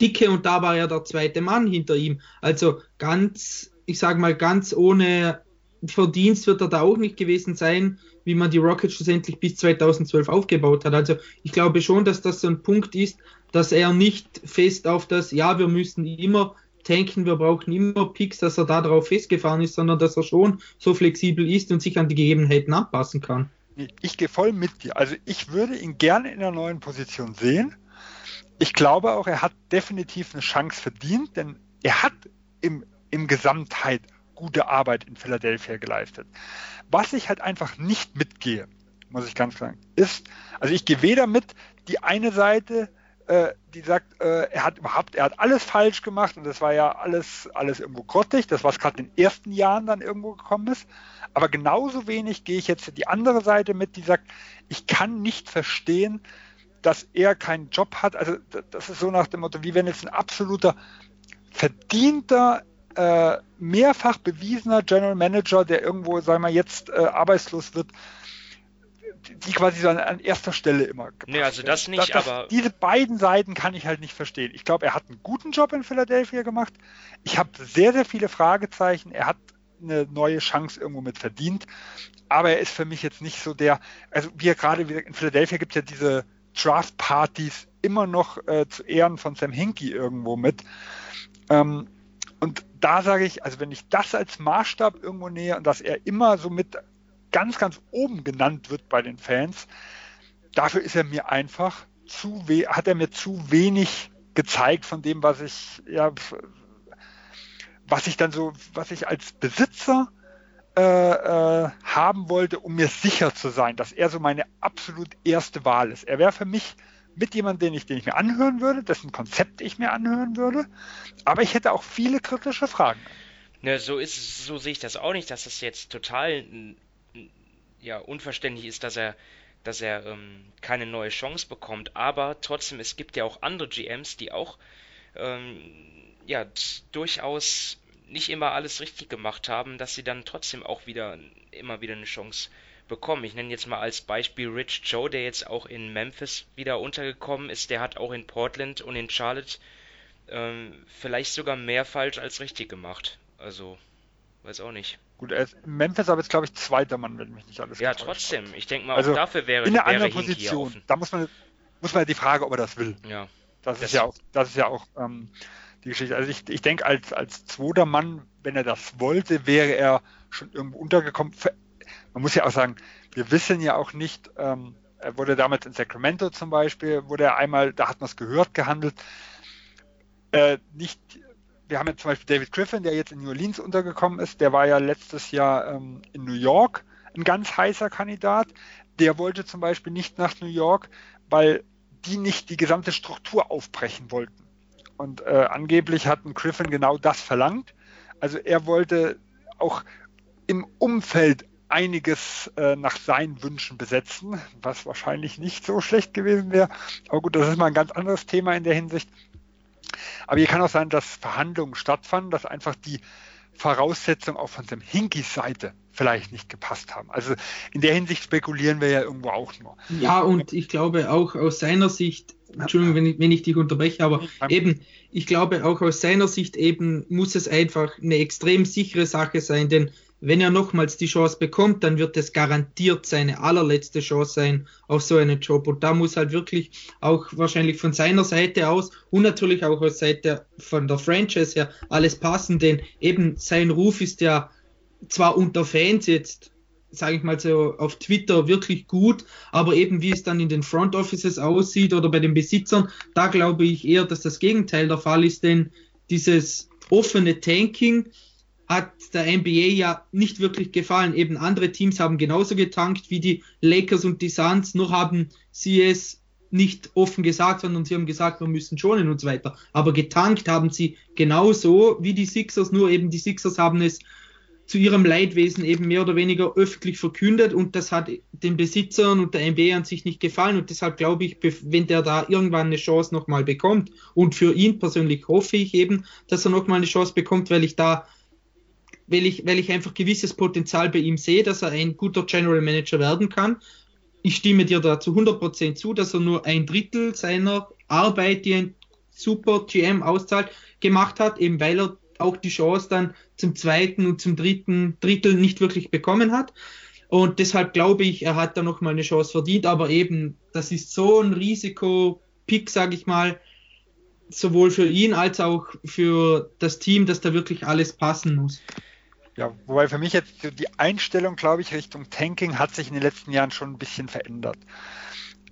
dicke und da war ja der zweite Mann hinter ihm. Also ganz, ich sage mal, ganz ohne Verdienst wird er da auch nicht gewesen sein, wie man die Rockets schlussendlich bis 2012 aufgebaut hat. Also ich glaube schon, dass das so ein Punkt ist, dass er nicht fest auf das, ja, wir müssen immer tanken, wir brauchen immer Picks, dass er da drauf festgefahren ist, sondern dass er schon so flexibel ist und sich an die Gegebenheiten anpassen kann. Ich gehe voll mit dir. Also ich würde ihn gerne in einer neuen Position sehen. Ich glaube auch, er hat definitiv eine Chance verdient, denn er hat im, im Gesamtheit gute Arbeit in Philadelphia geleistet. Was ich halt einfach nicht mitgehe, muss ich ganz sagen, ist, also ich gehe weder mit die eine Seite, äh, die sagt, äh, er hat überhaupt, er hat alles falsch gemacht und das war ja alles, alles irgendwo grottig, das was gerade in den ersten Jahren dann irgendwo gekommen ist. Aber genauso wenig gehe ich jetzt die andere Seite mit, die sagt, ich kann nicht verstehen, dass er keinen Job hat. Also das ist so nach dem Motto, wie wenn jetzt ein absoluter verdienter äh, mehrfach bewiesener General Manager, der irgendwo, sagen wir jetzt, äh, arbeitslos wird, die quasi so an, an erster Stelle immer Nee, also das nicht, das, das, aber. Diese beiden Seiten kann ich halt nicht verstehen. Ich glaube, er hat einen guten Job in Philadelphia gemacht. Ich habe sehr, sehr viele Fragezeichen. Er hat eine neue Chance irgendwo mit verdient. Aber er ist für mich jetzt nicht so der, also wie er gerade in Philadelphia gibt es ja diese Draft-Partys immer noch äh, zu Ehren von Sam Hinkie irgendwo mit. Ähm, und da sage ich, also wenn ich das als Maßstab irgendwo nähe und dass er immer so mit ganz, ganz oben genannt wird bei den Fans, dafür ist er mir einfach zu hat er mir zu wenig gezeigt von dem, was ich, ja, was ich dann so, was ich als Besitzer äh, äh, haben wollte, um mir sicher zu sein, dass er so meine absolut erste Wahl ist. Er wäre für mich mit jemandem, den ich, den ich mir anhören würde, dessen Konzept ich mir anhören würde. Aber ich hätte auch viele kritische Fragen. Ne, so ist so sehe ich das auch nicht, dass das jetzt total ja, unverständlich ist, dass er dass er ähm, keine neue Chance bekommt. Aber trotzdem, es gibt ja auch andere GMs, die auch ähm, ja durchaus nicht immer alles richtig gemacht haben, dass sie dann trotzdem auch wieder immer wieder eine Chance bekommen. Ich nenne jetzt mal als Beispiel Rich Joe, der jetzt auch in Memphis wieder untergekommen ist. Der hat auch in Portland und in Charlotte ähm, vielleicht sogar mehr falsch als richtig gemacht. Also, weiß auch nicht. Gut, er ist in Memphis aber jetzt, glaube ich, zweiter Mann, wenn mich nicht alles Ja, trotzdem. Hat. Ich denke mal, also auch dafür wäre In einer anderen Position. Da muss man, muss man die Frage, ob er das will. Ja. Das, das ist ja auch, das ist ja auch ähm, die Geschichte. Also ich, ich denke, als, als zweiter Mann, wenn er das wollte, wäre er schon irgendwo untergekommen man muss ja auch sagen, wir wissen ja auch nicht, ähm, er wurde damals in Sacramento zum Beispiel, wurde er einmal, da hat man es gehört, gehandelt. Äh, nicht, wir haben ja zum Beispiel David Griffin, der jetzt in New Orleans untergekommen ist, der war ja letztes Jahr ähm, in New York ein ganz heißer Kandidat. Der wollte zum Beispiel nicht nach New York, weil die nicht die gesamte Struktur aufbrechen wollten. Und äh, angeblich hatten Griffin genau das verlangt. Also er wollte auch im Umfeld einiges äh, nach seinen Wünschen besetzen, was wahrscheinlich nicht so schlecht gewesen wäre. Aber gut, das ist mal ein ganz anderes Thema in der Hinsicht. Aber hier kann auch sein, dass Verhandlungen stattfanden, dass einfach die Voraussetzungen auch von dem Hinkys Seite vielleicht nicht gepasst haben. Also in der Hinsicht spekulieren wir ja irgendwo auch nur. Ja, und ich glaube auch aus seiner Sicht, Entschuldigung, wenn ich, wenn ich dich unterbreche, aber eben, ich glaube auch aus seiner Sicht eben muss es einfach eine extrem sichere Sache sein, denn wenn er nochmals die Chance bekommt, dann wird es garantiert seine allerletzte Chance sein auf so einen Job. Und da muss halt wirklich auch wahrscheinlich von seiner Seite aus und natürlich auch aus Seite von der Franchise her alles passen, denn eben sein Ruf ist ja zwar unter Fans jetzt, sage ich mal so, auf Twitter wirklich gut, aber eben wie es dann in den Front Offices aussieht oder bei den Besitzern, da glaube ich eher, dass das Gegenteil der Fall ist, denn dieses offene Tanking, hat der NBA ja nicht wirklich gefallen. Eben andere Teams haben genauso getankt wie die Lakers und die Suns, nur haben sie es nicht offen gesagt, sondern sie haben gesagt, wir müssen schonen und so weiter. Aber getankt haben sie genauso wie die Sixers, nur eben die Sixers haben es zu ihrem Leidwesen eben mehr oder weniger öffentlich verkündet und das hat den Besitzern und der NBA an sich nicht gefallen und deshalb glaube ich, wenn der da irgendwann eine Chance nochmal bekommt und für ihn persönlich hoffe ich eben, dass er nochmal eine Chance bekommt, weil ich da weil ich, weil ich einfach gewisses Potenzial bei ihm sehe, dass er ein guter General Manager werden kann. Ich stimme dir da zu 100% zu, dass er nur ein Drittel seiner Arbeit, die ein super GM auszahlt, gemacht hat, eben weil er auch die Chance dann zum zweiten und zum dritten Drittel nicht wirklich bekommen hat. Und deshalb glaube ich, er hat da nochmal eine Chance verdient, aber eben, das ist so ein Risiko-Pick, sage ich mal, sowohl für ihn als auch für das Team, dass da wirklich alles passen muss. Ja, wobei für mich jetzt die Einstellung, glaube ich, Richtung Tanking hat sich in den letzten Jahren schon ein bisschen verändert.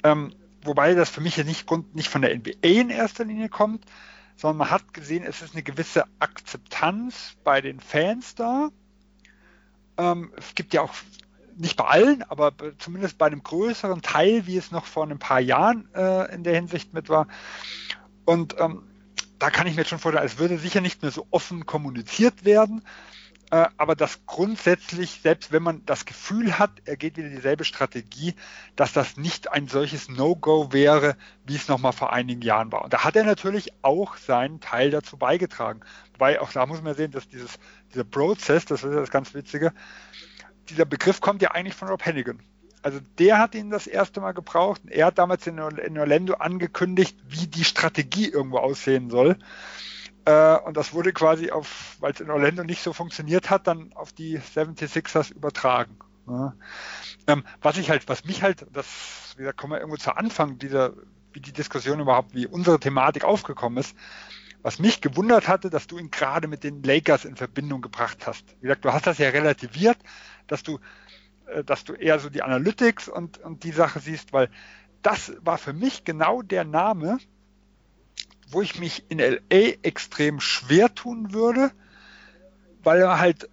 Ähm, wobei das für mich ja nicht, nicht von der NBA in erster Linie kommt, sondern man hat gesehen, es ist eine gewisse Akzeptanz bei den Fans da. Ähm, es gibt ja auch nicht bei allen, aber zumindest bei einem größeren Teil, wie es noch vor ein paar Jahren äh, in der Hinsicht mit war. Und ähm, da kann ich mir schon vorstellen, es würde sicher nicht mehr so offen kommuniziert werden, äh, aber dass grundsätzlich, selbst wenn man das Gefühl hat, er geht wieder dieselbe Strategie, dass das nicht ein solches No-Go wäre, wie es nochmal vor einigen Jahren war. Und da hat er natürlich auch seinen Teil dazu beigetragen. Wobei auch da muss man sehen, dass dieses, dieser Prozess, das ist das ganz Witzige, dieser Begriff kommt ja eigentlich von Rob Hennigan. Also der hat ihn das erste Mal gebraucht. Er hat damals in, in Orlando angekündigt, wie die Strategie irgendwo aussehen soll. Äh, und das wurde quasi auf, weil es in Orlando nicht so funktioniert hat, dann auf die 76ers übertragen. Ähm, was ich halt, was mich halt, das, wie gesagt, kommen wir irgendwo zu Anfang dieser, wie die Diskussion überhaupt, wie unsere Thematik aufgekommen ist. Was mich gewundert hatte, dass du ihn gerade mit den Lakers in Verbindung gebracht hast. Wie gesagt, du hast das ja relativiert, dass du, äh, dass du eher so die Analytics und, und die Sache siehst, weil das war für mich genau der Name, wo ich mich in LA extrem schwer tun würde, weil halt,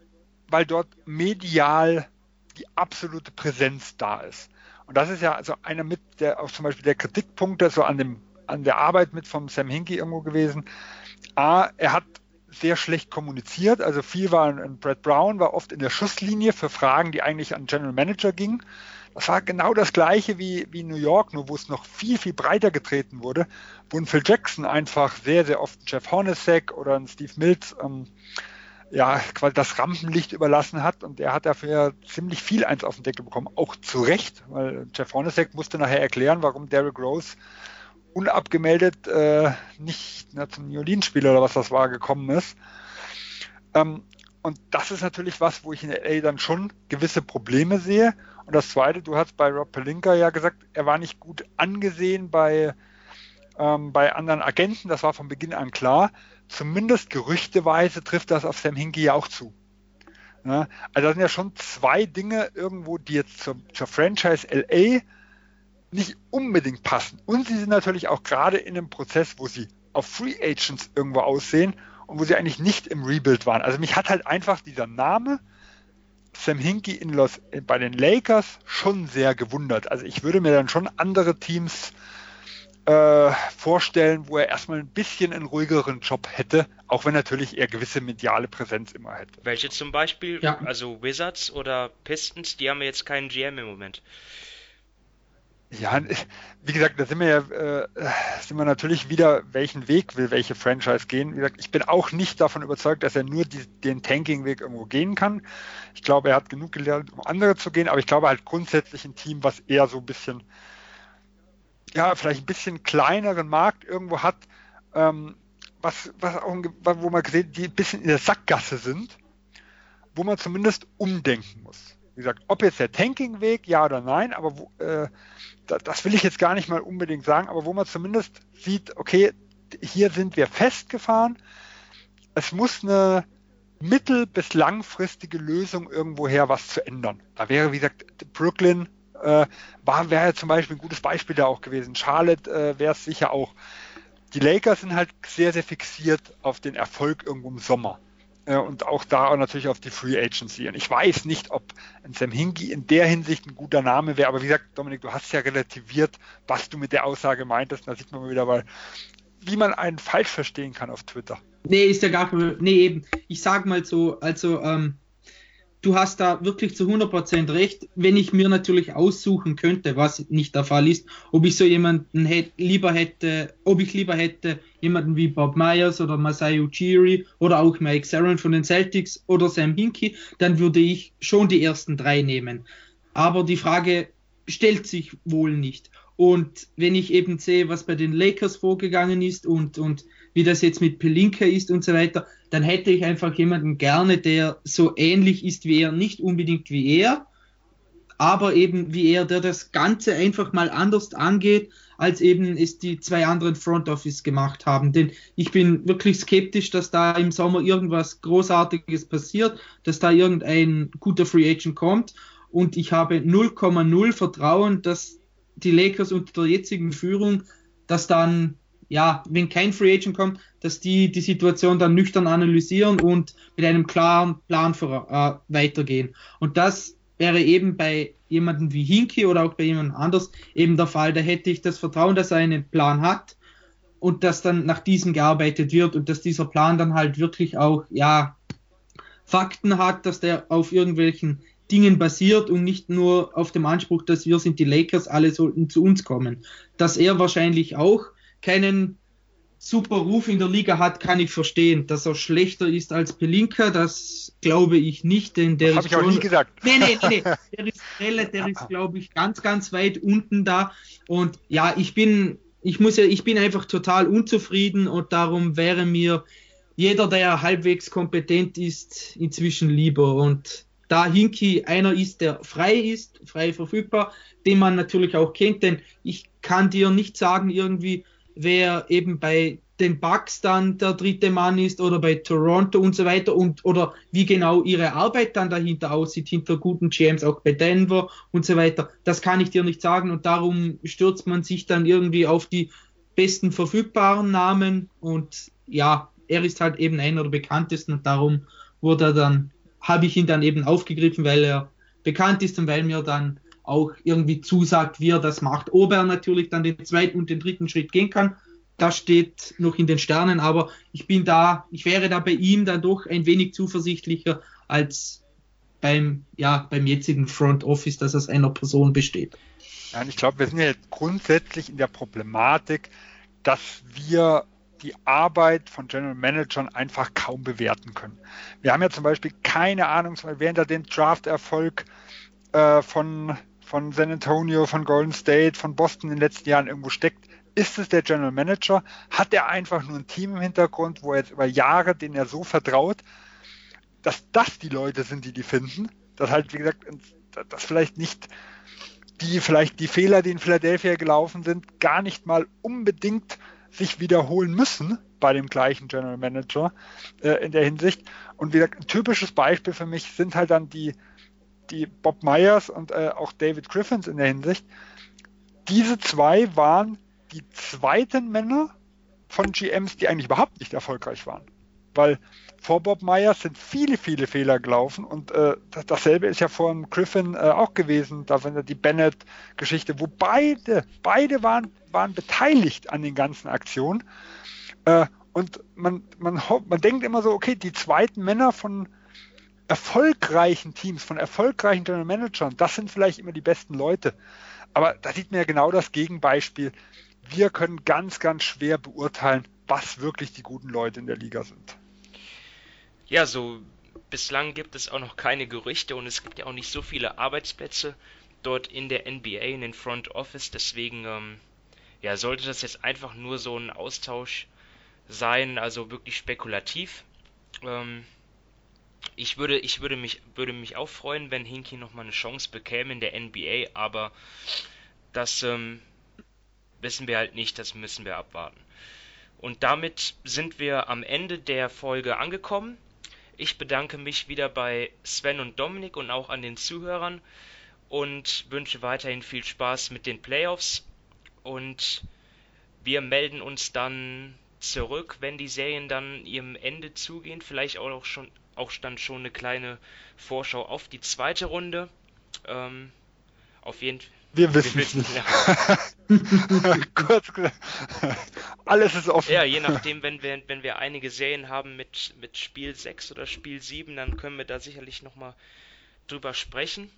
weil dort medial die absolute Präsenz da ist. Und das ist ja also einer mit der auch zum Beispiel der Kritikpunkte so an dem an der Arbeit mit vom Sam Hinkie irgendwo gewesen. A, er hat sehr schlecht kommuniziert, also viel war ein Brad Brown war oft in der Schusslinie für Fragen, die eigentlich an General Manager gingen. Das war genau das gleiche wie, wie New York, nur wo es noch viel, viel breiter getreten wurde, wo ein Phil Jackson einfach sehr, sehr oft Jeff Hornacek oder ein Steve Mills ähm, ja, quasi das Rampenlicht überlassen hat und er hat dafür ziemlich viel eins auf den Deckel bekommen, auch zu Recht, weil Jeff Hornacek musste nachher erklären, warum Derrick Rose unabgemeldet äh, nicht na, zum New Orleans-Spiel oder was das war gekommen ist. Ähm, und das ist natürlich was, wo ich in LA dann schon gewisse Probleme sehe. Und das Zweite, du hast bei Rob Pelinka ja gesagt, er war nicht gut angesehen bei, ähm, bei anderen Agenten. Das war von Beginn an klar. Zumindest gerüchteweise trifft das auf Sam Hinkie ja auch zu. Ja, also das sind ja schon zwei Dinge irgendwo, die jetzt zur, zur Franchise LA nicht unbedingt passen. Und sie sind natürlich auch gerade in einem Prozess, wo sie auf Free Agents irgendwo aussehen und wo sie eigentlich nicht im Rebuild waren. Also mich hat halt einfach dieser Name Sam Hinkie in Los, bei den Lakers schon sehr gewundert. Also ich würde mir dann schon andere Teams äh, vorstellen, wo er erstmal ein bisschen einen ruhigeren Job hätte, auch wenn natürlich er gewisse mediale Präsenz immer hätte. Welche zum Beispiel? Ja. Also Wizards oder Pistons, die haben jetzt keinen GM im Moment. Ja, wie gesagt, da sind wir ja, äh, sind wir natürlich wieder, welchen Weg will welche Franchise gehen. Wie gesagt, ich bin auch nicht davon überzeugt, dass er nur die, den Tanking-Weg irgendwo gehen kann. Ich glaube, er hat genug gelernt, um andere zu gehen, aber ich glaube halt grundsätzlich ein Team, was eher so ein bisschen ja, vielleicht ein bisschen kleineren Markt irgendwo hat, ähm, was, was auch, wo man gesehen, die ein bisschen in der Sackgasse sind, wo man zumindest umdenken muss. Wie gesagt, ob jetzt der Tanking-Weg, ja oder nein, aber wo, äh, da, das will ich jetzt gar nicht mal unbedingt sagen, aber wo man zumindest sieht, okay, hier sind wir festgefahren. Es muss eine mittel- bis langfristige Lösung irgendwoher was zu ändern. Da wäre, wie gesagt, Brooklyn äh, wäre zum Beispiel ein gutes Beispiel da auch gewesen. Charlotte äh, wäre es sicher auch. Die Lakers sind halt sehr, sehr fixiert auf den Erfolg irgendwo im Sommer. Äh, und auch da natürlich auf die Free Agency. Und ich weiß nicht, ob Sam Hinkie in der Hinsicht ein guter Name wäre, aber wie gesagt, Dominik, du hast ja relativiert, was du mit der Aussage meintest. Da sieht man mal wieder, weil, wie man einen falsch verstehen kann auf Twitter. Nee, ist ja gar kein Nee, eben. Ich sag mal so, also, ähm, du hast da wirklich zu 100% recht. Wenn ich mir natürlich aussuchen könnte, was nicht der Fall ist, ob ich so jemanden hätte, lieber hätte, ob ich lieber hätte jemanden wie Bob Myers oder Masai Ujiri oder auch Mike Saron von den Celtics oder Sam Hinkie, dann würde ich schon die ersten drei nehmen. Aber die Frage stellt sich wohl nicht. Und wenn ich eben sehe, was bei den Lakers vorgegangen ist und, und wie das jetzt mit Pelinka ist und so weiter, dann hätte ich einfach jemanden gerne, der so ähnlich ist wie er, nicht unbedingt wie er, aber eben wie er, der das Ganze einfach mal anders angeht, als eben es die zwei anderen Front Office gemacht haben. Denn ich bin wirklich skeptisch, dass da im Sommer irgendwas Großartiges passiert, dass da irgendein guter Free Agent kommt. Und ich habe 0,0 Vertrauen, dass die Lakers unter der jetzigen Führung das dann ja, wenn kein Free Agent kommt, dass die die Situation dann nüchtern analysieren und mit einem klaren Plan für, äh, weitergehen. Und das wäre eben bei jemandem wie Hinky oder auch bei jemandem anders eben der Fall. Da hätte ich das Vertrauen, dass er einen Plan hat und dass dann nach diesem gearbeitet wird und dass dieser Plan dann halt wirklich auch, ja, Fakten hat, dass der auf irgendwelchen Dingen basiert und nicht nur auf dem Anspruch, dass wir sind die Lakers, alle sollten zu uns kommen. Dass er wahrscheinlich auch keinen super Ruf in der Liga hat, kann ich verstehen. Dass er schlechter ist als Pelinka, das glaube ich nicht, denn der ist. Habe ich auch nie gesagt. Nee, nee, nee, nee. Der ist, der ist, glaube ich, ganz, ganz weit unten da. Und ja, ich bin, ich muss ja, ich bin einfach total unzufrieden und darum wäre mir jeder, der halbwegs kompetent ist, inzwischen lieber. Und da Hinky einer ist, der frei ist, frei verfügbar, den man natürlich auch kennt, denn ich kann dir nicht sagen, irgendwie, wer eben bei den Bucks dann der dritte Mann ist oder bei Toronto und so weiter und oder wie genau ihre Arbeit dann dahinter aussieht, hinter guten GMs, auch bei Denver und so weiter. Das kann ich dir nicht sagen und darum stürzt man sich dann irgendwie auf die besten verfügbaren Namen und ja, er ist halt eben einer der bekanntesten und darum wurde er dann, habe ich ihn dann eben aufgegriffen, weil er bekannt ist und weil mir dann auch irgendwie zusagt, wie er das macht. Ob er natürlich dann den zweiten und den dritten Schritt gehen kann, das steht noch in den Sternen, aber ich bin da, ich wäre da bei ihm dann doch ein wenig zuversichtlicher als beim, ja, beim jetzigen Front Office, das aus einer Person besteht. Ja, ich glaube, wir sind ja jetzt grundsätzlich in der Problematik, dass wir die Arbeit von General Managern einfach kaum bewerten können. Wir haben ja zum Beispiel keine Ahnung, wer hinter dem Draft-Erfolg äh, von von San Antonio, von Golden State, von Boston in den letzten Jahren irgendwo steckt. Ist es der General Manager? Hat er einfach nur ein Team im Hintergrund, wo er jetzt über Jahre, denen er so vertraut, dass das die Leute sind, die die finden? Dass halt, wie gesagt, dass vielleicht nicht die, vielleicht die Fehler, die in Philadelphia gelaufen sind, gar nicht mal unbedingt sich wiederholen müssen bei dem gleichen General Manager äh, in der Hinsicht. Und wie gesagt, ein typisches Beispiel für mich sind halt dann die, die Bob Myers und äh, auch David Griffins in der Hinsicht, diese zwei waren die zweiten Männer von GMs, die eigentlich überhaupt nicht erfolgreich waren. Weil vor Bob Myers sind viele, viele Fehler gelaufen und äh, dasselbe ist ja vor Griffin äh, auch gewesen, da war die Bennett-Geschichte, wo beide, beide waren, waren beteiligt an den ganzen Aktionen. Äh, und man, man, man denkt immer so, okay, die zweiten Männer von, erfolgreichen Teams, von erfolgreichen General Managern, das sind vielleicht immer die besten Leute. Aber da sieht man ja genau das Gegenbeispiel. Wir können ganz, ganz schwer beurteilen, was wirklich die guten Leute in der Liga sind. Ja, so bislang gibt es auch noch keine Gerüchte und es gibt ja auch nicht so viele Arbeitsplätze dort in der NBA, in den Front Office. Deswegen ähm, ja, sollte das jetzt einfach nur so ein Austausch sein, also wirklich spekulativ. Ähm, ich würde, ich würde mich, würde mich auch freuen, wenn Hinky nochmal eine Chance bekäme in der NBA, aber das ähm, wissen wir halt nicht, das müssen wir abwarten. Und damit sind wir am Ende der Folge angekommen. Ich bedanke mich wieder bei Sven und Dominik und auch an den Zuhörern und wünsche weiterhin viel Spaß mit den Playoffs. Und wir melden uns dann zurück, wenn die Serien dann ihrem Ende zugehen. Vielleicht auch schon auch dann schon eine kleine Vorschau auf die zweite Runde. Ähm, auf jeden Fall. Wir wissen es nicht. Ja. Kurz gesagt, alles ist offen. Ja, je nachdem, wenn wir, wenn wir einige Serien haben mit, mit Spiel 6 oder Spiel 7, dann können wir da sicherlich nochmal drüber sprechen.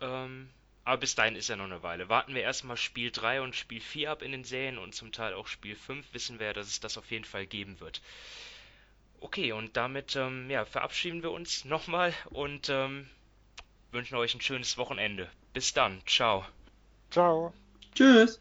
Ähm, aber bis dahin ist ja noch eine Weile. Warten wir erstmal Spiel 3 und Spiel 4 ab in den Serien und zum Teil auch Spiel 5 wissen wir ja, dass es das auf jeden Fall geben wird. Okay, und damit ähm, ja, verabschieden wir uns nochmal und ähm, wünschen euch ein schönes Wochenende. Bis dann. Ciao. Ciao. Tschüss.